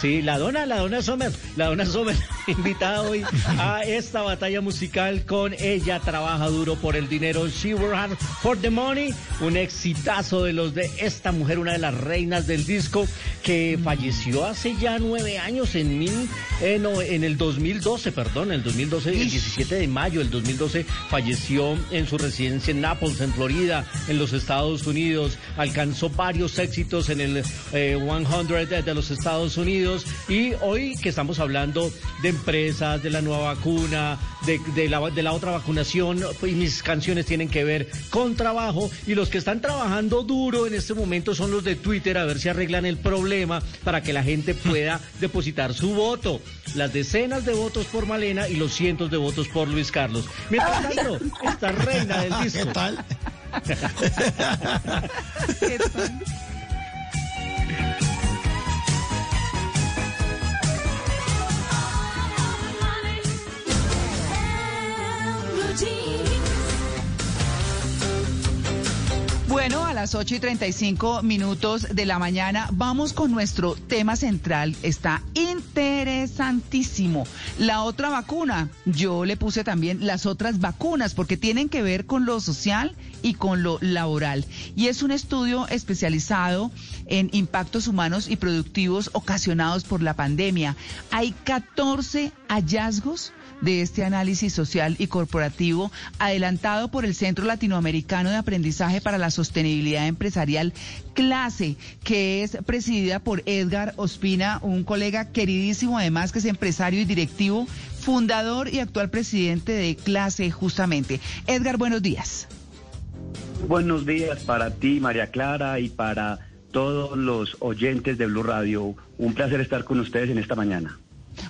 Sí, la dona, la dona Sommer, la dona Sommer, invitada hoy a esta batalla musical con ella trabaja duro por el dinero. She Works for the Money, un exitazo de los de esta mujer, una de las reinas del disco que falleció hace ya nueve años, en, mil, eh, no, en el 2012, perdón, el 2012, el 17 de mayo del 2012, falleció en su residencia en Naples, en Florida, en los Estados Unidos, alcanzó varios éxitos en el eh, 100 de, de los Estados Unidos. Y hoy que estamos hablando de empresas, de la nueva vacuna, de, de la, de la otra vacunación, pues mis canciones tienen que ver con trabajo. Y los que están trabajando duro en este momento son los de Twitter a ver si arreglan el problema para que la gente pueda depositar su voto. Las decenas de votos por Malena y los cientos de votos por Luis Carlos. Mientras tanto, esta reina del disco. ¿Qué tal? Bueno, a las 8 y 35 minutos de la mañana vamos con nuestro tema central. Está interesantísimo. La otra vacuna. Yo le puse también las otras vacunas porque tienen que ver con lo social y con lo laboral. Y es un estudio especializado en impactos humanos y productivos ocasionados por la pandemia. Hay 14 hallazgos de este análisis social y corporativo adelantado por el Centro Latinoamericano de Aprendizaje para la Sostenibilidad Empresarial, clase, que es presidida por Edgar Ospina, un colega queridísimo además que es empresario y directivo, fundador y actual presidente de clase justamente. Edgar, buenos días. Buenos días para ti, María Clara, y para todos los oyentes de Blue Radio. Un placer estar con ustedes en esta mañana.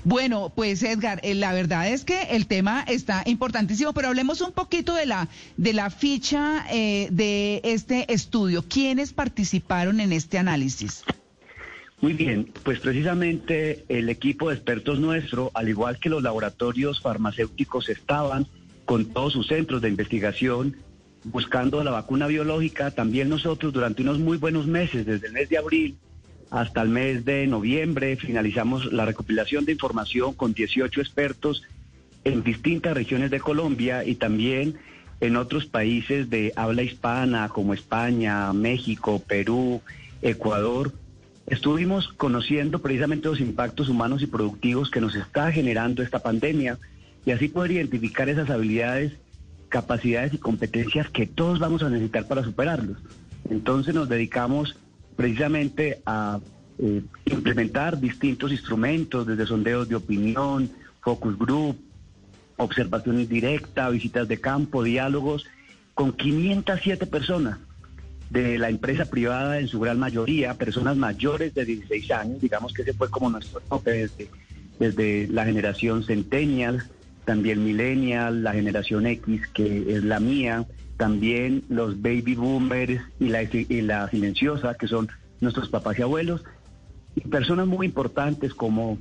Bueno, pues Edgar, eh, la verdad es que el tema está importantísimo, pero hablemos un poquito de la de la ficha eh, de este estudio. ¿Quiénes participaron en este análisis? Muy bien, pues precisamente el equipo de expertos nuestro, al igual que los laboratorios farmacéuticos, estaban con todos sus centros de investigación buscando la vacuna biológica. También nosotros durante unos muy buenos meses, desde el mes de abril hasta el mes de noviembre, finalizamos la recopilación de información con 18 expertos en distintas regiones de Colombia y también en otros países de habla hispana como España, México, Perú, Ecuador, estuvimos conociendo precisamente los impactos humanos y productivos que nos está generando esta pandemia y así poder identificar esas habilidades, capacidades y competencias que todos vamos a necesitar para superarlos. Entonces nos dedicamos precisamente a eh, implementar distintos instrumentos, desde sondeos de opinión, focus group, observación directa, visitas de campo, diálogos, con 507 personas de la empresa privada, en su gran mayoría, personas mayores de 16 años, digamos que ese fue como nuestro tope desde, desde la generación Centennial, también Millennial, la generación X, que es la mía, también los baby boomers y la, silenciosa, que son nuestros papás y abuelos, y personas muy importantes como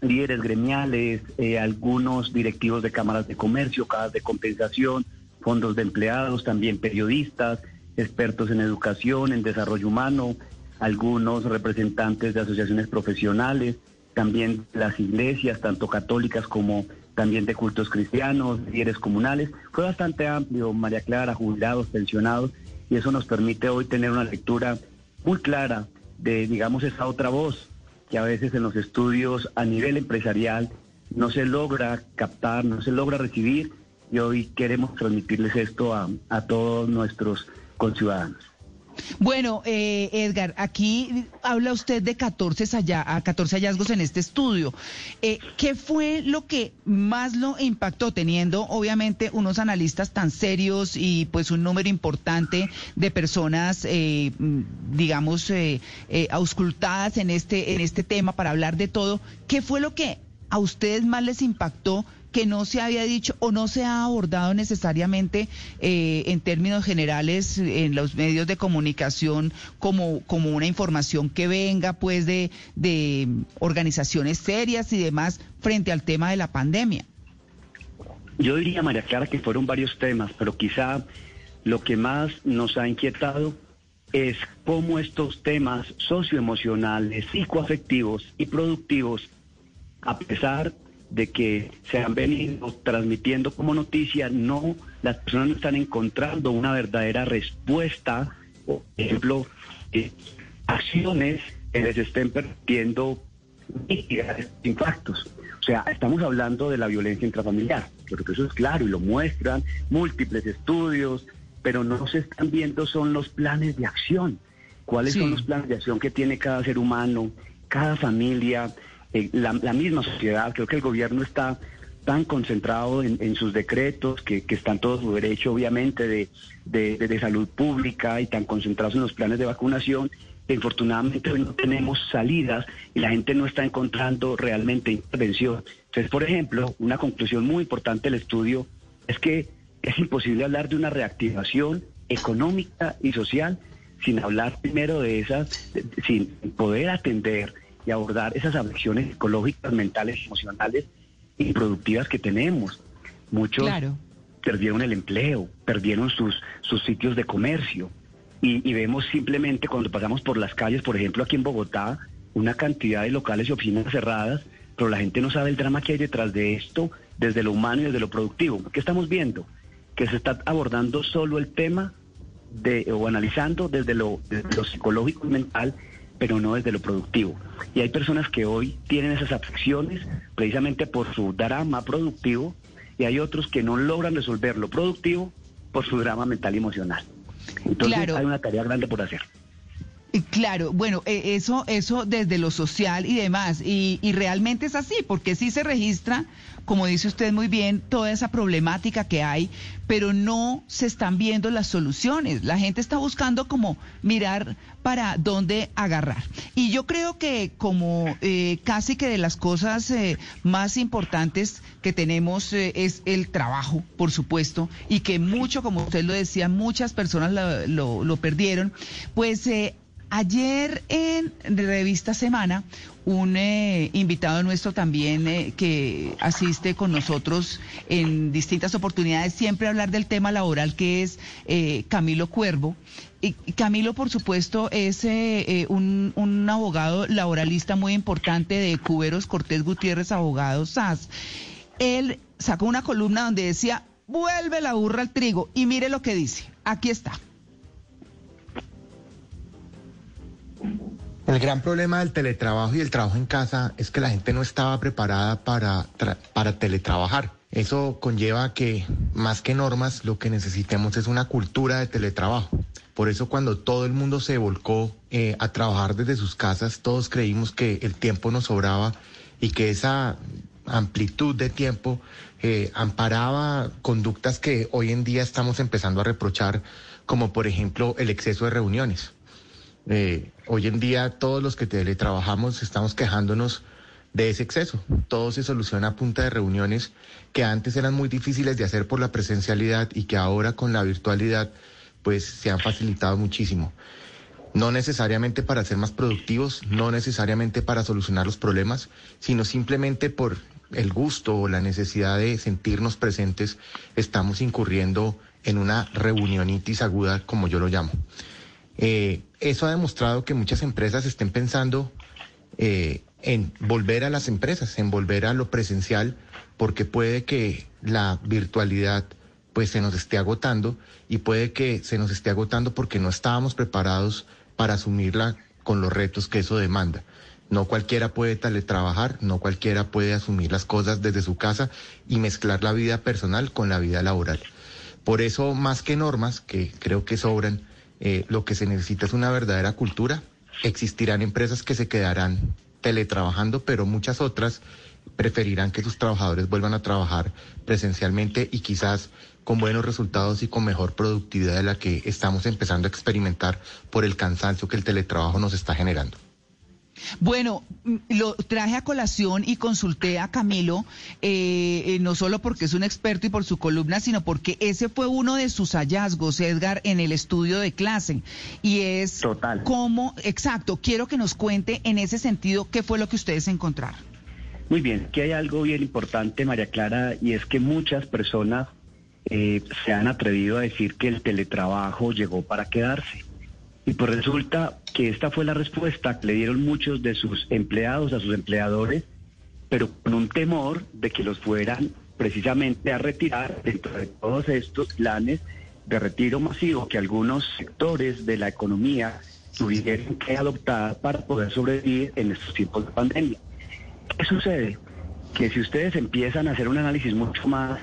líderes gremiales, eh, algunos directivos de cámaras de comercio, cajas de compensación, fondos de empleados, también periodistas, expertos en educación, en desarrollo humano, algunos representantes de asociaciones profesionales, también las iglesias, tanto católicas como también de cultos cristianos, líderes comunales. Fue bastante amplio, María Clara, jubilados, pensionados, y eso nos permite hoy tener una lectura muy clara de, digamos, esa otra voz que a veces en los estudios a nivel empresarial no se logra captar, no se logra recibir, y hoy queremos transmitirles esto a, a todos nuestros conciudadanos. Bueno, eh, Edgar, aquí habla usted de 14, halla- a 14 hallazgos en este estudio. Eh, ¿Qué fue lo que más lo impactó, teniendo obviamente unos analistas tan serios y pues un número importante de personas, eh, digamos, eh, eh, auscultadas en este, en este tema para hablar de todo? ¿Qué fue lo que a ustedes más les impactó? Que no se había dicho o no se ha abordado necesariamente eh, en términos generales en los medios de comunicación como, como una información que venga pues de, de organizaciones serias y demás frente al tema de la pandemia. Yo diría, María Clara, que fueron varios temas, pero quizá lo que más nos ha inquietado es cómo estos temas socioemocionales, psicoafectivos y productivos, a pesar de que se han venido transmitiendo como noticia, no, las personas no están encontrando una verdadera respuesta, por ejemplo, eh, acciones que les estén permitiendo mitigar estos impactos. O sea, estamos hablando de la violencia intrafamiliar, creo que eso es claro y lo muestran múltiples estudios, pero no se están viendo son los planes de acción. ¿Cuáles son los planes de acción que tiene cada ser humano, cada familia, eh, la, la misma sociedad? Creo que el gobierno está tan concentrado en, sus decretos, que, están todos su derecho, obviamente, de, de- de- salud pública y tan concentrados en los planes de vacunación, que infortunadamente hoy no tenemos salidas y la gente no está encontrando realmente intervención. Entonces, por ejemplo, una conclusión muy importante del estudio es que es imposible hablar de una reactivación económica y social sin hablar primero de esas, sin poder atender y abordar esas afecciones psicológicas, mentales, emocionales y productivas que tenemos. Muchos Claro. perdieron el empleo, perdieron sus, sus sitios de comercio. Y, y vemos simplemente cuando pasamos por las calles, por ejemplo aquí en Bogotá, una cantidad de locales y oficinas cerradas, pero la gente no sabe el drama que hay detrás de esto, desde lo humano y desde lo productivo. ¿Qué estamos viendo? Que se está abordando solo el tema de, o analizando desde lo, desde lo psicológico y mental, pero no desde lo productivo. Y hay personas que hoy tienen esas afecciones precisamente por su drama productivo y hay otros que no logran resolver lo productivo por su drama mental y emocional. Entonces Claro. hay una tarea grande por hacer. Claro, bueno, eh, eso, eso desde lo social y demás, y, y realmente es así, porque sí se registra, como dice usted muy bien, toda esa problemática que hay, pero no se están viendo las soluciones. La gente está buscando como mirar para dónde agarrar. Y yo creo que como eh, casi que de las cosas eh, más importantes que tenemos eh, es el trabajo, por supuesto, y que mucho, como usted lo decía, muchas personas lo, lo- perdieron, pues eh, Ayer en Revista Semana, un eh, invitado nuestro también eh, que asiste con nosotros en distintas oportunidades, siempre hablar del tema laboral, que es eh, Camilo Cuervo. Y Camilo, por supuesto, es un, un abogado laboralista muy importante de Cuberos Cortés Gutiérrez, abogado SAS. Él sacó una columna donde decía, vuelve la burra al trigo y mire lo que dice. Aquí está. El gran problema del teletrabajo y el trabajo en casa es que la gente no estaba preparada para, para teletrabajar. Eso conlleva que más que normas lo que necesitemos es una cultura de teletrabajo. Por eso cuando todo el mundo se volcó eh, a trabajar desde sus casas, todos creímos que el tiempo nos sobraba y que esa amplitud de tiempo eh, amparaba conductas que hoy en día estamos empezando a reprochar, como por ejemplo el exceso de reuniones. Eh, hoy en día todos los que teletrabajamos estamos quejándonos de ese exceso. Todo se soluciona a punta de reuniones que antes eran muy difíciles de hacer por la presencialidad y que ahora con la virtualidad pues se han facilitado muchísimo. No necesariamente para ser más productivos, no necesariamente para solucionar los problemas, sino simplemente por el gusto o la necesidad de sentirnos presentes, estamos incurriendo en una reunionitis aguda, como yo lo llamo. Eh, eso ha demostrado que muchas empresas estén pensando eh, en volver a las empresas, en volver a lo presencial, porque puede que la virtualidad pues se nos esté agotando y puede que se nos esté agotando porque no estábamos preparados para asumirla con los retos que eso demanda. No cualquiera puede teletrabajar, no cualquiera puede asumir las cosas desde su casa y mezclar la vida personal con la vida laboral. Por eso, más que normas, que creo que sobran, eh, lo que se necesita es una verdadera cultura. Existirán empresas que se quedarán teletrabajando, pero muchas otras preferirán que sus trabajadores vuelvan a trabajar presencialmente y quizás con buenos resultados y con mejor productividad de la que estamos empezando a experimentar por el cansancio que el teletrabajo nos está generando. Bueno, mm, lo traje a colación y consulté a Camilo, eh, eh, no solo porque es un experto y por su columna, sino porque ese fue uno de sus hallazgos, Edgar, en el estudio de clase. Y es Total. cómo, exacto, quiero que nos cuente en ese sentido qué fue lo que ustedes encontraron. Muy bien, aquí hay algo bien importante, María Clara, y es que muchas personas eh, se han atrevido a decir que el teletrabajo llegó para quedarse. Y pues resulta que esta fue la respuesta que le dieron muchos de sus empleados a sus empleadores, pero con un temor de que los fueran precisamente a retirar dentro de todos estos planes de retiro masivo que algunos sectores de la economía tuvieron que adoptar para poder sobrevivir en estos tiempos de pandemia. ¿Qué sucede? Que si ustedes empiezan a hacer un análisis mucho más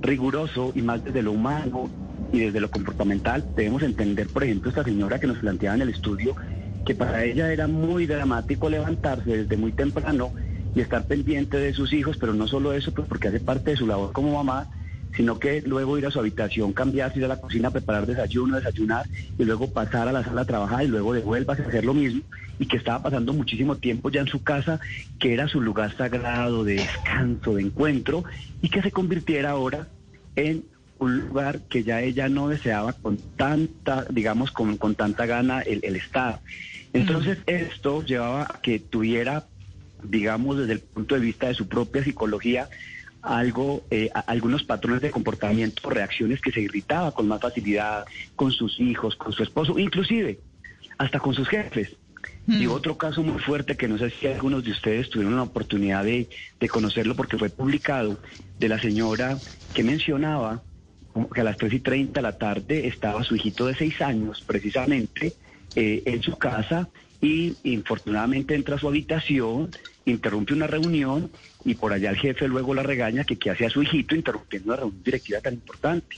riguroso y más desde lo humano y desde lo comportamental, debemos entender, por ejemplo, esta señora que nos planteaba en el estudio, que para ella era muy dramático levantarse desde muy temprano y estar pendiente de sus hijos, pero no solo eso, pues porque hace parte de su labor como mamá, sino que luego ir a su habitación, cambiarse, ir a la cocina, preparar desayuno, desayunar y luego pasar a la sala a trabajar y luego devuelvas a hacer lo mismo y que estaba pasando muchísimo tiempo ya en su casa, que era su lugar sagrado de descanso, de encuentro y que se convirtiera ahora en un lugar que ya ella no deseaba con tanta, digamos, con, con tanta gana el, el estar. Entonces esto llevaba a que tuviera, digamos, desde el punto de vista de su propia psicología, algo, eh, algunos patrones de comportamiento, reacciones que se irritaba con más facilidad con sus hijos, con su esposo, inclusive hasta con sus jefes. Y otro caso muy fuerte que no sé si algunos de ustedes tuvieron la oportunidad de, de conocerlo porque fue publicado, de la señora que mencionaba que a las 3 y 30 de la tarde estaba su hijito de 6 años precisamente eh, en su casa y infortunadamente entra a su habitación, interrumpe una reunión y por allá el jefe luego la regaña que qué hacía su hijito interrumpiendo una reunión directiva tan importante.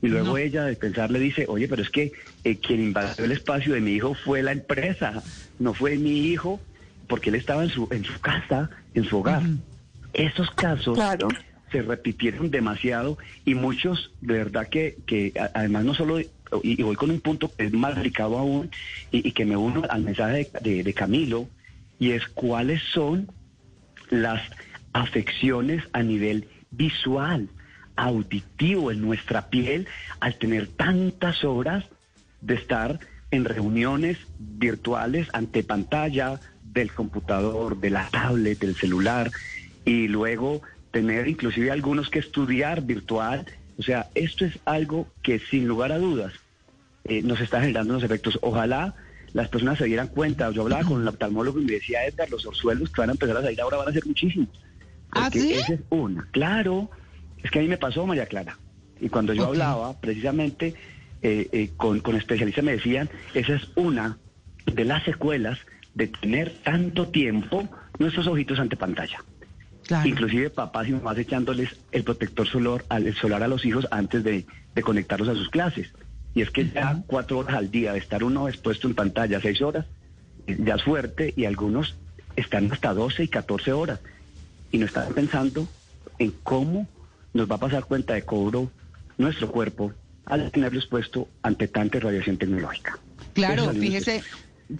Y luego ella de pensar le dice, oye, pero es que eh, quien invadió el espacio de mi hijo fue la empresa, no fue mi hijo, porque él estaba en su, en su casa, en su hogar. Esos casos se repitieron demasiado y muchos, de verdad que, que a- además no solo, y, y voy con un punto que es más delicado aún y, y que me uno al mensaje de, de- de Camilo, y es cuáles son las afecciones a nivel visual, auditivo en nuestra piel al tener tantas horas de estar en reuniones virtuales ante pantalla del computador, de la tablet, del celular y luego tener inclusive algunos que estudiar virtual. O sea, esto es algo que sin lugar a dudas eh, nos está generando unos efectos. Ojalá las personas se dieran cuenta. Yo hablaba con el oftalmólogo y me decía, Edgar, los orzuelos que van a empezar a salir ahora van a ser muchísimos. ¿Ah, Porque sí? esa es una. Claro, es que a mí me pasó, María Clara. Y cuando yo hablaba, precisamente eh, eh, con, con especialistas me decían, esa es una de las secuelas de tener tanto tiempo nuestros ojitos ante pantalla. Inclusive papás y mamás echándoles el protector solar, al- solar a los hijos antes de, de conectarlos a sus clases. Y es que ya cuatro horas al día de estar uno expuesto en pantalla, seis horas, eh, ya es fuerte y algunos están hasta 12 y 14 horas. Y no están pensando en cómo nos va a pasar cuenta de cobro nuestro cuerpo al tenerlo expuesto ante tanta radiación tecnológica. Claro, fíjese,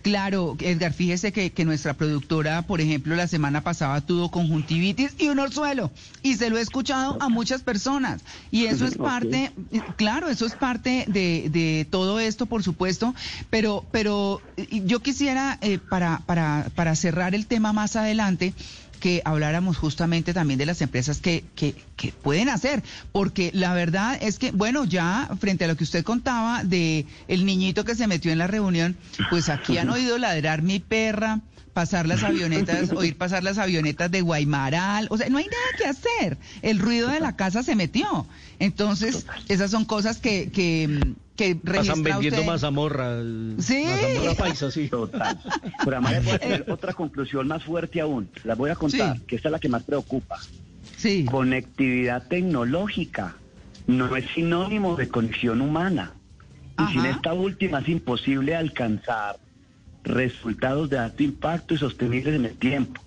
claro, Edgar, fíjese que, que nuestra productora, por ejemplo, la semana pasada tuvo conjuntivitis y un orzuelo, y se lo he escuchado a muchas personas. Y eso es parte, claro, eso es parte de, de todo esto, por supuesto, pero, pero yo quisiera, eh, para, para, para cerrar el tema más adelante, que habláramos justamente también de las empresas que, que, que pueden hacer, porque la verdad es que, bueno, ya frente a lo que usted contaba de el niñito que se metió en la reunión, pues aquí han oído ladrar mi perra, pasar las avionetas, oír pasar las avionetas de Guaymaral, o sea, no hay nada que hacer, el ruido de la casa se metió. Entonces, esas son cosas que, que, que Pasan vendiendo usted. mazamorra. Sí. Mazamorra paisa, sí. Total. Pero además voy a tener otra conclusión más fuerte aún. La voy a contar, que esta es la que más preocupa. Sí. Conectividad tecnológica no es sinónimo de conexión humana. Y sin esta última es imposible alcanzar resultados de alto impacto y sostenibles en el tiempo.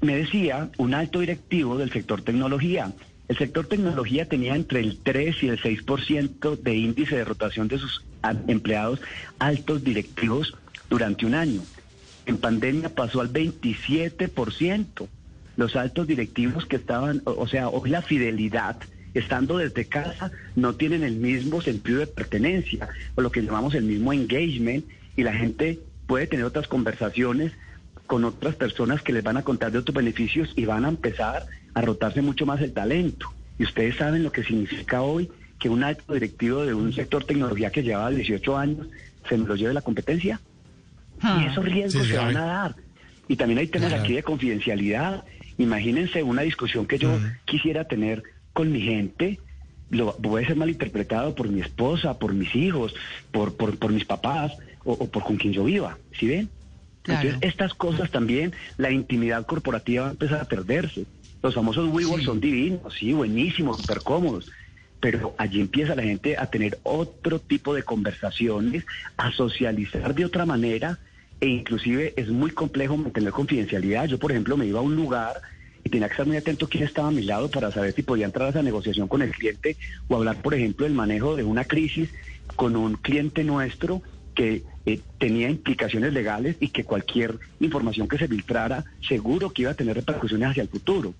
Me decía un alto directivo del sector tecnología. El sector tecnología tenía entre el 3 y el 6% de índice de rotación de sus empleados altos directivos durante un año. En pandemia pasó al 27%. Los altos directivos que estaban, o sea, hoy la fidelidad, estando desde casa, no tienen el mismo sentido de pertenencia, o lo que llamamos el mismo engagement, y la gente puede tener otras conversaciones con otras personas que les van a contar de otros beneficios y van a empezar a rotarse mucho más el talento. Y ustedes saben lo que significa hoy que un alto directivo de un sector tecnología que llevaba 18 años se me lo lleve la competencia. Y esos riesgos Sí, se van a dar. Y también hay temas aquí de confidencialidad. Imagínense una discusión que yo quisiera tener con mi gente. Lo, puede ser malinterpretado por mi esposa, por mis hijos, por, por, por mis papás o, o por con quien yo viva. ¿Sí ven? Entonces, estas cosas también, la intimidad corporativa va a empezar a perderse. Los famosos WeWork son divinos, sí, buenísimos, súper cómodos. Pero allí empieza la gente a tener otro tipo de conversaciones, a socializar de otra manera e inclusive es muy complejo mantener confidencialidad. Yo, por ejemplo, me iba a un lugar y tenía que estar muy atento quién estaba a mi lado para saber si podía entrar a esa negociación con el cliente o hablar, por ejemplo, del manejo de una crisis con un cliente nuestro que eh, tenía implicaciones legales y que cualquier información que se filtrara seguro que iba a tener repercusiones hacia el futuro.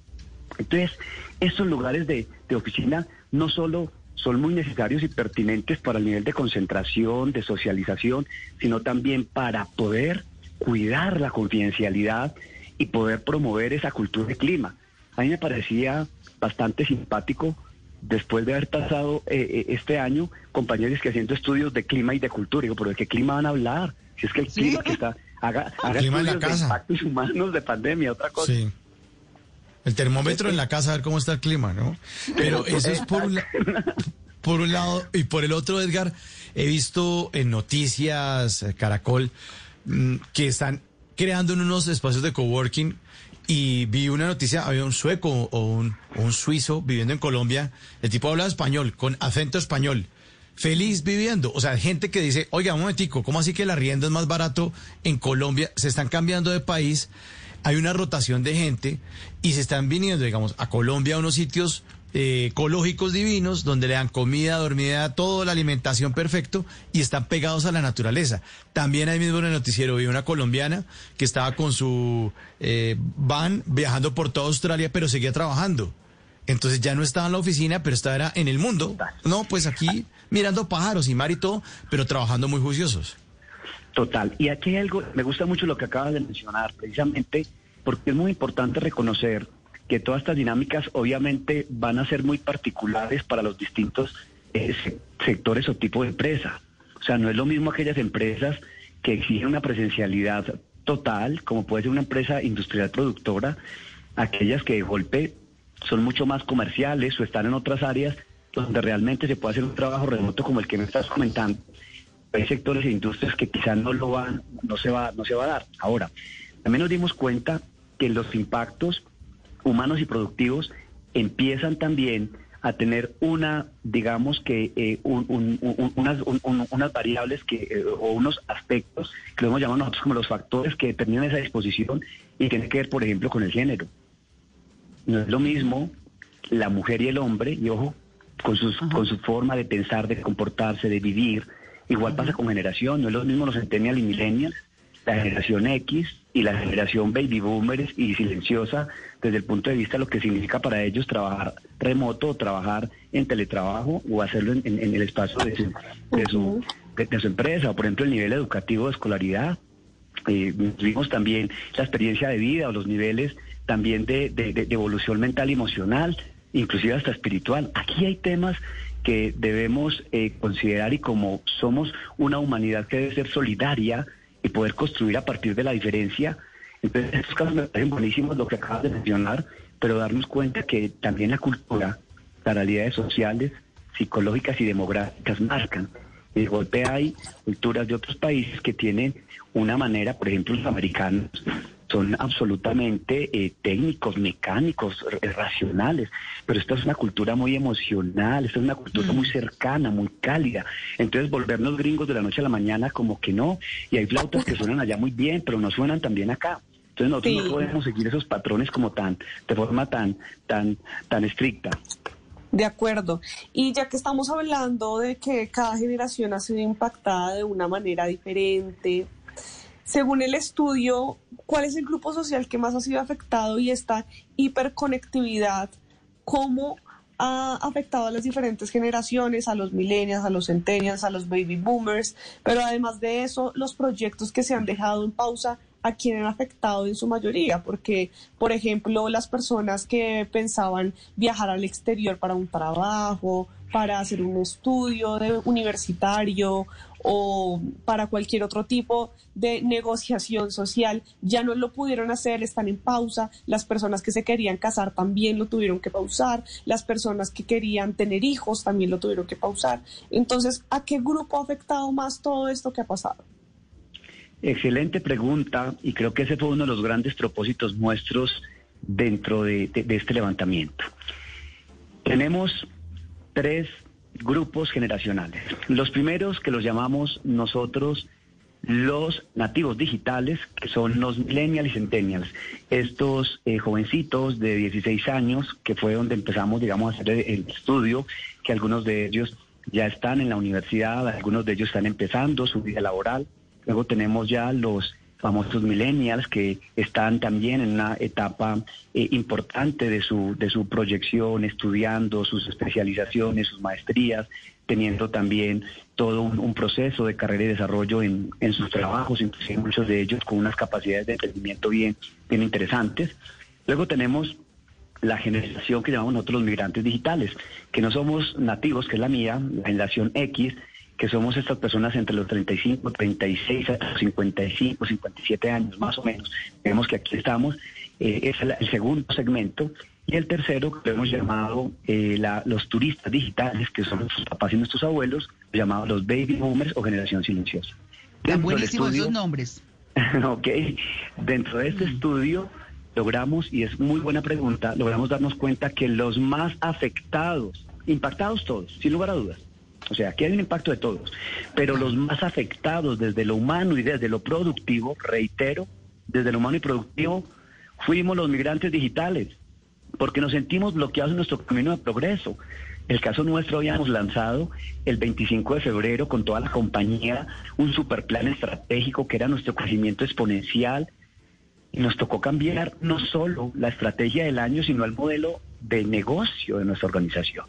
Entonces, estos lugares de, de oficina no solo son muy necesarios y pertinentes para el nivel de concentración, de socialización, sino también para poder cuidar la confidencialidad y poder promover esa cultura de clima. A mí me parecía bastante simpático después de haber pasado eh, eh, este año compañeros que haciendo estudios de clima y de cultura. Digo, pero ¿de qué clima van a hablar? Si es que el clima que está... Haga, haga clima en la estudios de impactos humanos de pandemia, otra cosa. Sí. El termómetro en la casa, a ver cómo está el clima, ¿no? Pero eso es por un, la- por un lado. Y por el otro, Edgar, he visto en noticias, eh, Caracol, mm, que están creando en unos espacios de coworking y vi una noticia, había un sueco o un, suizo viviendo en Colombia, el tipo habla español, con acento español, feliz viviendo, o sea, gente que dice, oiga, un momentico, ¿cómo así que el arriendo es más barato en Colombia? Se están cambiando de país, hay una rotación de gente y se están viniendo, digamos, a Colombia a unos sitios eh, ecológicos divinos donde le dan comida, dormida, toda la alimentación perfecto y están pegados a la naturaleza. También ahí mismo en el noticiero vi una colombiana que estaba con su eh, van viajando por toda Australia pero seguía trabajando. Entonces ya no estaba en la oficina, pero estaba en el mundo. No, pues aquí mirando pájaros y mar y todo, pero trabajando muy juiciosos. Total. Y aquí hay algo, me gusta mucho lo que acabas de mencionar, precisamente porque es muy importante reconocer que todas estas dinámicas obviamente van a ser muy particulares para los distintos eh, se- sectores o tipos de empresa. O sea, no es lo mismo aquellas empresas que exigen una presencialidad total, como puede ser una empresa industrial productora, aquellas que de golpe son mucho más comerciales o están en otras áreas donde realmente se puede hacer un trabajo remoto como el que me estás comentando. Hay sectores e industrias que quizás no lo van, no se va, no se va a dar. Ahora, también nos dimos cuenta que los impactos humanos y productivos empiezan también a tener una, digamos que, eh, un- un- un- unas, un- un- unas variables que, eh, o unos aspectos que lo hemos llamado nosotros como los factores que determinan esa disposición y tiene que ver, por ejemplo, con el género. No es lo mismo la mujer y el hombre, y ojo, con, sus, con su forma de pensar, de comportarse, de vivir. Igual pasa con generación, no es lo mismo los centennials y millennials, la generación X y la generación baby boomers y silenciosa desde el punto de vista de lo que significa para ellos trabajar remoto o trabajar en teletrabajo o hacerlo en, en- en el espacio de su, de, su, de- de su empresa, o por ejemplo el nivel educativo de escolaridad. Eh, vimos también la experiencia de vida o los niveles también de- de- de evolución mental y emocional, inclusive hasta espiritual. Aquí hay temas que debemos eh, considerar y como somos una humanidad que debe ser solidaria y poder construir a partir de la diferencia, entonces estos casos me parecen buenísimos lo que acabas de mencionar, pero darnos cuenta que también la cultura, las realidades sociales, psicológicas y demográficas marcan. Y de golpe hay culturas de otros países que tienen una manera, por ejemplo, los americanos son absolutamente eh, técnicos, mecánicos, r- racionales, pero esta es una cultura muy emocional, esta es una cultura muy cercana, muy cálida. Entonces, volvernos gringos de la noche a la mañana como que no, y hay flautas que suenan allá muy bien, pero no suenan tan bien acá. Entonces nosotros Sí. no podemos seguir esos patrones como tan, de forma tan, tan, tan estricta. De acuerdo. Y ya que estamos hablando de que cada generación ha sido impactada de una manera diferente, según el estudio, ¿cuál es el grupo social que más ha sido afectado y esta hiperconectividad? ¿Cómo ha afectado a las diferentes generaciones, a los millennials, a los centennials, a los baby boomers? Pero además de eso, los proyectos que se han dejado en pausa a quién han afectado en su mayoría, porque, por ejemplo, las personas que pensaban viajar al exterior para un trabajo, para hacer un estudio universitario o para cualquier otro tipo de negociación social, ya no lo pudieron hacer, están en pausa. Las personas que se querían casar también lo tuvieron que pausar. Las personas que querían tener hijos también lo tuvieron que pausar. Entonces, ¿a qué grupo ha afectado más todo esto que ha pasado? Excelente pregunta y creo que ese fue uno de los grandes propósitos nuestros dentro de, de- de este levantamiento. Tenemos tres grupos generacionales. Los primeros que los llamamos nosotros los nativos digitales, que son los millennials y centennials. Estos eh, jovencitos de 16 años, que fue donde empezamos, digamos, a hacer el, el estudio, que algunos de ellos ya están en la universidad, algunos de ellos están empezando su vida laboral. Luego tenemos ya los famosos millennials que están también en una etapa eh, importante de su, de su proyección, estudiando sus especializaciones, sus maestrías, teniendo también todo un, proceso de carrera y desarrollo en, en sus trabajos, inclusive muchos de ellos con unas capacidades de emprendimiento bien, bien interesantes. Luego tenemos la generación que llamamos nosotros los migrantes digitales, que no somos nativos, que es la mía, la generación X, que somos estas personas entre los 35, 36, hasta los 55, 57 años más o menos. Vemos que aquí estamos, eh, es el, el segundo segmento. Y el tercero, que lo hemos llamado eh, la- los turistas digitales, que son nuestros papás y nuestros abuelos, llamados los baby boomers o generación silenciosa. Están buenísimos esos nombres. ok, dentro de este estudio logramos, y es muy buena pregunta, logramos darnos cuenta que los más afectados, impactados todos, sin lugar a dudas, o sea, aquí hay un impacto de todos, pero los más afectados desde lo humano y desde lo productivo, reitero, desde lo humano y productivo, fuimos los migrantes digitales, porque nos sentimos bloqueados en nuestro camino de progreso. El caso nuestro habíamos lanzado el 25 de febrero con toda la compañía un super plan estratégico que era nuestro crecimiento exponencial y nos tocó cambiar no solo la estrategia del año, sino el modelo de negocio de nuestra organización.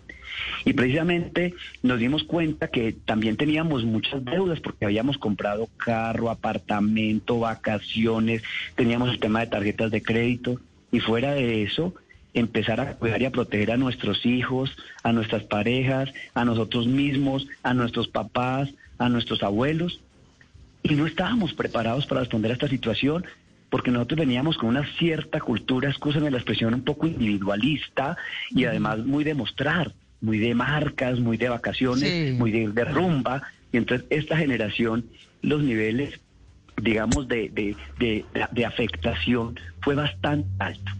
Y precisamente nos dimos cuenta que también teníamos muchas deudas porque habíamos comprado carro, apartamento, vacaciones, teníamos el tema de tarjetas de crédito y fuera de eso empezar a cuidar y a proteger a nuestros hijos, a nuestras parejas, a nosotros mismos, a nuestros papás, a nuestros abuelos. Y no estábamos preparados para responder a esta situación porque nosotros veníamos con una cierta cultura, escúchame la expresión, un poco individualista y además muy de mostrar. Muy de marcas, muy de vacaciones, Sí. muy de, de rumba. Y entonces esta generación, los niveles, digamos, de, de, de, de afectación fue bastante alto.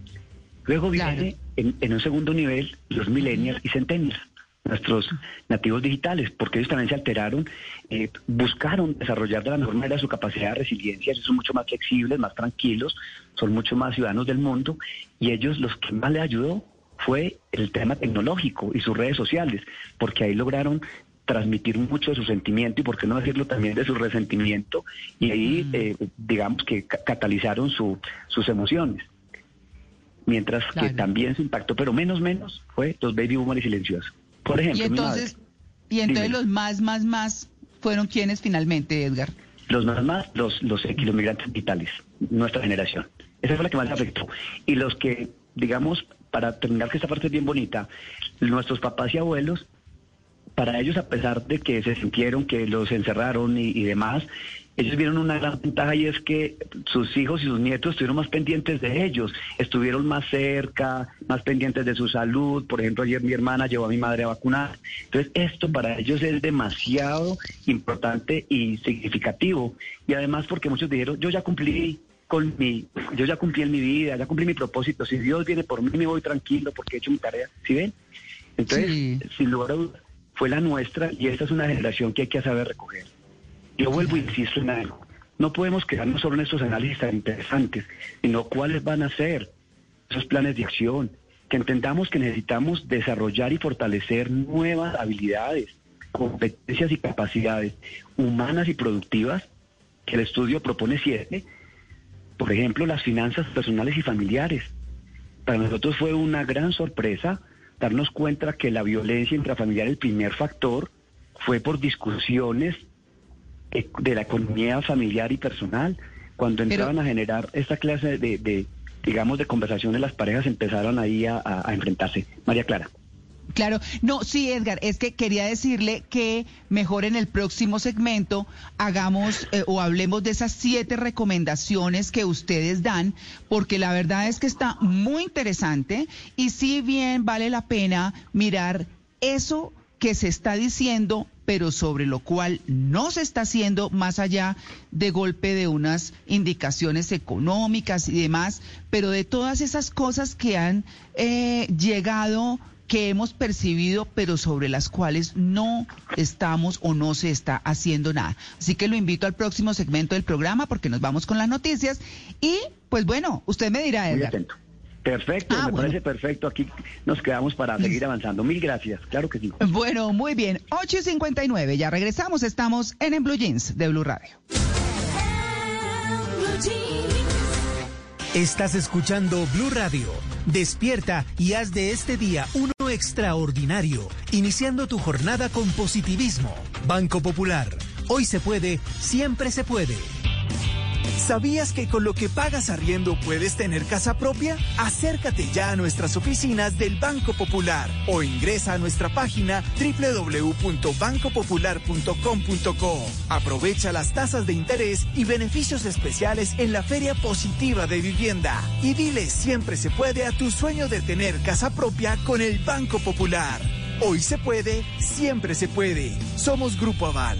Luego viene en, en un segundo nivel los millennials y centennials, nuestros nativos digitales, porque ellos también se alteraron, eh, buscaron desarrollar de la mejor manera su capacidad de resiliencia, ellos son mucho más flexibles, más tranquilos, son mucho más ciudadanos del mundo, y ellos los que más les ayudó fue el tema tecnológico y sus redes sociales, porque ahí lograron transmitir mucho de su sentimiento y por qué no decirlo también de su resentimiento y ahí eh, digamos que ca- catalizaron su, sus emociones. Mientras que también se impactó pero menos menos fue los baby boomers silenciosos. Por ejemplo Y mi entonces, madre, y entonces Dime. los más, más, más fueron quienes finalmente, Edgar. los más más los los, los migrantes digitales nuestra generación. Esa fue la que más afectó. Y los que digamos para terminar que esta parte es bien bonita nuestros papás y abuelos para ellos, a pesar de que se sintieron que los encerraron y, demás, ellos vieron una gran ventaja y es que sus hijos y sus nietos estuvieron más pendientes de ellos, estuvieron más cerca, más pendientes de su salud. Por ejemplo, ayer mi hermana llevó a mi madre a vacunar. Entonces, esto para ellos es demasiado importante y significativo. Y además porque muchos dijeron, yo ya cumplí con mi, yo ya cumplí en mi vida, ya cumplí mi propósito. Si Dios viene por mí, me voy tranquilo porque he hecho mi tarea. ¿Sí ven? Entonces, sin lugar a dudas, fue la nuestra y esta es una generación que hay que saber recoger. Yo vuelvo e insisto en algo. No podemos quedarnos solo en estos análisis tan interesantes, sino cuáles van a ser esos planes de acción. Que entendamos que necesitamos desarrollar y fortalecer nuevas habilidades, competencias y capacidades humanas y productivas, que el estudio propone siete. Por ejemplo, las finanzas personales y familiares. Para nosotros fue una gran sorpresa darnos cuenta que la violencia intrafamiliar, el primer factor, fue por discusiones eh, de la economía familiar y personal. Cuando entraban a generar esta clase de, de, digamos, de conversaciones, las parejas empezaron ahí a enfrentarse. María Clara. Claro, no, sí, Edgar, es que quería decirle que mejor en el próximo segmento hagamos eh, o hablemos de esas siete recomendaciones que ustedes dan, porque la verdad es que está muy interesante y sí bien vale la pena mirar eso que se está diciendo, pero sobre lo cual no se está haciendo más allá de golpe de unas indicaciones económicas y demás, pero de todas esas cosas que han eh, llegado que hemos percibido, pero sobre las cuales no estamos o no se está haciendo nada. Así que lo invito al próximo segmento del programa porque nos vamos con las noticias y pues bueno, usted me dirá, Muy Edgar. atento. Perfecto, Ah, me bueno. parece perfecto. Aquí nos quedamos para seguir avanzando. Mil gracias. Claro que sí. Bueno, muy bien. 8 y 59, ya regresamos. Estamos en En Blue Jeans de Blue Radio. Estás escuchando Blue Radio. Despierta y haz de este día uno extraordinario, iniciando tu jornada con positivismo. Banco Popular. Hoy se puede, siempre se puede. ¿Sabías que con lo que pagas arriendo puedes tener casa propia? Acércate ya a nuestras oficinas del Banco Popular o ingresa a nuestra página www.bancopopular.com.co. Aprovecha las tasas de interés y beneficios especiales en la Feria Positiva de Vivienda y dile siempre se puede a tu sueño de tener casa propia con el Banco Popular. Hoy se puede, siempre se puede. Somos Grupo Aval.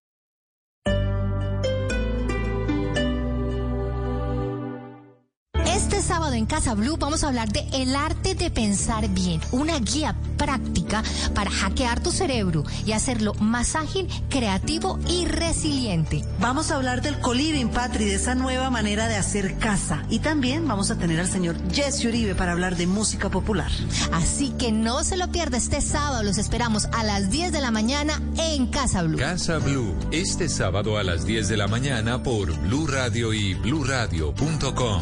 Sábado en Casa Blue vamos a hablar de el arte de pensar bien, una guía práctica para hackear tu cerebro y hacerlo más ágil, creativo y resiliente. Vamos a hablar del coliving, Patri, de esa nueva manera de hacer casa. Y también vamos a tener al señor Jesse Uribe para hablar de música popular. Así que no se lo pierda este sábado, los esperamos a las 10 de la mañana en Casa Blue. Casa Blue, este sábado a las 10 de la mañana por Blue Radio y bluradio.com.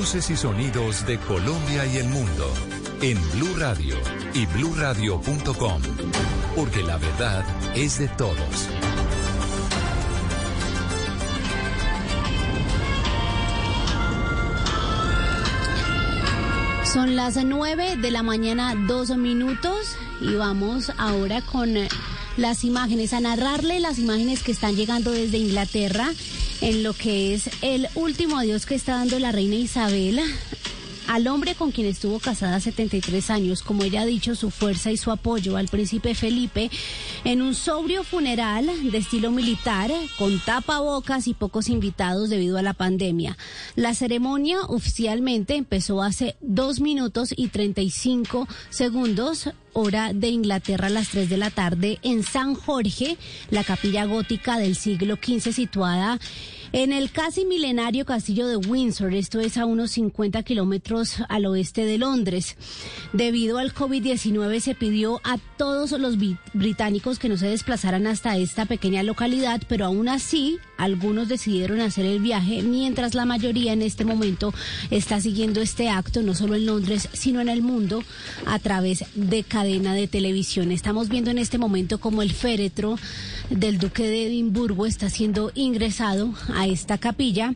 Voces y sonidos de Colombia y el mundo en Blue Radio y bluradio.com, porque la verdad es de todos. Son las 9 de la mañana, dos minutos, y vamos ahora con las imágenes, a narrarle las imágenes que están llegando desde Inglaterra en lo que es el último adiós que está dando la reina Isabel al hombre con quien estuvo casada 73 años, como ella ha dicho, su fuerza y su apoyo al príncipe Felipe en un sobrio funeral de estilo militar con tapabocas y pocos invitados debido a la pandemia. La ceremonia oficialmente empezó hace dos minutos y 35 segundos hora de Inglaterra a las 3 de la tarde en San Jorge, la capilla gótica del siglo XV situada en el casi milenario castillo de Windsor, esto es a unos 50 kilómetros al oeste de Londres. Debido al COVID-19 se pidió a todos los británicos que no se desplazaran hasta esta pequeña localidad, pero aún así algunos decidieron hacer el viaje, mientras la mayoría en este momento está siguiendo este acto, no solo en Londres, sino en el mundo, a través de cadena de televisión. Estamos viendo en este momento como el féretro del duque de Edimburgo está siendo ingresado a esta capilla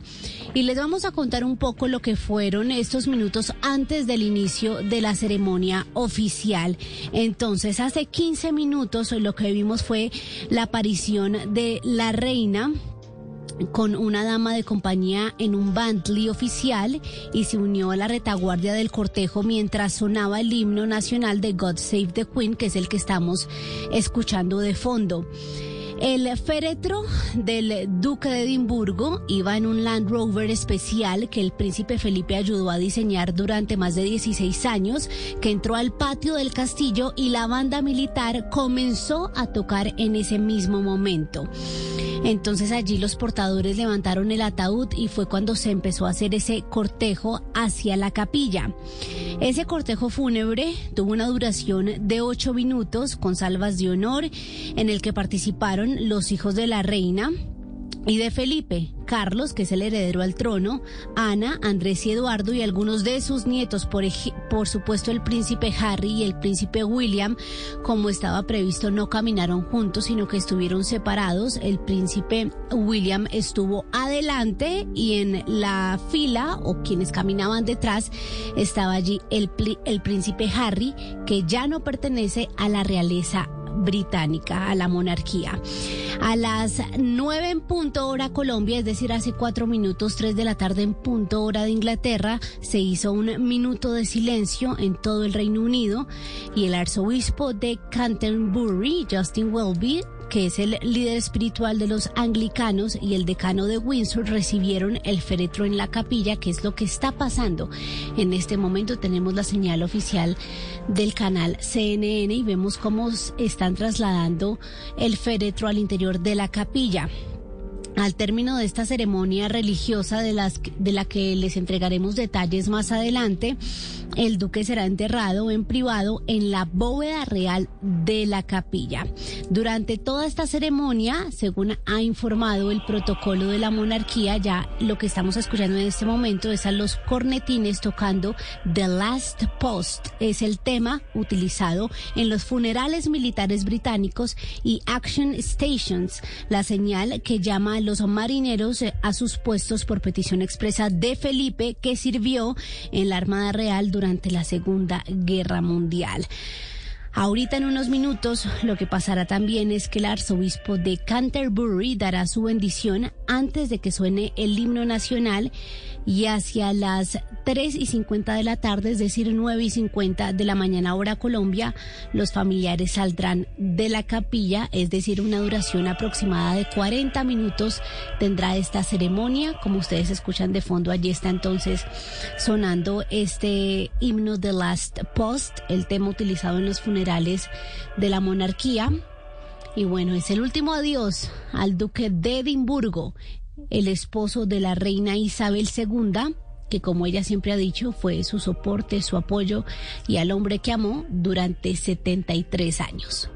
y les vamos a contar un poco lo que fueron estos minutos antes del inicio de la ceremonia oficial. Entonces, hace 15 minutos lo que vimos fue la aparición de la reina con una dama de compañía en un Bentley oficial y se unió a la retaguardia del cortejo mientras sonaba el himno nacional de God Save the Queen, que es el que estamos escuchando de fondo. El féretro del duque de Edimburgo iba en un Land Rover especial que el príncipe Felipe ayudó a diseñar durante más de 16 años, que entró al patio del castillo y la banda militar comenzó a tocar en ese mismo momento. Entonces allí los portadores levantaron el ataúd y fue cuando se empezó a hacer ese cortejo hacia la capilla. Ese cortejo fúnebre tuvo una duración de ocho minutos con salvas de honor en el que participaron los hijos de la reina, y de Felipe, Carlos, que es el heredero al trono, Ana, Andrés y Eduardo y algunos de sus nietos, por, por supuesto el príncipe Harry y el príncipe William, como estaba previsto, no caminaron juntos, sino que estuvieron separados. El príncipe William estuvo adelante y en la fila o quienes caminaban detrás estaba allí el príncipe Harry, que ya no pertenece a la realeza británica, a la monarquía. A las nueve en punto hora Colombia, es decir, hace cuatro minutos, tres de la tarde en punto hora de Inglaterra, se hizo un minuto de silencio en todo el Reino Unido y el arzobispo de Canterbury, Justin Welby, que es el líder espiritual de los anglicanos y el decano de Windsor recibieron el féretro en la capilla, que es lo que está pasando. En este momento tenemos la señal oficial del canal CNN y vemos cómo están trasladando el féretro al interior de la capilla. Al término de esta ceremonia religiosa de, las, de la que les entregaremos detalles más adelante, el duque será enterrado en privado en la bóveda real de la capilla. Durante toda esta ceremonia, según ha informado el protocolo de la monarquía, ya lo que estamos escuchando en este momento es a los cornetines tocando The Last Post. Es el tema utilizado en los funerales militares británicos y Action Stations, la señal que llama los marineros eh, a sus puestos por petición expresa de Felipe, que sirvió en la Armada Real durante la Segunda Guerra Mundial. Ahorita en unos minutos lo que pasará también es que el arzobispo de Canterbury dará su bendición antes de que suene el himno nacional y hacia las 3 y 50 de la tarde, es decir, 9 y 50 de la mañana hora Colombia, los familiares saldrán de la capilla, es decir, una duración aproximada de 40 minutos tendrá esta ceremonia. Como ustedes escuchan de fondo, allí está entonces sonando este himno The Last Post, el tema utilizado en los funerales de la monarquía. Y bueno, es el último adiós al duque de Edimburgo, el esposo de la reina Isabel II, que como ella siempre ha dicho, fue su soporte, su apoyo y al hombre que amó durante 73 años.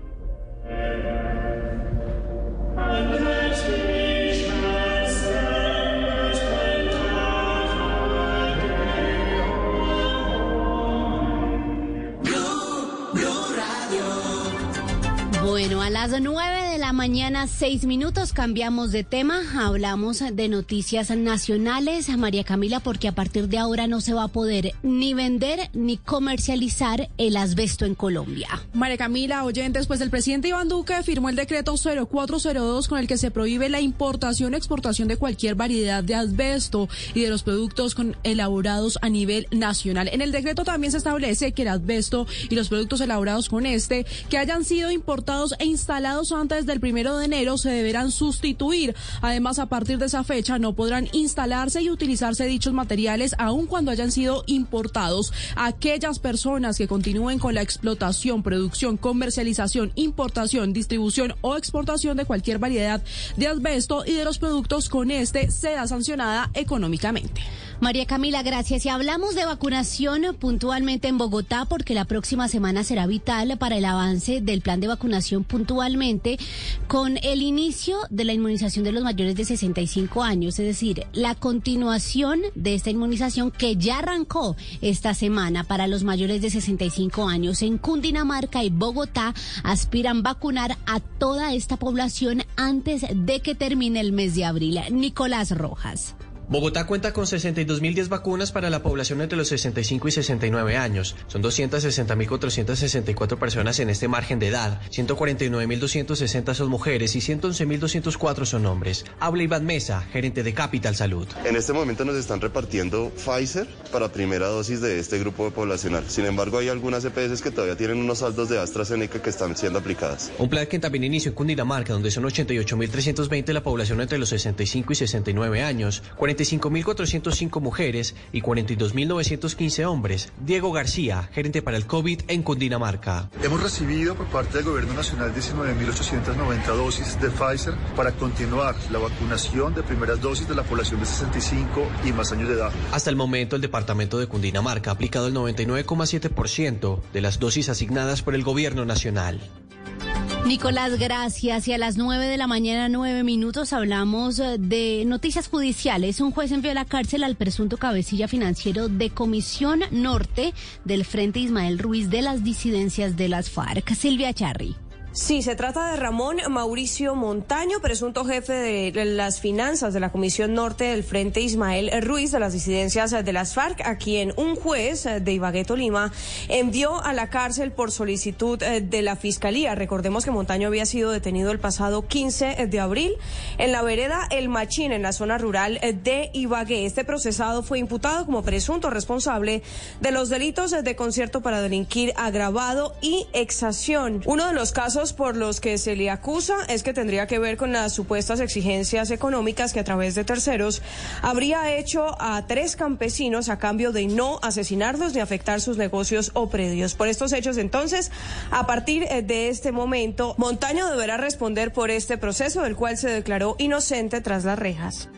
Bueno, a las nueve la mañana, 6 minutos, cambiamos de tema, hablamos de noticias nacionales, María Camila, porque a partir de ahora no se va a poder ni vender ni comercializar el asbesto en Colombia. María Camila, oyentes, pues el presidente Iván Duque firmó el decreto 0402 con el que se prohíbe la importación y exportación de cualquier variedad de asbesto y de los productos con elaborados a nivel nacional. En el decreto también se establece que el asbesto y los productos elaborados con este que hayan sido importados e instalados antes del primero de enero se deberán sustituir. Además, a partir de esa fecha no podrán instalarse y utilizarse dichos materiales aun cuando hayan sido importados. Aquellas personas que continúen con la explotación, producción, comercialización, importación, distribución o exportación de cualquier variedad de asbesto y de los productos con este será sancionada económicamente. María Camila, gracias. Y hablamos de vacunación puntualmente en Bogotá porque la próxima semana será vital para el avance del plan de vacunación puntualmente con el inicio de la inmunización de los mayores de 65 años, es decir, la continuación de esta inmunización que ya arrancó esta semana para los mayores de 65 años. En Cundinamarca y Bogotá aspiran vacunar a toda esta población antes de que termine el mes de abril. Nicolás Rojas. Bogotá cuenta con 62.00010 vacunas para la población entre los 65 y 69 años. Son 260.464 personas en este margen de edad. 149.260 son mujeres y 111.204 son hombres. Habla Iván Mesa, gerente de Capital Salud. En este momento nos están repartiendo Pfizer para primera dosis de este grupo de poblacional. Sin embargo, hay algunas EPS que todavía tienen unos saldos de AstraZeneca que están siendo aplicadas. Un plan que también inició en Cundinamarca, donde son 88.320 la población entre los 65 y 69 años. 45.405 mujeres y 42.915 hombres. Diego García, gerente para el COVID en Cundinamarca. Hemos recibido por parte del Gobierno Nacional 19.890 dosis de Pfizer para continuar la vacunación de primeras dosis de la población de 65 y más años de edad. Hasta el momento, el departamento de Cundinamarca ha aplicado el 99,7% de las dosis asignadas por el Gobierno Nacional. Nicolás, gracias. Y a las nueve de la mañana, nueve minutos, hablamos eh, de noticias judiciales. Un juez envió a la cárcel al presunto cabecilla financiero de Comisión Norte del Frente Ismael Ruiz de las disidencias de las FARC. Silvia Charri. Sí, se trata de Ramón Mauricio Montaño, presunto jefe de las finanzas de la Comisión Norte del Frente Ismael Ruiz de las disidencias de las FARC, a quien un juez de Ibagué, Tolima, envió a la cárcel por solicitud eh, de la Fiscalía. Recordemos que Montaño había sido detenido el pasado 15 de abril en la vereda El Machín, en la zona rural de Ibagué. Este procesado fue imputado como presunto responsable de los delitos de concierto para delinquir agravado y exacción. Uno de los casos por los que se le acusa es que tendría que ver con las supuestas exigencias económicas que a través de terceros habría hecho a tres campesinos a cambio de no asesinarlos ni afectar sus negocios o predios. Por estos hechos, entonces, a partir eh, de este momento, Montaño deberá responder por este proceso del cual se declaró inocente tras las rejas.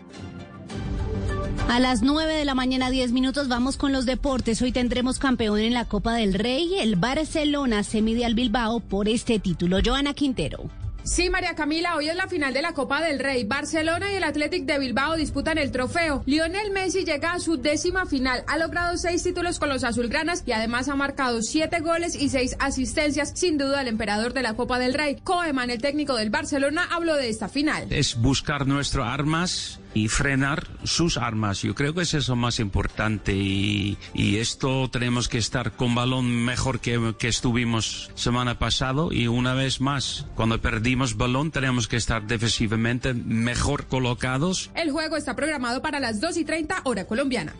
A las 9 de la mañana, 10 minutos, vamos con los deportes. Hoy tendremos campeón en la Copa del Rey. El Barcelona se mide al Bilbao por este título. Joana Quintero. Sí, María Camila, hoy es la final de la Copa del Rey. Barcelona y el Athletic de Bilbao disputan el trofeo. Lionel Messi llega a su décima final. Ha logrado seis títulos con los azulgranas y además ha marcado siete goles y seis asistencias. Sin duda, el emperador de la Copa del Rey. Koeman, el técnico del Barcelona, habló de esta final. Es buscar nuestras armas y frenar sus armas. Yo creo que es eso más importante y, esto tenemos que estar con balón mejor que estuvimos semana pasado y una vez más, cuando perdimos balón tenemos que estar defensivamente mejor colocados. El juego está programado para las 2 y 30 hora colombiana.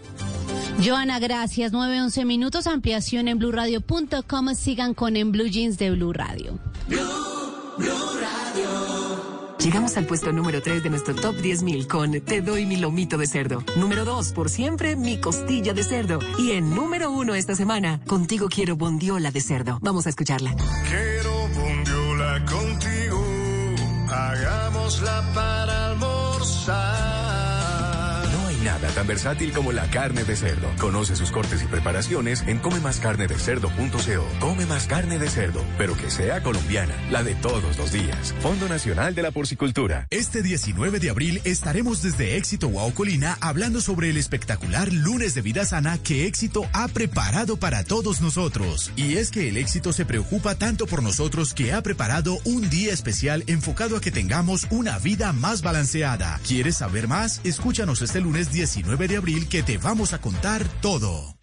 Joana, gracias. 9-11 minutos. Ampliación en blurradio.com. Sigan con En Blue Jeans de Blue Radio. Llegamos al puesto número 3 de nuestro top 10.000 con Te doy mi lomito de cerdo. Número 2, por siempre, mi costilla de cerdo. Y en número 1 esta semana, contigo quiero bondiola de cerdo. Vamos a escucharla. Quiero bondiola contigo, hagámosla para almorzar. Nada tan versátil como la carne de cerdo. Conoce sus cortes y preparaciones en comemascarnedecerdo.co. Come más carne de cerdo, pero que sea colombiana, la de todos los días. Fondo Nacional de la Porcicultura. Este 19 de abril estaremos desde Éxito Wow Colina hablando sobre el espectacular lunes de vida sana que Éxito ha preparado para todos nosotros. Y es que el éxito se preocupa tanto por nosotros que ha preparado un día especial enfocado a que tengamos una vida más balanceada. ¿Quieres saber más? Escúchanos este lunes 19 de abril que te vamos a contar todo.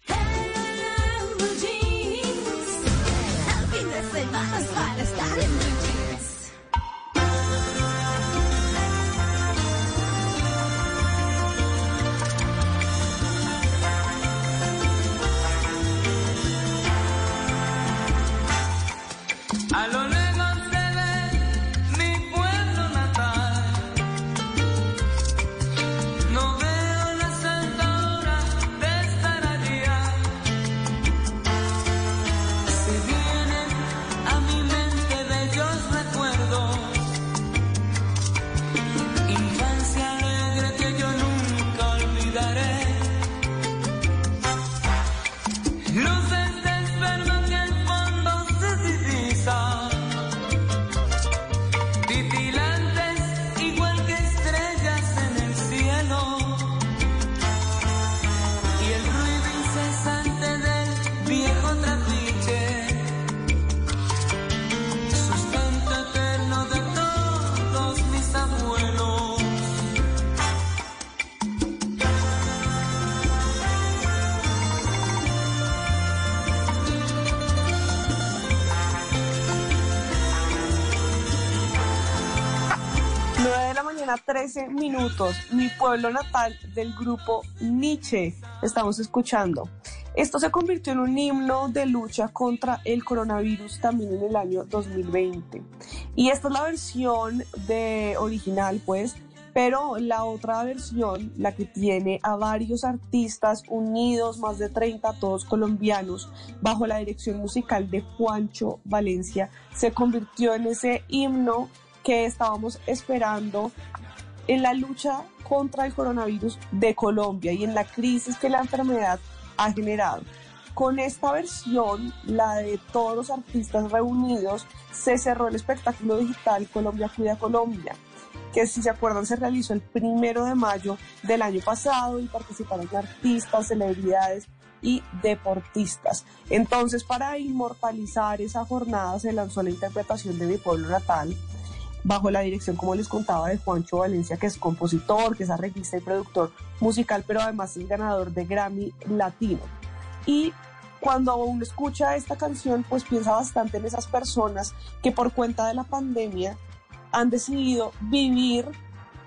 Pueblo natal del grupo Nietzsche. Estamos escuchando. Esto se convirtió en un himno de lucha contra el coronavirus también en el año 2020. Y esta es la versión de original, pues, pero la otra versión, la que tiene a varios artistas unidos, más de 30, todos colombianos, bajo la dirección musical de Juancho Valencia, se convirtió en ese himno que estábamos esperando en la lucha contra el coronavirus de Colombia y en la crisis que la enfermedad ha generado. Con esta versión, la de todos los artistas reunidos, se cerró el espectáculo digital Colombia Cuida Colombia, que si se acuerdan se realizó el primero de mayo del año pasado y participaron artistas, celebridades y deportistas. Entonces, para inmortalizar esa jornada se lanzó la interpretación de mi pueblo natal, bajo la dirección, como les contaba, de Juancho Valencia, que es compositor, que es arreglista y productor musical, pero además es ganador de Grammy Latino. Y cuando uno escucha esta canción, pues piensa bastante en esas personas que por cuenta de la pandemia han decidido vivir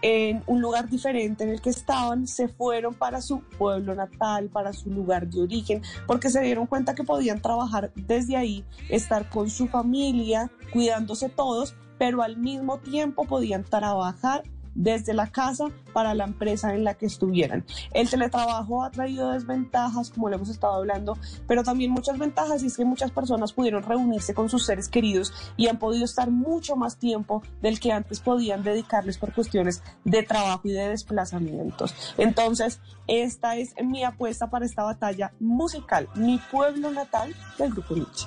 en un lugar diferente en el que estaban, se fueron para su pueblo natal, para su lugar de origen, porque se dieron cuenta que podían trabajar desde ahí, estar con su familia, cuidándose todos, pero al mismo tiempo podían trabajar desde la casa para la empresa en la que estuvieran. El teletrabajo ha traído desventajas, como lo hemos estado hablando, pero también muchas ventajas y es que muchas personas pudieron reunirse con sus seres queridos y han podido estar mucho más tiempo del que antes podían dedicarles por cuestiones de trabajo y de desplazamientos. Entonces, esta es mi apuesta para esta batalla musical, mi pueblo natal del grupo Nietzsche.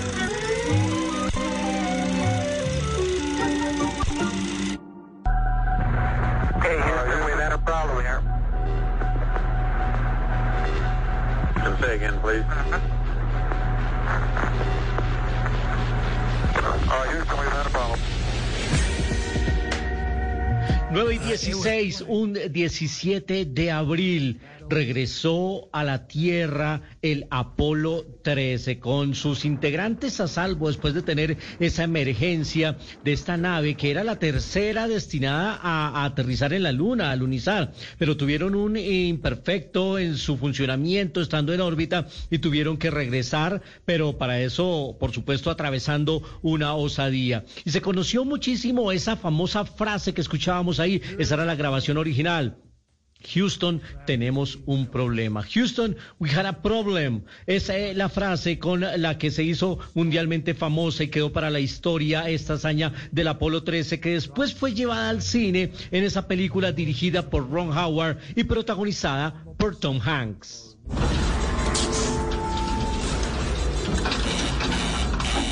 Say again, please. All right, Houston, we've had a problem. 9 y 16, un 17 de abril regresó a la Tierra el Apolo 13 con sus integrantes a salvo después de tener esa emergencia de esta nave que era la tercera destinada a, aterrizar en la Luna, a lunizar, pero tuvieron un imperfecto en su funcionamiento estando en órbita y tuvieron que regresar, pero para eso, por supuesto, atravesando una osadía. Y se conoció muchísimo esa famosa frase que escuchábamos ahí, esa era la grabación original. Houston, tenemos un problema. Houston, we had a problem. Esa es la frase con la que se hizo mundialmente famosa y quedó para la historia esta hazaña del Apolo 13, que después fue llevada al cine en esa película dirigida por Ron Howard y protagonizada por Tom Hanks.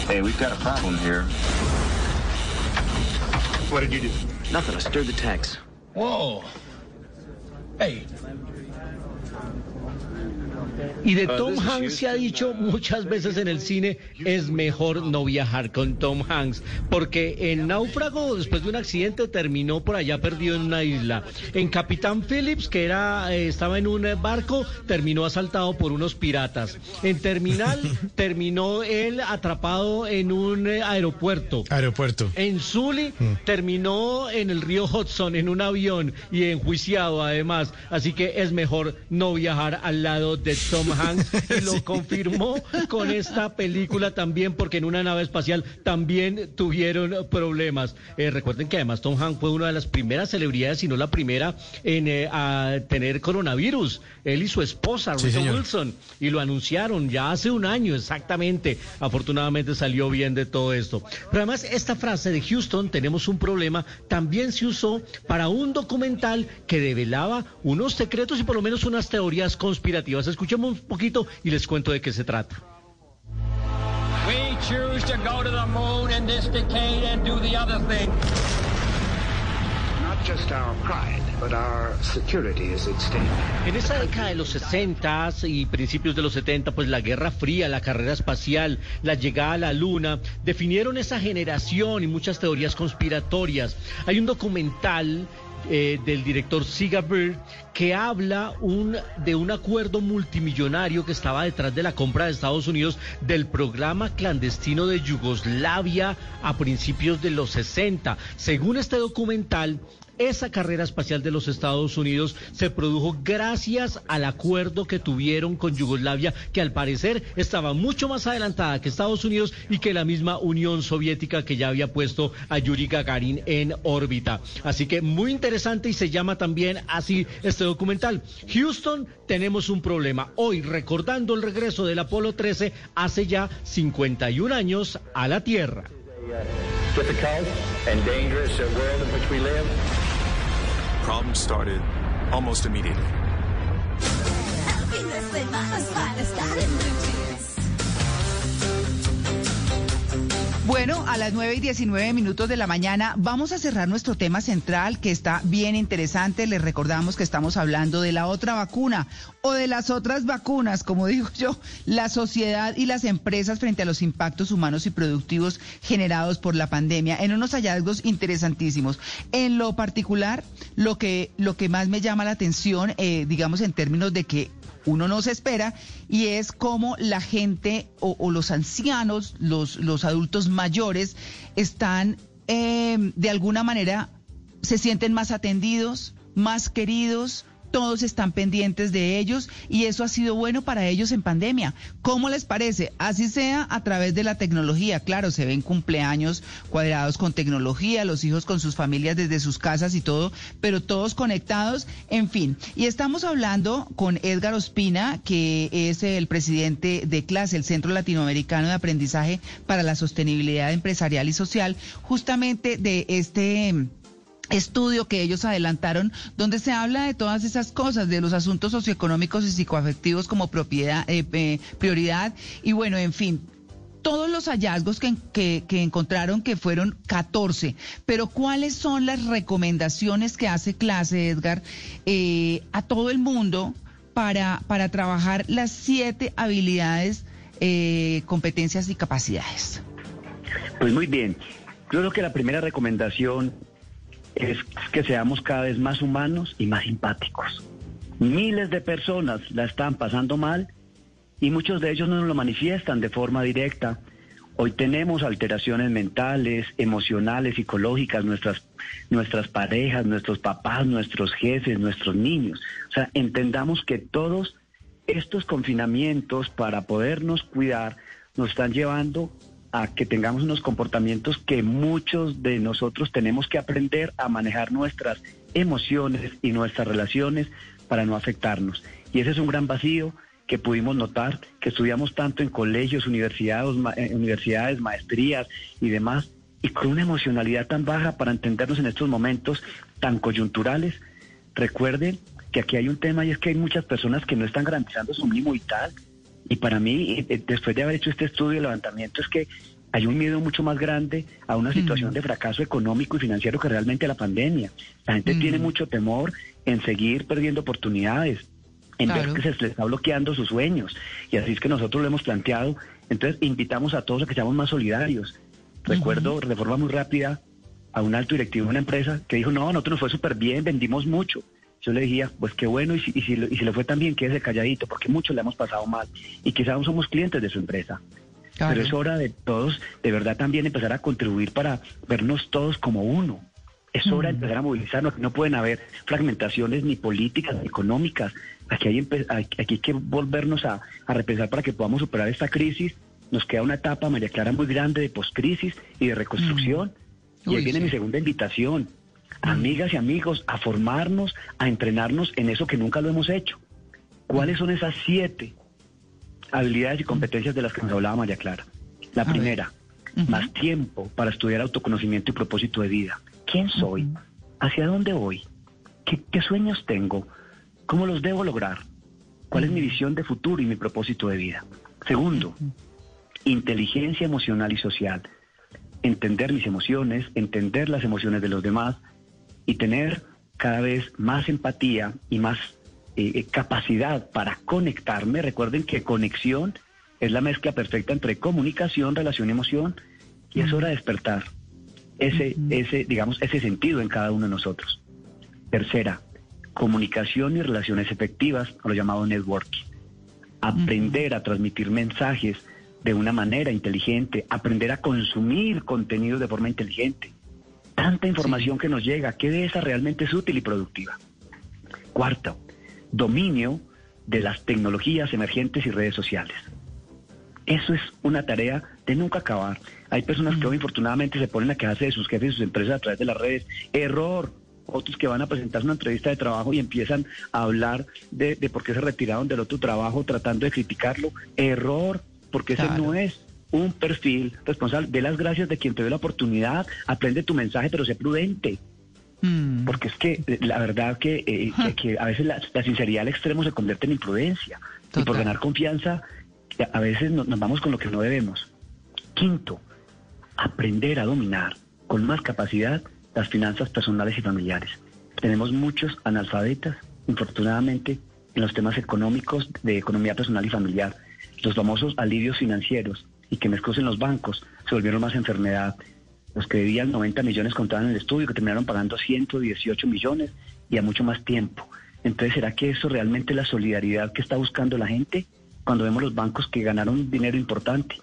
Hey, we've got a problem here. What did you do? Nothing. I stirred the tanks. Whoa. Hey. Y de Uh, Tom Hanks se ha dicho muchas veces en el cine, es mejor no viajar con Tom Hanks, porque en Náufrago, después de un accidente, terminó por allá perdido en una isla. En Capitán Phillips, que era eh, estaba en un eh, barco, terminó asaltado por unos piratas. En Terminal, terminó él atrapado en un eh, aeropuerto. Aeropuerto. En Zully terminó en el río Hudson en un avión y enjuiciado además. Así que es mejor no viajar al lado de Tom Hanks y lo confirmó con esta película también porque en una nave espacial también tuvieron problemas. Eh, recuerden que además Tom Hanks fue una de las primeras celebridades, si no la primera, en eh, a tener coronavirus. Él y su esposa, Sí, Rita. Wilson, y lo anunciaron ya hace un año exactamente. Afortunadamente salió bien de todo esto. Pero además esta frase de Houston, tenemos un problema, también se usó para un documental que develaba unos secretos y por lo menos unas teorías conspirativas. Escuchemos un poquito y les cuento de qué se trata. We choose to go to the moon in this decade and do the other thing. Not just our pride, but our security is at stake. En esa década de los 60 y principios de los 70, pues la Guerra Fría, la carrera espacial, la llegada a la Luna, definieron esa generación y muchas teorías conspiratorias. Hay un documental eh, del director Siga Bird que habla un, de un acuerdo multimillonario que estaba detrás de la compra de Estados Unidos del programa clandestino de Yugoslavia a principios de los 60. Según este documental, esa carrera espacial de los Estados Unidos se produjo gracias al acuerdo que tuvieron con Yugoslavia, que al parecer estaba mucho más adelantada que Estados Unidos y que la misma Unión Soviética que ya había puesto a Yuri Gagarin en órbita. Así que muy interesante y se llama también así este documental. Houston, tenemos un problema. Hoy, recordando el regreso del Apolo 13 hace ya 51 años a la Tierra. Problem started almost immediately. Bueno, a las 9 y 19 minutos de la mañana vamos a cerrar nuestro tema central que está bien interesante. Les recordamos que estamos hablando de la otra vacuna o de las otras vacunas, como digo yo, la sociedad y las empresas frente a los impactos humanos y productivos generados por la pandemia en unos hallazgos interesantísimos. En lo particular, lo que, lo que más me llama la atención, eh, digamos en términos de que uno no se espera y es cómo la gente o, o los ancianos, los, los adultos mayores están eh, de alguna manera, se sienten más atendidos, más queridos. Todos están pendientes de ellos y eso ha sido bueno para ellos en pandemia. ¿Cómo les parece? Así sea a través de la tecnología. Claro, se ven cumpleaños cuadrados con tecnología, los hijos con sus familias desde sus casas y todo, pero todos conectados, en fin. Y estamos hablando con Edgar Ospina, que es el presidente de CLASE, el Centro Latinoamericano de Aprendizaje para la Sostenibilidad Empresarial y Social, justamente de este estudio que ellos adelantaron, donde se habla de todas esas cosas, de los asuntos socioeconómicos y psicoafectivos como propiedad, eh, eh, prioridad, y bueno, en fin, todos los hallazgos que, que, que, encontraron, que fueron 14. Pero ¿cuáles son las recomendaciones que hace clase, Edgar, eh, a todo el mundo para, para trabajar las siete habilidades, eh, competencias y capacidades? Pues muy bien. Yo creo que la primera recomendación es que seamos cada vez más humanos y más simpáticos. Miles de personas la están pasando mal y muchos de ellos no nos lo manifiestan de forma directa. Hoy tenemos alteraciones mentales, emocionales, psicológicas, nuestras, nuestras parejas, nuestros papás, nuestros jefes, nuestros niños. O sea, entendamos que todos estos confinamientos para podernos cuidar nos están llevando a que tengamos unos comportamientos que muchos de nosotros tenemos que aprender a manejar nuestras emociones y nuestras relaciones para no afectarnos. Y ese es un gran vacío que pudimos notar, que estudiamos tanto en colegios, universidades, eh, universidades, maestrías y demás, y con una emocionalidad tan baja para entendernos en estos momentos tan coyunturales. Recuerden que aquí hay un tema y es que hay muchas personas que no están garantizando su mínimo vital. Y para mí, eh, después de haber hecho este estudio de levantamiento, es que hay un miedo mucho más grande a una situación de fracaso económico y financiero que realmente la pandemia. La gente tiene mucho temor en seguir perdiendo oportunidades, en Claro. ver que se les está bloqueando sus sueños. Y así es que nosotros lo hemos planteado. Entonces, invitamos a todos a que seamos más solidarios. Recuerdo de forma muy rápida a un alto directivo de una empresa que dijo, no, nosotros nos fue súper bien, vendimos mucho. Yo le decía, pues qué bueno, y si, y si, lo- y si le fue tan bien, quédese calladito, porque muchos le hemos pasado mal. Y quizás aún somos clientes de su empresa. Claro. Pero es hora de todos, de verdad, también empezar a contribuir para vernos todos como uno. Es hora de empezar a movilizarnos. No pueden haber fragmentaciones ni políticas ni económicas. Aquí hay, aquí hay que volvernos a, a repensar para que podamos superar esta crisis. Nos queda una etapa, María Clara, muy grande de poscrisis y de reconstrucción. Y ahí viene sí. mi segunda invitación. Amigas y amigos, a formarnos, a entrenarnos en eso que nunca lo hemos hecho. ¿Cuáles son esas siete habilidades y competencias de las que nos hablaba María Clara? La primera, más tiempo para estudiar autoconocimiento y propósito de vida. ¿Quién soy? ¿Hacia dónde voy? ¿Qué, qué sueños tengo? ¿Cómo los debo lograr? ¿Cuál es mi visión de futuro y mi propósito de vida? Segundo, inteligencia emocional y social. Entender mis emociones, entender las emociones de los demás y tener cada vez más empatía y más eh, eh, capacidad para conectarme. Recuerden que conexión es la mezcla perfecta entre comunicación, relación y emoción y es hora de despertar ese, ese, digamos, ese sentido en cada uno de nosotros. Tercera, comunicación y relaciones efectivas, lo llamado networking. Aprender a transmitir mensajes de una manera inteligente, aprender a consumir contenido de forma inteligente. Tanta información que nos llega, ¿qué de esa realmente es útil y productiva? Cuarto, dominio de las tecnologías emergentes y redes sociales. Eso es una tarea de nunca acabar. Hay personas que hoy infortunadamente se ponen a quejarse de sus jefes y sus empresas a través de las redes. Error. Otros que van a presentarse una entrevista de trabajo y empiezan a hablar de, de por qué se retiraron del otro trabajo tratando de criticarlo. Error, porque ese no es un perfil responsable. De las gracias de quien te dio la oportunidad, aprende tu mensaje, pero sé prudente. Porque es que eh, la verdad que, eh, que, que a veces la, la sinceridad al extremo se convierte en imprudencia. Y por ganar confianza, a- veces nos vamos con lo que no debemos. Quinto, aprender a dominar con más capacidad las finanzas personales y familiares. Tenemos muchos analfabetas, infortunadamente, en los temas económicos de economía personal y familiar. Los famosos alivios financieros y que me excusen los bancos se volvieron más enfermedad. Los que debían 90 millones contaban en el estudio, que terminaron pagando 118 millones y a mucho más tiempo. Entonces, ¿será que eso realmente es la solidaridad que está buscando la gente cuando vemos los bancos que ganaron dinero importante?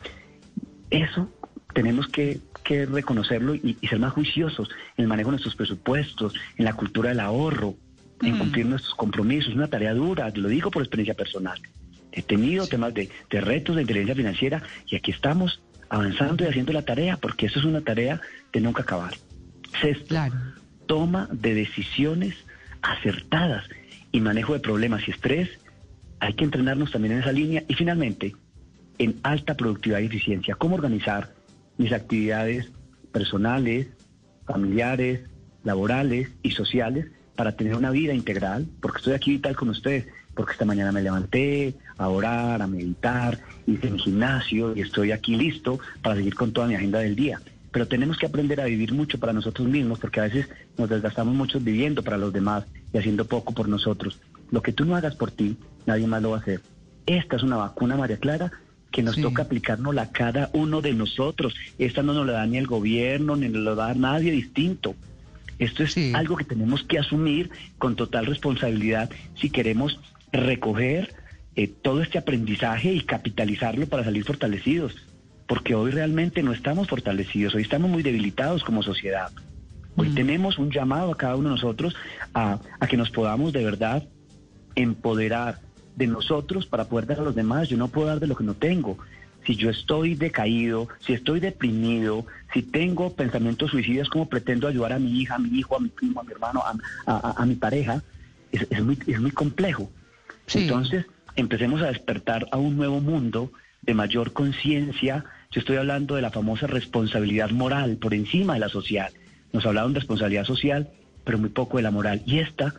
Eso tenemos que, que reconocerlo y, y ser más juiciosos en el manejo de nuestros presupuestos, en la cultura del ahorro, en cumplir nuestros compromisos. Es una tarea dura, lo digo por experiencia personal. He tenido temas de, de retos de inteligencia financiera y aquí estamos avanzando y haciendo la tarea, porque eso es una tarea de nunca acabar. Sexto, toma de decisiones acertadas y manejo de problemas y estrés. Hay que entrenarnos también en esa línea. Y finalmente, en alta productividad y eficiencia. ¿Cómo organizar mis actividades personales, familiares, laborales y sociales para tener una vida integral? Porque estoy aquí vital con ustedes, porque esta mañana me levanté a orar, a meditar, hice mi gimnasio y estoy aquí listo para seguir con toda mi agenda del día. Pero tenemos que aprender a vivir mucho para nosotros mismos, porque a veces nos desgastamos mucho viviendo para los demás y haciendo poco por nosotros. Lo que tú no hagas por ti, nadie más lo va a hacer. Esta es una vacuna, María Clara, que nos toca aplicárnosla a cada uno de nosotros. Esta no nos la da ni el gobierno, ni nos la da nadie distinto. Esto es algo que tenemos que asumir con total responsabilidad si queremos recoger eh, todo este aprendizaje y capitalizarlo para salir fortalecidos. Porque hoy realmente no estamos fortalecidos, hoy estamos muy debilitados como sociedad. Hoy tenemos un llamado a cada uno de nosotros a, a que nos podamos de verdad empoderar de nosotros para poder dar a los demás. Yo no puedo dar de lo que no tengo. Si yo estoy decaído, si estoy deprimido, si tengo pensamientos suicidas, ¿cómo pretendo ayudar a mi hija, a mi hijo, a mi primo, a mi hermano, a, mi pareja? Es, es, muy, es muy complejo. Entonces, empecemos a despertar a un nuevo mundo de mayor conciencia. Yo estoy hablando de la famosa responsabilidad moral por encima de la social. Nos hablaron de responsabilidad social, pero muy poco de la moral. Y esta,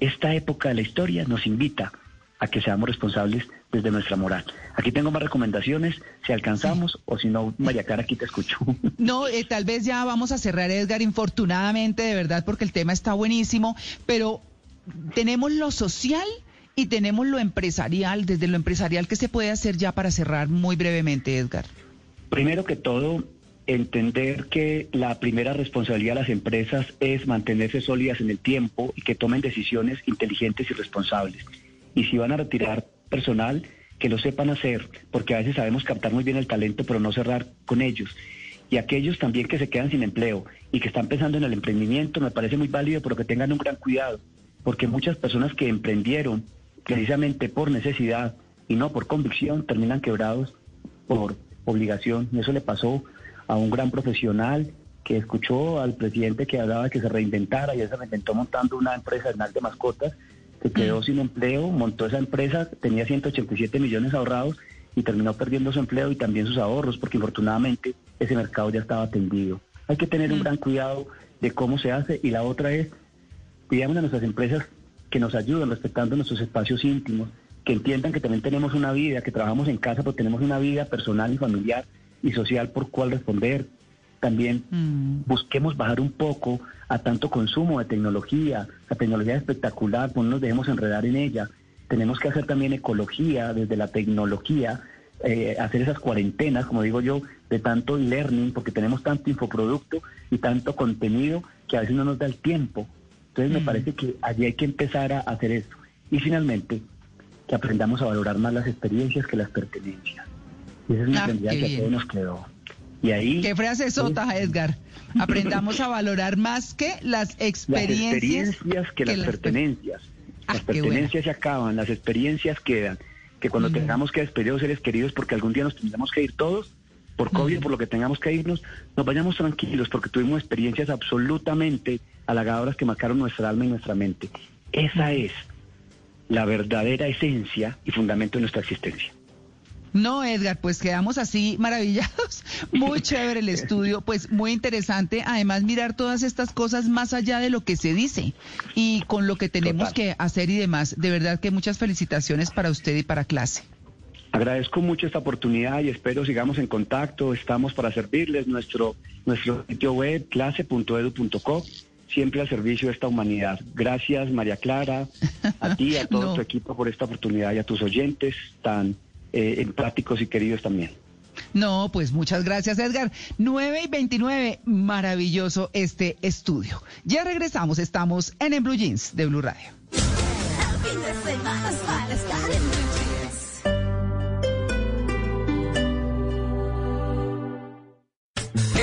esta época de la historia nos invita a que seamos responsables desde nuestra moral. Aquí tengo más recomendaciones, si alcanzamos o si no, María Clara, aquí te escucho. No, eh, tal vez ya vamos a cerrar, Edgar, infortunadamente, de verdad, porque el tema está buenísimo, pero tenemos lo social y tenemos lo empresarial. Desde lo empresarial, ¿qué se puede hacer ya para cerrar muy brevemente, Edgar? Primero que todo, entender que la primera responsabilidad de las empresas es mantenerse sólidas en el tiempo y que tomen decisiones inteligentes y responsables y si van a retirar personal, que lo sepan hacer, porque a veces sabemos captar muy bien el talento, pero no cerrar con ellos. Y aquellos también que se quedan sin empleo y que están pensando en el emprendimiento, me parece muy válido, pero que tengan un gran cuidado, porque muchas personas que emprendieron precisamente por necesidad y no por convicción, terminan quebrados por obligación. Y eso le pasó a un gran profesional que escuchó al presidente que hablaba de que se reinventara y él se reinventó montando una empresa de mascotas se quedó mm. sin empleo, montó esa empresa, tenía 187 millones ahorrados y terminó perdiendo su empleo y también sus ahorros porque infortunadamente ese mercado ya estaba atendido. Hay que tener un mm. gran cuidado de cómo se hace y la otra es, cuidamos a nuestras empresas que nos ayuden respetando nuestros espacios íntimos, que entiendan que también tenemos una vida, que trabajamos en casa, pero tenemos una vida personal y familiar y social por cual responder. También mm. busquemos bajar un poco a tanto consumo de tecnología. La tecnología es espectacular, pues no nos dejemos enredar en ella. Tenemos que hacer también ecología desde la tecnología, eh, hacer esas cuarentenas, como digo yo, de tanto learning, porque tenemos tanto infoproducto y tanto contenido que a veces no nos da el tiempo. Entonces me mm. parece que allí hay que empezar a hacer eso. Y finalmente, que aprendamos a valorar más las experiencias que las pertenencias. Y esa es una ah, que a todos nos quedó. Y ahí... ¿Qué frase sota, Edgar? Aprendamos a valorar más que las experiencias. Las experiencias que, las, pertenencias. Ah, las pertenencias se acaban, las experiencias quedan. Que cuando tengamos que despedir a los seres queridos, porque algún día nos tendremos que ir todos, por COVID, por lo que tengamos que irnos, nos vayamos tranquilos, porque tuvimos experiencias absolutamente halagadoras que marcaron nuestra alma y nuestra mente. Esa es la verdadera esencia y fundamento de nuestra existencia. No, Edgar, pues quedamos así maravillados. Muy chévere el estudio, pues muy interesante. Además, mirar todas estas cosas más allá de lo que se dice y con lo que tenemos que hacer y demás. De verdad que muchas felicitaciones para usted y para clase. Agradezco mucho esta oportunidad y espero sigamos en contacto. Estamos para servirles nuestro, nuestro sitio web clase.edu.co siempre al servicio de esta humanidad. Gracias, María Clara, a ti, a todo tu equipo por esta oportunidad y a tus oyentes tan eh, empáticos y queridos también. No, pues muchas gracias Edgar. 9 y 29, maravilloso este estudio. Ya regresamos, estamos en En Blue Jeans de Blue Radio.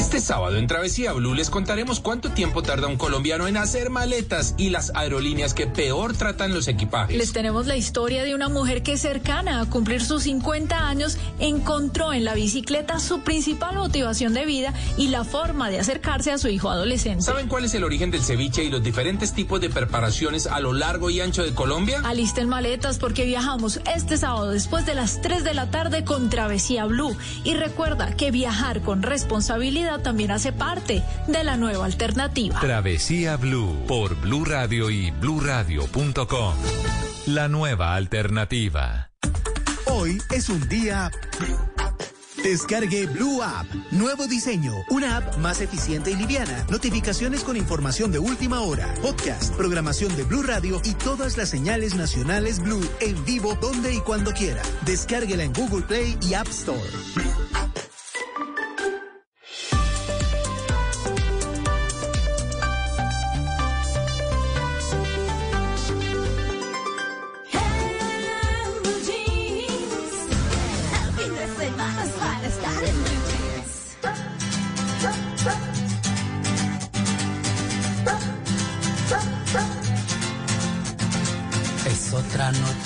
Este sábado en Travesía Blue les contaremos cuánto tiempo tarda un colombiano en hacer maletas y las aerolíneas que peor tratan los equipajes. Les tenemos la historia de una mujer que cercana a cumplir sus 50 años encontró en la bicicleta su principal motivación de vida y la forma de acercarse a su hijo adolescente. ¿Saben cuál es el origen del ceviche y los diferentes tipos de preparaciones a lo largo y ancho de Colombia? Alisten maletas porque viajamos este sábado después de las 3 de la tarde con Travesía Blue y recuerda que viajar con responsabilidad también hace parte de la nueva alternativa. Travesía Blue por Blue Radio y bluradio.com. La nueva alternativa. Hoy es un día Descargue Blue App. Nuevo diseño. Una app más eficiente y liviana. Notificaciones con información de última hora. Podcast, programación de Blue Radio y todas las señales nacionales Blue en vivo donde y cuando quiera. Descárguela en Google Play y App Store.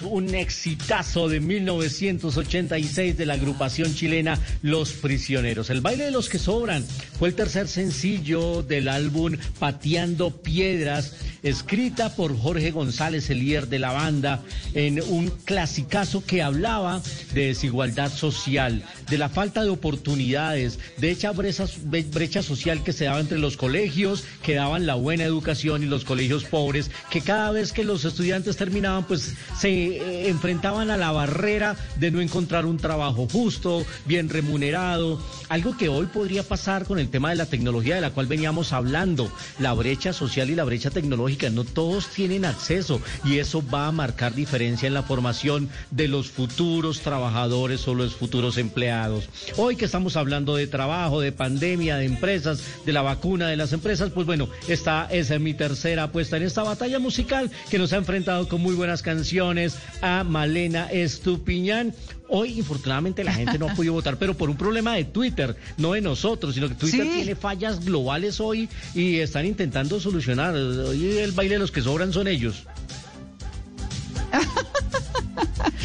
932, un exitazo de 1986 de la agrupación chilena Los Prisioneros. El baile de los que sobran fue el tercer sencillo del álbum Pateando Piedras, escrita por Jorge González, el líder de la banda, en un clasicazo que hablaba de desigualdad social, de la falta de oportunidades, de esa brecha, brecha social que se daba entre los colegios que daban la buena educación y los colegios pobres, que cada vez que los estudiantes terminaban, pues se eh, enfrentaban a la barrera de no encontrar un trabajo justo, bien remunerado, algo que hoy podría pasar con el tema de la tecnología de la cual veníamos hablando, la brecha social y la brecha tecnológica, no todos tienen acceso y eso va a marcar diferencia en la formación de los futuros trabajadores o los futuros empleados. Hoy que estamos hablando de trabajo, de pandemia, de empresas, de la vacuna de las empresas, pues bueno, esta es mi tercera apuesta en esta batalla musical que nos ha enfrentado con muy buenas canciones a Malena Estupiñán. Hoy, infortunadamente, la gente no ha podido votar, pero por un problema de Twitter, no de nosotros, sino que Twitter Sí. tiene fallas globales hoy y están intentando solucionar. Hoy el baile de los que sobran son ellos.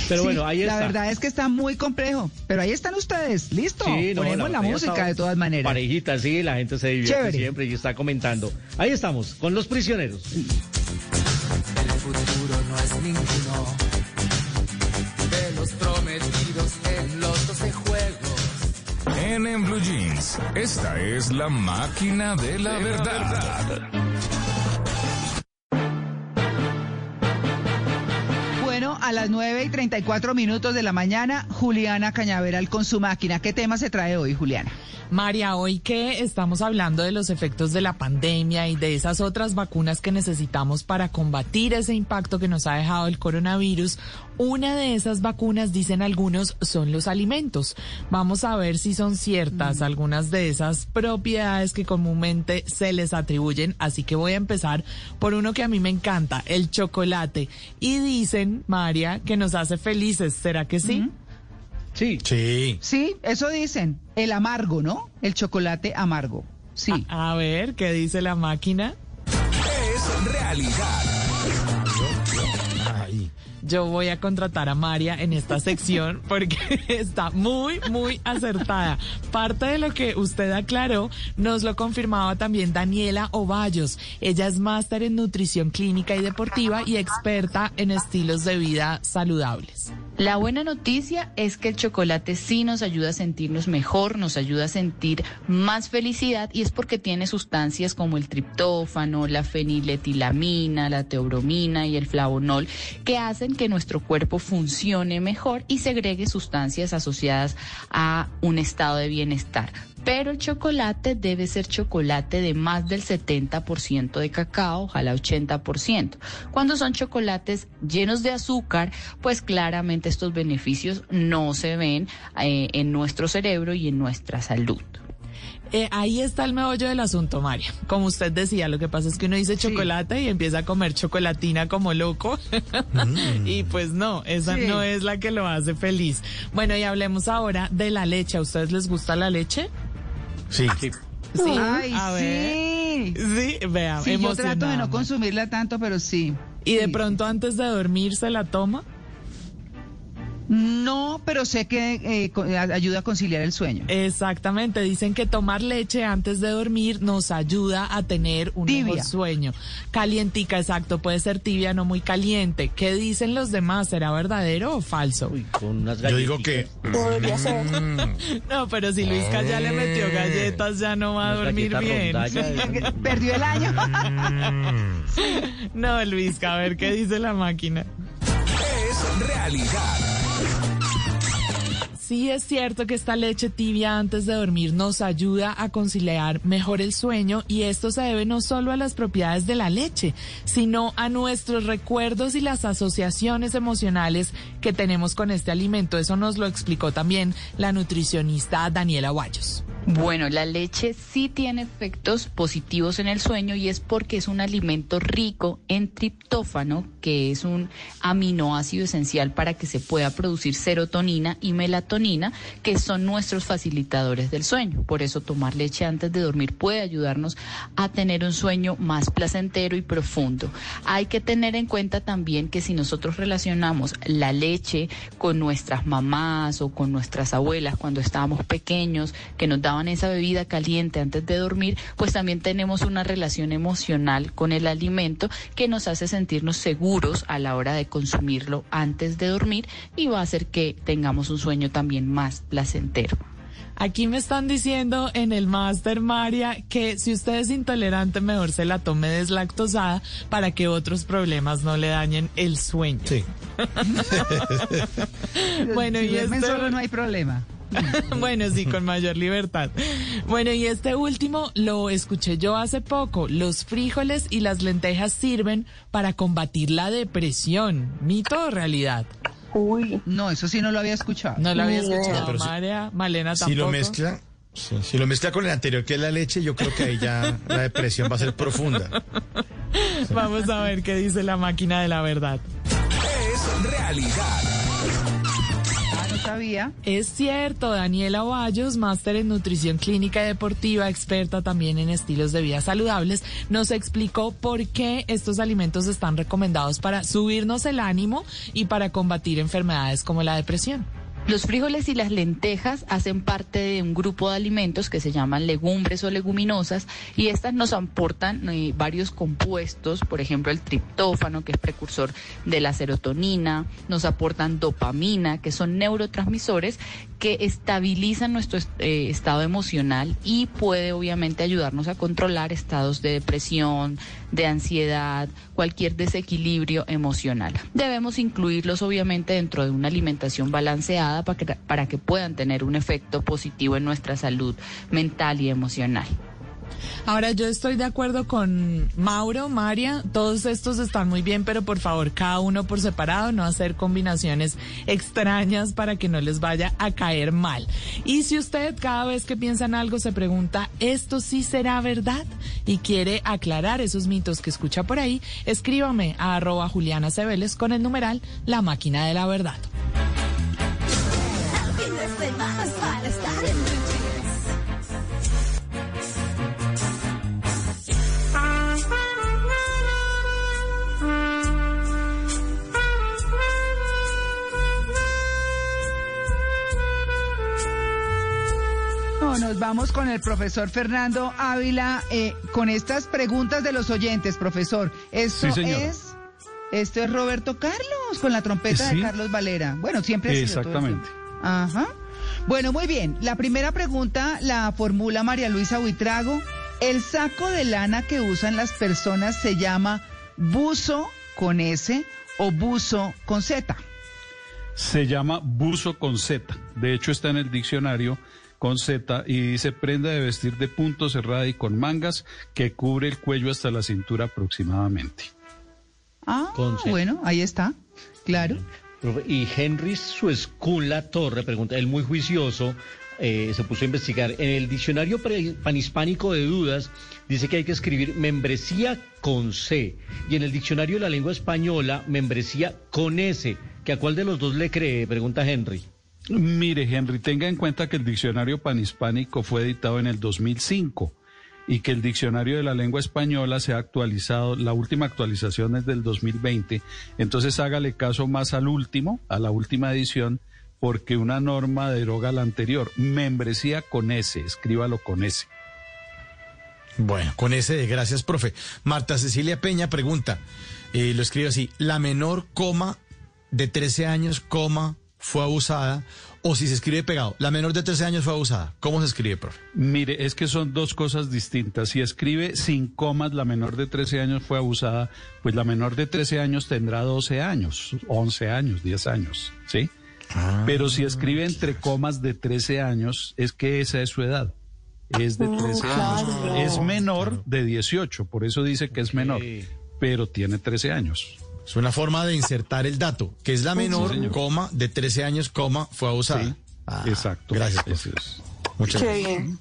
Pero Sí, bueno, ahí está. La verdad es que está muy complejo, pero ahí están ustedes, listo. Sí, no, Ponemos la, música de todas maneras. Parejita, sí, la gente se divierte Chévere. siempre y está comentando. Ahí estamos, con los prisioneros. El futuro no es ninguno de los prometidos en los 12 juegos. En, en Blue Jeans, esta es la máquina de la verdad. A las 9 y 34 minutos de la mañana, Juliana Cañaveral con su máquina. ¿Qué tema se trae hoy, Juliana? María, hoy que estamos hablando de los efectos de la pandemia y de esas otras vacunas que necesitamos para combatir ese impacto que nos ha dejado el coronavirus, una de esas vacunas, dicen algunos, son los alimentos. Vamos a ver si son ciertas algunas de esas propiedades que comúnmente se les atribuyen. Así que voy a empezar por uno que a mí me encanta, el chocolate. Y dicen, María, que nos hace felices. ¿Será que sí? Sí. Sí. Sí, eso dicen. El amargo, ¿no? El chocolate amargo. Sí. A, a ver, ¿qué dice la máquina? Es realidad. Yo voy a contratar a María en esta sección porque está muy, muy acertada. Parte de lo que usted aclaró nos lo confirmaba también Daniela Ovallos. Ella es máster en nutrición clínica y deportiva y experta en estilos de vida saludables. La buena noticia es que el chocolate sí nos ayuda a sentirnos mejor, nos ayuda a sentir más felicidad y es porque tiene sustancias como el triptófano, la feniletilamina, la teobromina y el flavonol que hacen que nuestro cuerpo funcione mejor y segregue sustancias asociadas a un estado de bienestar. Pero el chocolate debe ser chocolate de más del 70% de cacao, ojalá 80%. Cuando son chocolates llenos de azúcar, pues claramente estos beneficios no se ven eh, en nuestro cerebro y en nuestra salud. Eh, ahí está el meollo del asunto, María. Como usted decía, lo que pasa es que uno dice chocolate y empieza a comer chocolatina como loco. y pues no, esa Sí. no es la que lo hace feliz. Bueno, y hablemos ahora de la leche. ¿A ustedes les gusta la leche? Sí. Sí. Ay, a ver. sí. Sí, vea, Sí, yo trato de no consumirla tanto, pero sí. Y de pronto antes de dormir se la toma. No, pero sé que eh, co- ayuda a conciliar el sueño. Exactamente, dicen que tomar leche antes de dormir nos ayuda a tener un Tibia. mejor sueño. Calientica, exacto, puede ser tibia, no muy caliente. ¿Qué dicen los demás? ¿Será verdadero o falso? Con unas Yo digo que. Podría ser. No, pero si Luisca ya le metió galletas, ya no va a Unas dormir bien. Perdió el año. No, Luisca, a ver qué dice la máquina. Es realidad. Sí es cierto que esta leche tibia antes de dormir nos ayuda a conciliar mejor el sueño y esto se debe no solo a las propiedades de la leche, sino a nuestros recuerdos y las asociaciones emocionales que tenemos con este alimento. Eso nos lo explicó también la nutricionista Daniela Guayos. Bueno, la leche sí tiene efectos positivos en el sueño y es porque es un alimento rico en triptófano, que es un aminoácido esencial para que se pueda producir serotonina y melatonina, que son nuestros facilitadores del sueño. Por eso tomar leche antes de dormir puede ayudarnos a tener un sueño más placentero y profundo. Hay que tener en cuenta también que si nosotros relacionamos la leche con nuestras mamás o con nuestras abuelas cuando estábamos pequeños, que nos daban esa bebida caliente antes de dormir, pues también tenemos una relación emocional con el alimento que nos hace sentirnos seguros a la hora de consumirlo antes de dormir y va a hacer que tengamos un sueño también más placentero. Aquí me están diciendo en el Master María que si usted es intolerante mejor se la tome deslactosada para que otros problemas no le dañen el sueño. Sí. bueno, si y este- solo no hay problema. bueno, sí, con mayor libertad. Bueno, y este último lo escuché yo hace poco. Los frijoles y las lentejas sirven para combatir la depresión. ¿Mito o realidad? Uy. No, eso sí no lo había escuchado. No lo había escuchado, No, pero si- María, Malena tampoco. Si lo mezcla. sí, si lo mezcla con el anterior, que es la leche, yo creo que ahí ya la depresión va a ser profunda. Vamos a ver qué dice la máquina de la verdad. Es realidad. Sabía. Es cierto, Daniela Ovallos, máster en nutrición clínica y deportiva, experta también en estilos de vida saludables, nos explicó por qué estos alimentos están recomendados para subirnos el ánimo y para combatir enfermedades como la depresión. Los frijoles y las lentejas hacen parte de un grupo de alimentos que se llaman legumbres o leguminosas y estas nos aportan eh, varios compuestos, por ejemplo el triptófano que es precursor de la serotonina, nos aportan dopamina que son neurotransmisores que estabilizan nuestro est- eh, estado emocional y puede obviamente ayudarnos a controlar estados de depresión, de ansiedad, cualquier desequilibrio emocional. Debemos incluirlos obviamente dentro de una alimentación balanceada para que, puedan tener un efecto positivo en nuestra salud mental y emocional. Ahora yo estoy de acuerdo con Mauro, María, todos estos están muy bien, pero por favor cada uno por separado, no hacer combinaciones extrañas para que no les vaya a caer mal. Y si usted cada vez que piensa en algo se pregunta, ¿esto sí será verdad? Y quiere aclarar esos mitos que escucha por ahí, escríbame a arroba Juliana Cebeles con el numeral La Máquina de la Verdad. Con el profesor Fernando Ávila eh, con estas preguntas de los oyentes, profesor. Esto Sí, es esto es Roberto Carlos con la trompeta Sí. de Carlos Valera. Bueno, siempre ha sido todo el Exactamente. Ajá. Bueno, muy bien. La primera pregunta la formula María Luisa Buitrago. El saco de lana que usan las personas se llama buzo con S o buzo con Z. Se llama buzo con Z. De hecho, está en el diccionario con Z y dice prenda de vestir de punto cerrada y con mangas que cubre el cuello hasta la cintura aproximadamente. Ah, bueno, ahí está. Claro. Y Henry Suescún La Torre pregunta, él muy juicioso, eh, se puso a investigar. En el diccionario pre- panhispánico de dudas dice que hay que escribir membresía con C. Y en el diccionario de la lengua española, membresía con S. ¿Que a cuál de los dos le cree? Pregunta Henry. Mire, Henry, tenga en cuenta que el diccionario panhispánico fue editado en el 2005. y que el diccionario de la lengua española se ha actualizado, la última actualización es del 2020, entonces hágale caso más al último, a la última edición, porque una norma deroga la anterior. Membresía con S, escríbalo con S. Bueno, con ese gracias, profe. Marta Cecilia Peña pregunta, eh, lo escribe así, la menor coma de 13 años, coma, fue abusada, o si se escribe pegado, la menor de 13 años fue abusada. ¿Cómo se escribe, profe? Mire, es que son dos cosas distintas. Si escribe sin comas, la menor de 13 años fue abusada, pues la menor de 13 años tendrá 12 años, 11 años, 10 años, ¿sí? Pero si escribe entre comas de 13 años, es que esa es su edad. Es de 13 años. Es menor de 18, por eso dice que es menor, pero tiene 13 años. Es una forma de insertar el dato, que es la menor, coma, de 13 años, coma, fue abusada. Sí, Ah, exacto. Gracias, profe. Muchas Qué gracias. bien.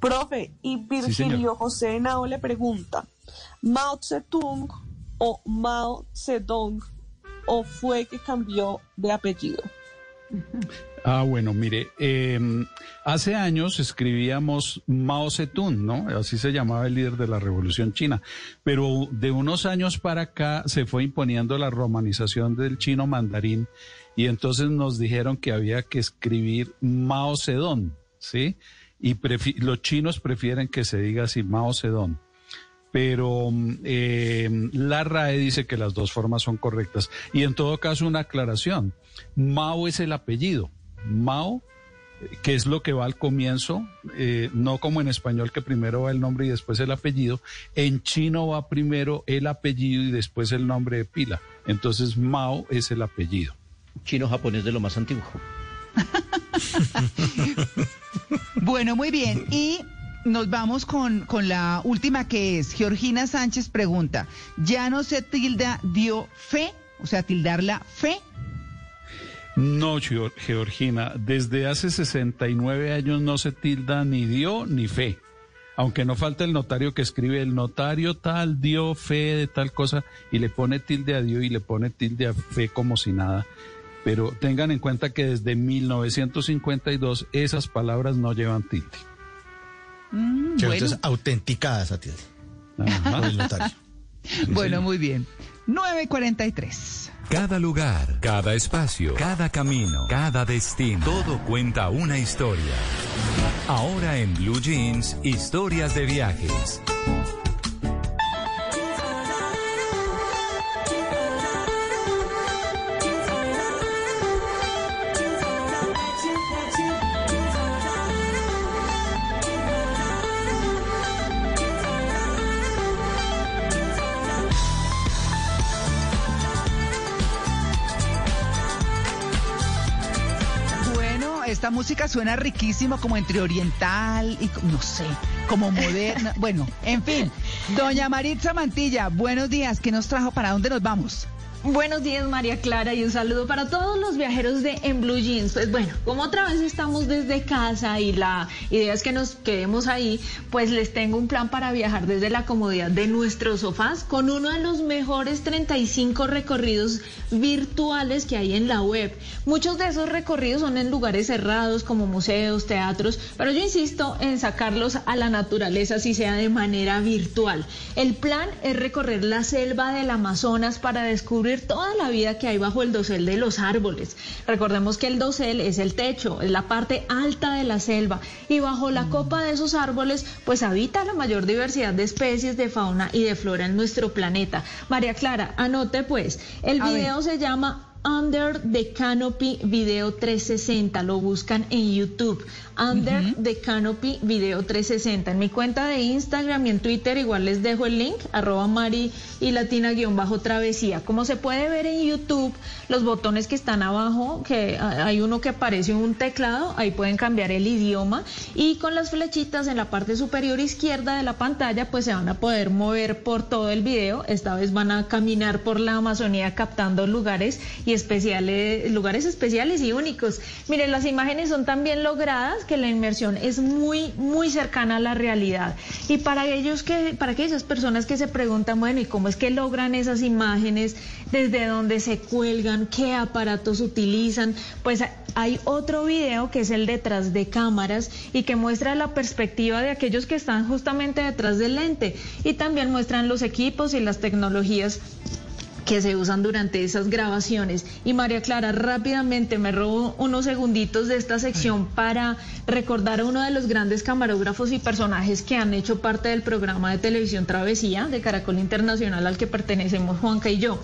Profe, y Virgilio. José Henao le pregunta, ¿Mao Zedong o Mao Zedong o fue que cambió de apellido? Ah, bueno, mire, eh, hace años escribíamos Mao Zedong, ¿no? Así se llamaba el líder de la Revolución China. Pero de unos años para acá se fue imponiendo la romanización del chino mandarín y entonces nos dijeron que había que escribir Mao Zedong, ¿sí? Y los chinos prefieren que se diga así Mao Zedong pero mm, eh, la RAE dice que las dos formas son correctas. Y en todo caso, una aclaración. Mao es el apellido. Mao, que es lo que va al comienzo, eh, no como en español que primero va el nombre y después el apellido. En chino va primero el apellido y después el nombre de pila. Entonces, Mao es el apellido. Chino-japonés de lo más antiguo. Bueno, muy bien. Y nos vamos con, con la última que es, Georgina Sánchez pregunta, ¿ya no se tilda dio fe? O sea, tildar la fe. No, Geo- Georgina, desde hace 69 años no se tilda ni dio ni fe. Aunque no falta el notario que escribe el notario tal dio fe de tal cosa y le pone tilde a Dios y le pone tilde a fe como si nada. Pero tengan en cuenta que desde 1952 esas palabras no llevan tilde. Mm, Que bueno, entonces, autenticadas a ti. Por el notario. bueno, muy bien. 9.43. Cada lugar, cada espacio, cada camino, cada destino, todo cuenta una historia. Ahora en Blue Jeans, historias de viajes. Música suena riquísimo como entre oriental y no sé, como moderna. bueno, en fin. Doña Maritza Mantilla, buenos días. ¿Qué nos trajo? ¿Para dónde nos vamos? Buenos días María Clara y un saludo para todos los viajeros de En Blue Jeans. Pues bueno, como otra vez estamos desde casa y la idea es que nos quedemos ahí, pues les tengo un plan para viajar desde la comodidad de nuestros sofás con uno de los mejores 35 recorridos virtuales que hay en la web. Muchos de esos recorridos son en lugares cerrados como museos, teatros, pero yo insisto en sacarlos a la naturaleza si sea de manera virtual. El plan es recorrer la selva del Amazonas para descubrir toda la vida que hay bajo el dosel de los árboles. Recordemos que el dosel es el techo, es la parte alta de la selva y bajo la copa de esos árboles pues habita la mayor diversidad de especies de fauna y de flora en nuestro planeta. María Clara, anote pues, el A ver. video se llama Under the Canopy Video 360. Lo buscan en YouTube. Under the Canopy Video 360. En mi cuenta de Instagram y en Twitter igual les dejo el link, arroba Mari y Latina guion bajo travesía. Como se puede ver en YouTube, los botones que están abajo, que ah, hay uno que parece un teclado, ahí pueden cambiar el idioma y con las flechitas en la parte superior izquierda de la pantalla pues se van a poder mover por todo el video. Esta vez van a caminar por la Amazonía captando lugares y especiales, lugares especiales y únicos. Miren, las imágenes son tan bien logradas que la inmersión es muy, muy cercana a la realidad. Y para ellos que, para aquellas personas que se preguntan, bueno, ¿y cómo es que logran esas imágenes? ¿Desde dónde se cuelgan? ¿Qué aparatos utilizan? Pues hay otro video que es el detrás de cámaras y que muestra la perspectiva de aquellos que están justamente detrás del lente y también muestran los equipos y las tecnologías que se usan durante esas grabaciones. Y María Clara, rápidamente me robo unos segunditos de esta sección para recordar a uno de los grandes camarógrafos y personajes que han hecho parte del programa de televisión Travesía de Caracol Internacional al que pertenecemos Juanca y yo.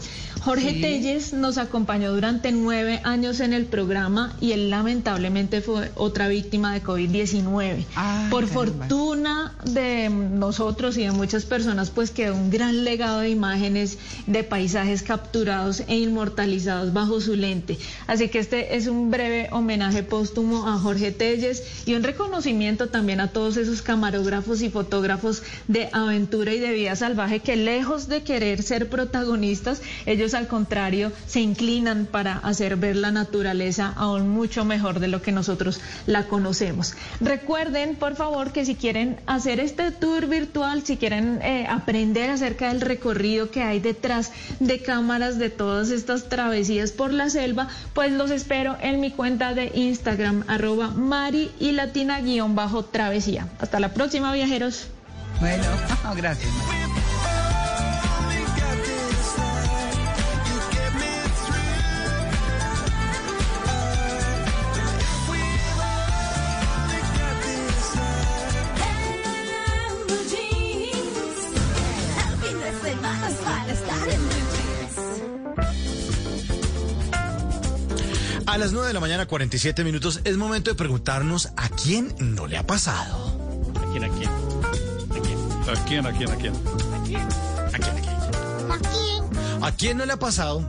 Jorge Sí. Telles nos acompañó durante nueve años en el programa y él lamentablemente fue otra víctima de COVID-19. Por fortuna de nosotros y de muchas personas, pues quedó un gran legado de imágenes, de paisajes capturados e inmortalizados bajo su lente. Así que este es un breve homenaje póstumo a Jorge Telles y un reconocimiento también a todos esos camarógrafos y fotógrafos de aventura y de vida salvaje que lejos de querer ser protagonistas, ellos al contrario se inclinan para hacer ver la naturaleza aún mucho mejor de lo que nosotros la conocemos. Recuerden, por favor, que si quieren hacer este tour virtual, si quieren eh, aprender acerca del recorrido que hay detrás de cámaras de todas estas travesías por la selva, pues los espero en mi cuenta de Instagram, arroba Mari y Latina guion bajo travesía. Hasta la próxima, viajeros. Bueno, gracias. A las 9 de la mañana, 47 minutos, es momento de preguntarnos a quién no le ha pasado. ¿A quién, a quién? ¿A quién, a quién, a quién? ¿A quién, a quién? ¿A quién no le ha pasado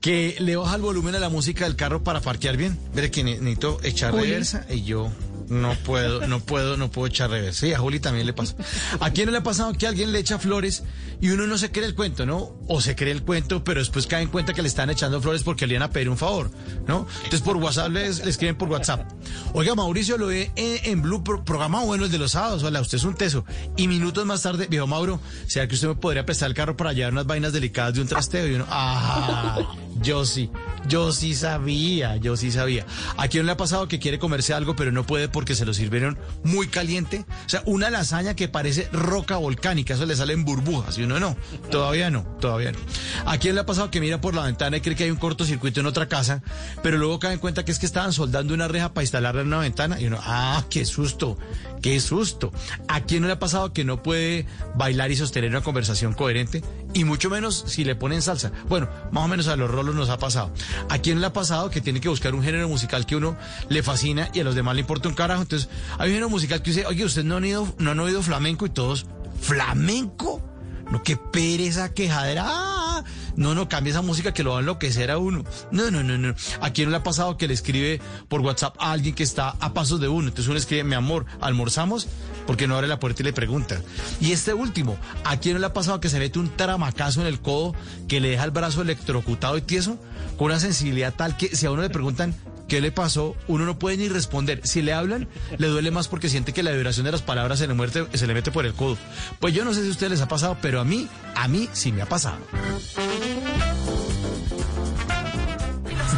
que le baja el volumen a la música del carro para parquear bien? Mire que ne- necesito echar reversa y yo no puedo, no puedo, no puedo echar reversa. Sí, a Juli también le pasa. ¿A quién no le ha pasado que alguien le echa flores y uno no se cree el cuento, ¿no? O se cree el cuento, pero después cae en cuenta que le están echando flores porque le iban a pedir un favor, ¿no? Entonces por WhatsApp les, le escriben por WhatsApp. Oiga, Mauricio, lo ve en, en Blue, pro- programa bueno el de los sábados, hola, usted es un teso. Y minutos más tarde, viejo Mauro, ¿será que usted me podría prestar el carro para llevar unas vainas delicadas de un trasteo? Y uno, ah, yo sí, yo sí sabía, yo sí sabía. ¿A quién le ha pasado que quiere comerse algo pero no puede porque se lo sirvieron muy caliente? O sea, una lasaña que parece roca volcánica, eso le sale en burbujas y uno no, todavía no, todavía no. ¿A quién le ha pasado que mira por la ventana y cree que hay un cortocircuito en otra casa, pero luego cae en cuenta que es que estaban soldando una reja para instalarla en una ventana y uno, ah, qué susto, qué susto. ¿A quién no le ha pasado que no puede bailar y sostener una conversación coherente? Y mucho menos si le ponen salsa. Bueno, más o menos a los rolos nos ha pasado. ¿A quién le ha pasado que tiene que buscar un género musical que uno le fascina y a los demás le importa un carajo? Entonces, hay un género musical que dice, oye, ustedes no han, ido, no han oído flamenco y todos, ¿flamenco? No, qué pereza quejadera. Ah, no, no, cambia esa música que lo va a enloquecer a uno. No, no, no, no. ¿A quién no le ha pasado que le escribe por WhatsApp a alguien que está a pasos de uno? Entonces uno escribe, mi amor, ¿almorzamos? Porque no abre la puerta y le pregunta. Y este último, ¿a quién no le ha pasado que se mete un taramacazo en el codo que le deja el brazo electrocutado y tieso? Con una sensibilidad tal que si a uno le preguntan, ¿Qué le pasó? Uno no puede ni responder. Si le hablan, le duele más porque siente que la vibración de las palabras se le, muerte, se le mete por el codo. Pues yo no sé si a ustedes les ha pasado, pero a mí, a mí sí me ha pasado.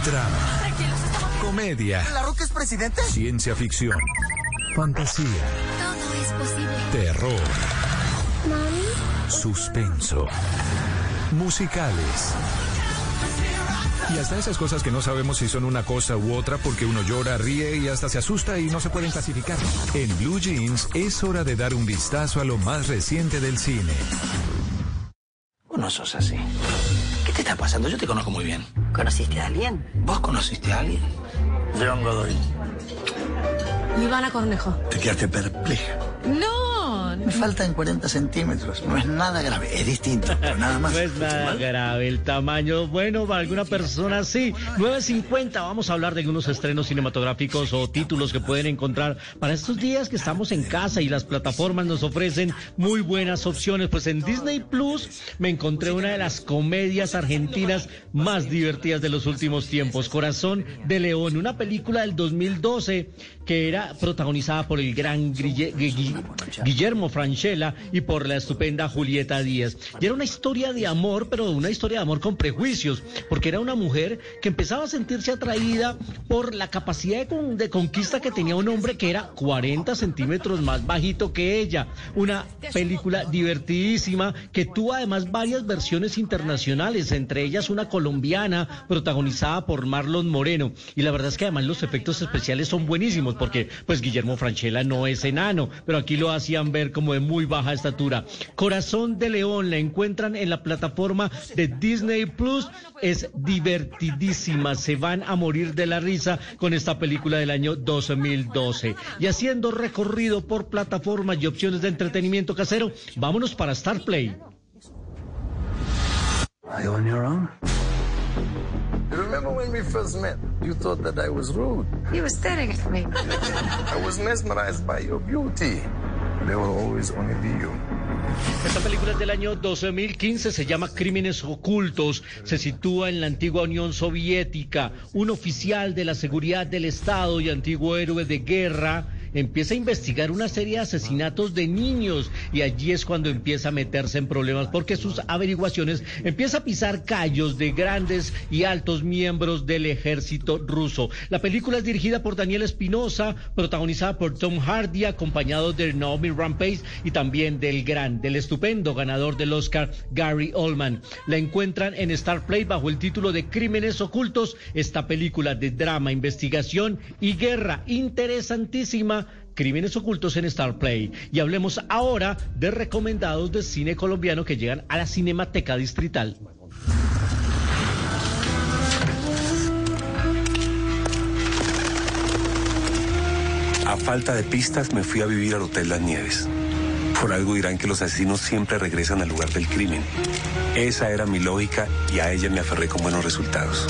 Drama, comedia, ¿La Roca es presidente? ciencia ficción, fantasía, Todo es posible. terror, suspenso, musicales. Y hasta esas cosas que no sabemos si son una cosa u otra porque uno llora, ríe y hasta se asusta y no se pueden clasificar. En Blue Jeans es hora de dar un vistazo a lo más reciente del cine. Vos no sos así. ¿Qué te está pasando? Yo te conozco muy bien. ¿Conociste a alguien? ¿Vos conociste a alguien? John Godoy. Ivana Cornejo. Te quedaste perpleja. No, Me faltan 40 centímetros. No es nada grave. Es distinto, pero nada más. No es nada grave el tamaño. Bueno, para alguna persona sí. 9.50. Vamos a hablar de algunos estrenos cinematográficos o títulos que pueden encontrar para estos días que estamos en casa y las plataformas nos ofrecen muy buenas opciones. Pues en Disney Plus me encontré una de las comedias argentinas más divertidas de los últimos tiempos. Corazón de León, una película del 2012 que era protagonizada por el gran Grille- Gui- Guillermo Franchella y por la estupenda Julieta Díaz. Y era una historia de amor, pero una historia de amor con prejuicios, porque era una mujer que empezaba a sentirse atraída por la capacidad de, con- de conquista que tenía un hombre que era 40 centímetros más bajito que ella. Una película divertidísima que tuvo además varias versiones internacionales, entre ellas una colombiana protagonizada por Marlon Moreno. Y la verdad es que además los efectos especiales son buenísimos, porque pues Guillermo Franchella no es enano, pero aquí lo hacían ver como de muy baja estatura. Corazón de León la encuentran en la plataforma de Disney Plus. Es divertidísima, se van a morir de la risa con esta película del año 2012. Y haciendo recorrido por plataformas y opciones de entretenimiento casero, vámonos para Star Play. You? You remember when we first met? You thought that I was rude. He was staring at me. I was mesmerized by your beauty. There will always only be you. Esta película es del año 2015, se llama Crímenes Ocultos, se sitúa en la antigua Unión Soviética. Un oficial de la seguridad del Estado y antiguo héroe de guerra empieza a investigar una serie de asesinatos de niños y allí es cuando empieza a meterse en problemas porque sus averiguaciones empieza a pisar callos de grandes y altos miembros del ejército ruso. La película es dirigida por Daniel Espinosa, protagonizada por Tom Hardy, acompañado de Naomi Rampage y también del gran, del estupendo ganador del Oscar, Gary Oldman. La encuentran en Star Play bajo el título de Crímenes Ocultos, esta película de drama, investigación y guerra interesantísima. Crímenes ocultos en Star Play. Y hablemos ahora de recomendados de cine colombiano que llegan a la Cinemateca Distrital. A falta de pistas me fui a vivir al Hotel Las Nieves. Por algo dirán que los asesinos siempre regresan al lugar del crimen. Esa era mi lógica y a ella me aferré con buenos resultados.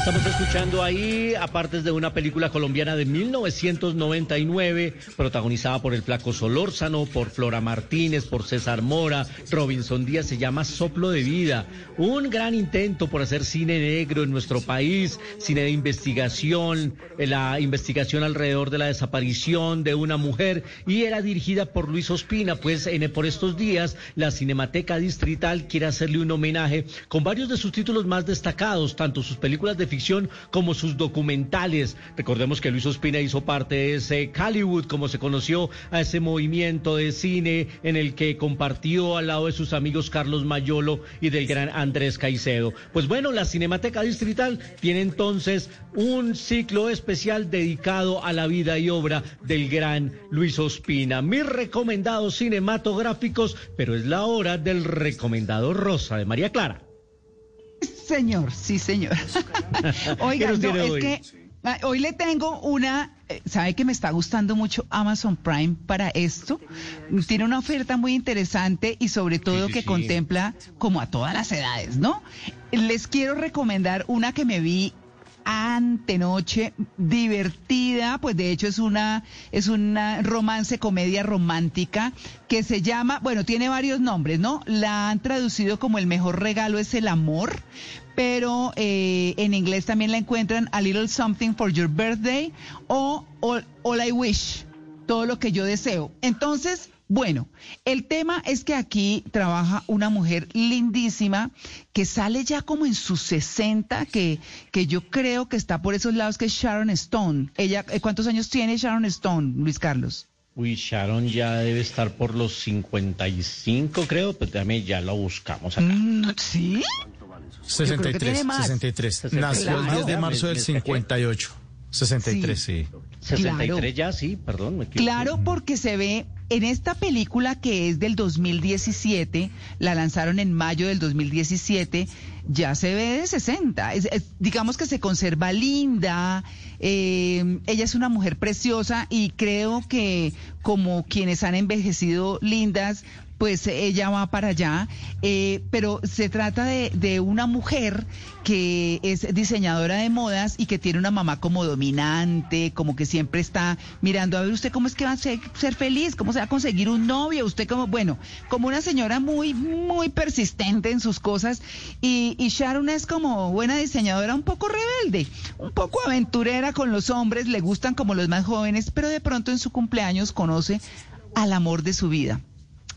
Estamos escuchando ahí, aparte de una película colombiana de 1999, protagonizada por el flaco Solórzano, por Flora Martínez, por César Mora, Robinson Díaz, se llama Soplo de Vida. Un gran intento por hacer cine negro en nuestro país, cine de investigación, eh, la investigación alrededor de la desaparición de una mujer, y era dirigida por Luis Ospina, pues en, por estos días la Cinemateca Distrital quiere hacerle un homenaje con varios de sus títulos más destacados, tanto sus películas de ficción como sus documentales. Recordemos que Luis Ospina hizo parte de ese Hollywood, como se conoció a ese movimiento de cine en el que compartió al lado de sus amigos Carlos Mayolo y del gran Andrés Caicedo. Pues bueno, la Cinemateca Distrital tiene entonces un ciclo especial dedicado a la vida y obra del gran Luis Ospina. Mis recomendados cinematográficos, pero es la hora del recomendado rosa de María Clara. Señor, sí, señor. ¿Qué Oiga, no, es hoy? que ah, hoy le tengo una, eh, sabe que me está gustando mucho Amazon Prime para esto. Tiene una oferta muy interesante y sobre todo sí, que sí. contempla como a todas las edades, ¿no? Les quiero recomendar una que me vi antenoche, divertida, pues de hecho es una, es una romance, comedia romántica que se llama, bueno, tiene varios nombres, ¿no? La han traducido como el mejor regalo es el amor, pero eh, en inglés también la encuentran A Little Something for Your Birthday o All, All I Wish, todo lo que yo deseo. Entonces, bueno, el tema es que aquí trabaja una mujer lindísima que sale ya como en sus 60, que, que yo creo que está por esos lados, que es Sharon Stone. Ella, eh, ¿Cuántos años tiene Sharon Stone, Luis Carlos? Uy, Sharon ya debe estar por los 55, creo, pues déjame, ya lo buscamos acá. Mm, ¿Sí? 63, 63. Nació el 10 de marzo del 58. 63, sí. 63 Claro. ya, sí, perdón, me. Claro, porque se ve en esta película que es del 2017, la lanzaron en mayo del 2017, ya se ve de 60. Es- es- digamos que se conserva linda. eh, ella es una mujer preciosa y creo que como quienes han envejecido lindas, pues ella va para allá. eh, pero se trata de, de una mujer que es diseñadora de modas y que tiene una mamá como dominante, como que siempre está mirando a ver usted cómo es que va a ser, ser feliz, cómo se va a conseguir un novio, usted como, bueno, como una señora muy, muy persistente en sus cosas. Y, y Sharon es como buena diseñadora, un poco rebelde, un poco aventurera con los hombres, le gustan como los más jóvenes, pero de pronto en su cumpleaños conoce al amor de su vida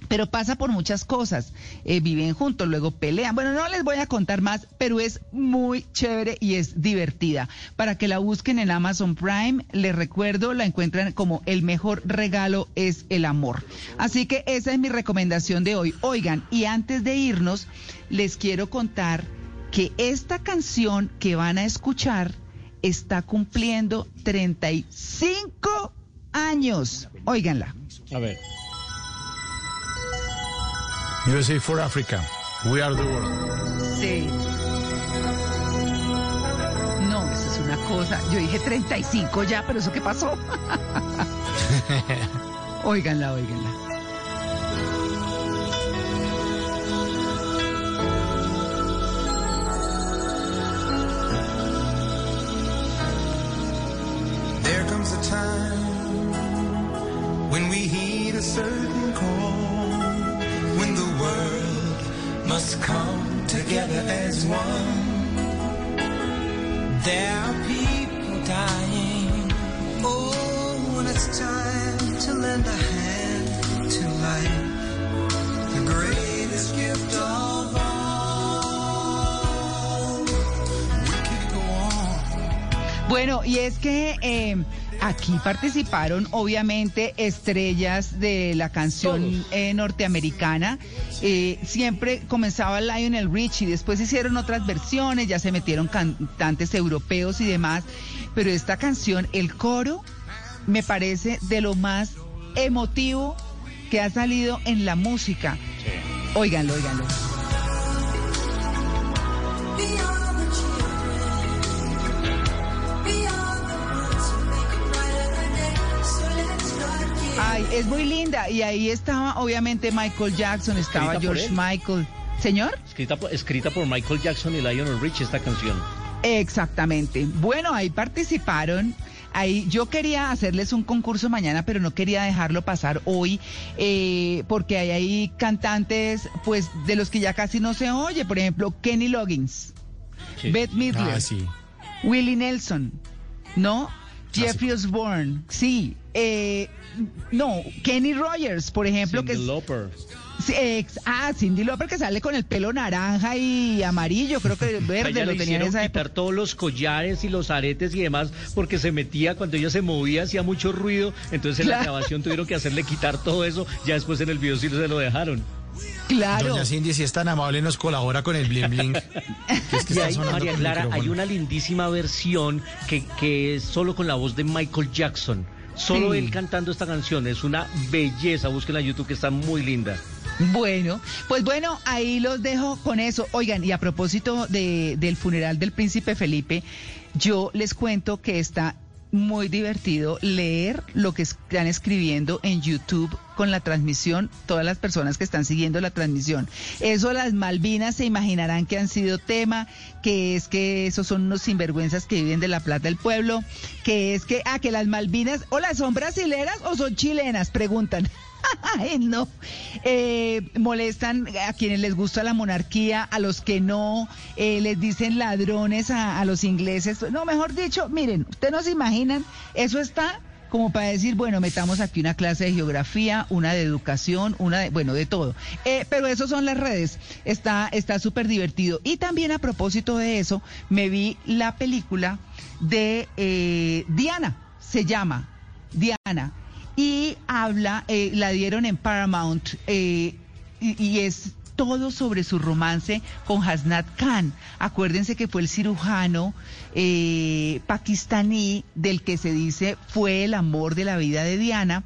pero pasa por muchas cosas. Eh, viven juntos, luego pelean. Bueno, no les voy a contar más, pero es muy chévere y es divertida. Para que la busquen en Amazon Prime, les recuerdo, la encuentran como el mejor regalo es el amor. Así que esa es mi recomendación de hoy. Oigan, y antes de irnos, les quiero contar que esta canción que van a escuchar está cumpliendo 35 años. Óiganla. A ver. USA for Africa. We are the world. Sí. No, eso es una cosa. Yo dije 35 ya, pero ¿eso qué pasó? óiganla, óiganla. There comes a time when we heed a certain call, world must come together as one. There are people dying. Oh, when it's time to lend a hand to life, the greatest gift of all. We could go on. Bueno, y es que eh, aquí participaron obviamente estrellas de la canción eh, norteamericana. Eh, siempre comenzaba Lionel Richie, después hicieron otras versiones, ya se metieron cantantes europeos y demás. Pero esta canción, el coro, me parece de lo más emotivo que ha salido en la música. Óiganlo, óiganlo. Ay, es muy linda. Y ahí estaba, obviamente, Michael Jackson, estaba George. Michael. Señor. Escrita por, escrita por Michael Jackson y Lionel Richie esta canción. Exactamente. Bueno, ahí participaron. Ahí yo quería hacerles un concurso mañana, pero no quería dejarlo pasar hoy, eh, porque hay ahí cantantes, pues, de los que ya casi no se oye. Por ejemplo, Kenny Loggins, Beth Midler, Ah, sí. Willie Nelson, ¿no? Jeffrey Osborne, sí. Eh, no, Kenny Rogers, por ejemplo, que Cyndi es... Lauper. Sí, ex- ah, Cindy Lauper que sale con el pelo naranja y amarillo, creo que verde ella lo le tenía en esa quitar época. todos los collares y los aretes y demás porque se metía cuando ella se movía hacía mucho ruido entonces en la grabación tuvieron que hacerle quitar todo eso ya después en el video sí se lo dejaron Claro. Doña Cindy, si es tan amable, nos colabora con el bling bling. que es que y está ahí sonando María Clara hay una lindísima versión que, que es solo con la voz de Michael Jackson solo Sí. él cantando esta canción es una belleza búsquenla en YouTube que está muy linda Bueno, pues bueno, ahí los dejo con eso. Oigan, y a propósito de, del funeral del príncipe Felipe, yo les cuento que está muy divertido leer lo que están escribiendo en YouTube con la transmisión, todas las personas que están siguiendo la transmisión. Eso las Malvinas se imaginarán que han sido tema, que es que esos son unos sinvergüenzas que viven de la plata del pueblo, que es que, ah, que las Malvinas, o las son brasileras o son chilenas, preguntan. No. Eh, molestan a quienes les gusta la monarquía, a los que no, eh, les dicen ladrones a, los ingleses. No, mejor dicho, miren, ustedes no se imaginan, eso está como para decir, bueno, metamos aquí una clase de geografía, una de educación, una de, bueno, de todo. Eh, pero eso son las redes. Está está súper divertido. Y también a propósito de eso, me vi la película de Diana, se llama Diana y habla, eh, la dieron en Paramount eh, y, y es todo sobre su romance con Hasnat Khan. Acuérdense que fue el cirujano eh, pakistaní del que se dice fue el amor de la vida de Diana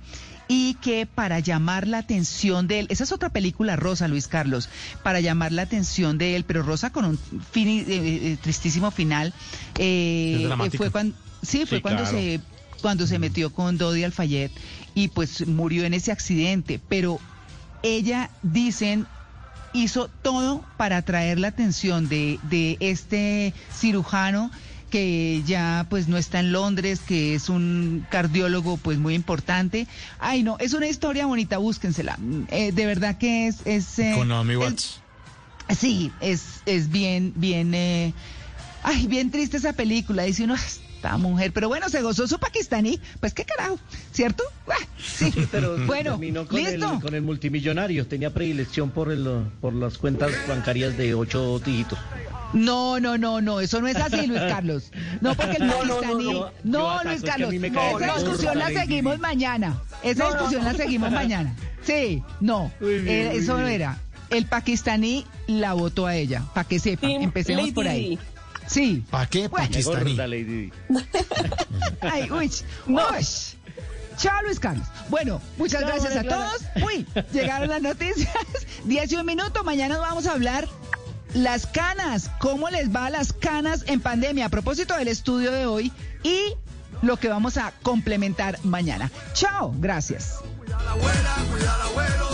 y que para llamar la atención de él, esa es otra película rosa, Luis Carlos, para llamar la atención de él, pero rosa con un fin- eh, eh, tristísimo final, eh, fue cuando, sí, fue Sí, cuando claro. se cuando se metió con Dodi Alfayet y pues murió en ese accidente, pero ella dicen hizo todo para atraer la atención de, de este cirujano que ya pues no está en Londres, que es un cardiólogo pues muy importante. Ay no, es una historia bonita, búsquensela. Eh, de verdad que es... es eh, Con Naomi es- Watts. Sí, es, es bien, bien, eh, ay, bien triste esa película. Dice uno, esta mujer, pero bueno, se gozó su pakistaní, pues qué carajo, ¿cierto? Ah, sí, Pero bueno, terminó con el, listo. con el multimillonario. Tenía predilección por, el, por las cuentas bancarias de ocho dígitos. No, no, no, no, eso no es así, Luis Carlos. No, porque el No, no, no, pakistaní. no. Luis Carlos. esa discusión la seguimos mañana. Esa discusión no. la seguimos mañana. Sí, no. Bien, eh, eso no era. El pakistaní la votó a ella, para que sepa. Empecemos Lady por ahí. Sí. ¿Para qué? Bueno. Pakistaní. Lady. Ay, uy, uy. Chao, Luis Carlos. Bueno, muchas Chao, gracias a Clara. todos. Uy, llegaron las noticias. 11 minutos. Mañana nos vamos a hablar las canas. ¿Cómo les va a las canas en pandemia? A propósito del estudio de hoy y lo que vamos a complementar mañana. Chao, gracias. Cuida abuela, cuida al abuelo.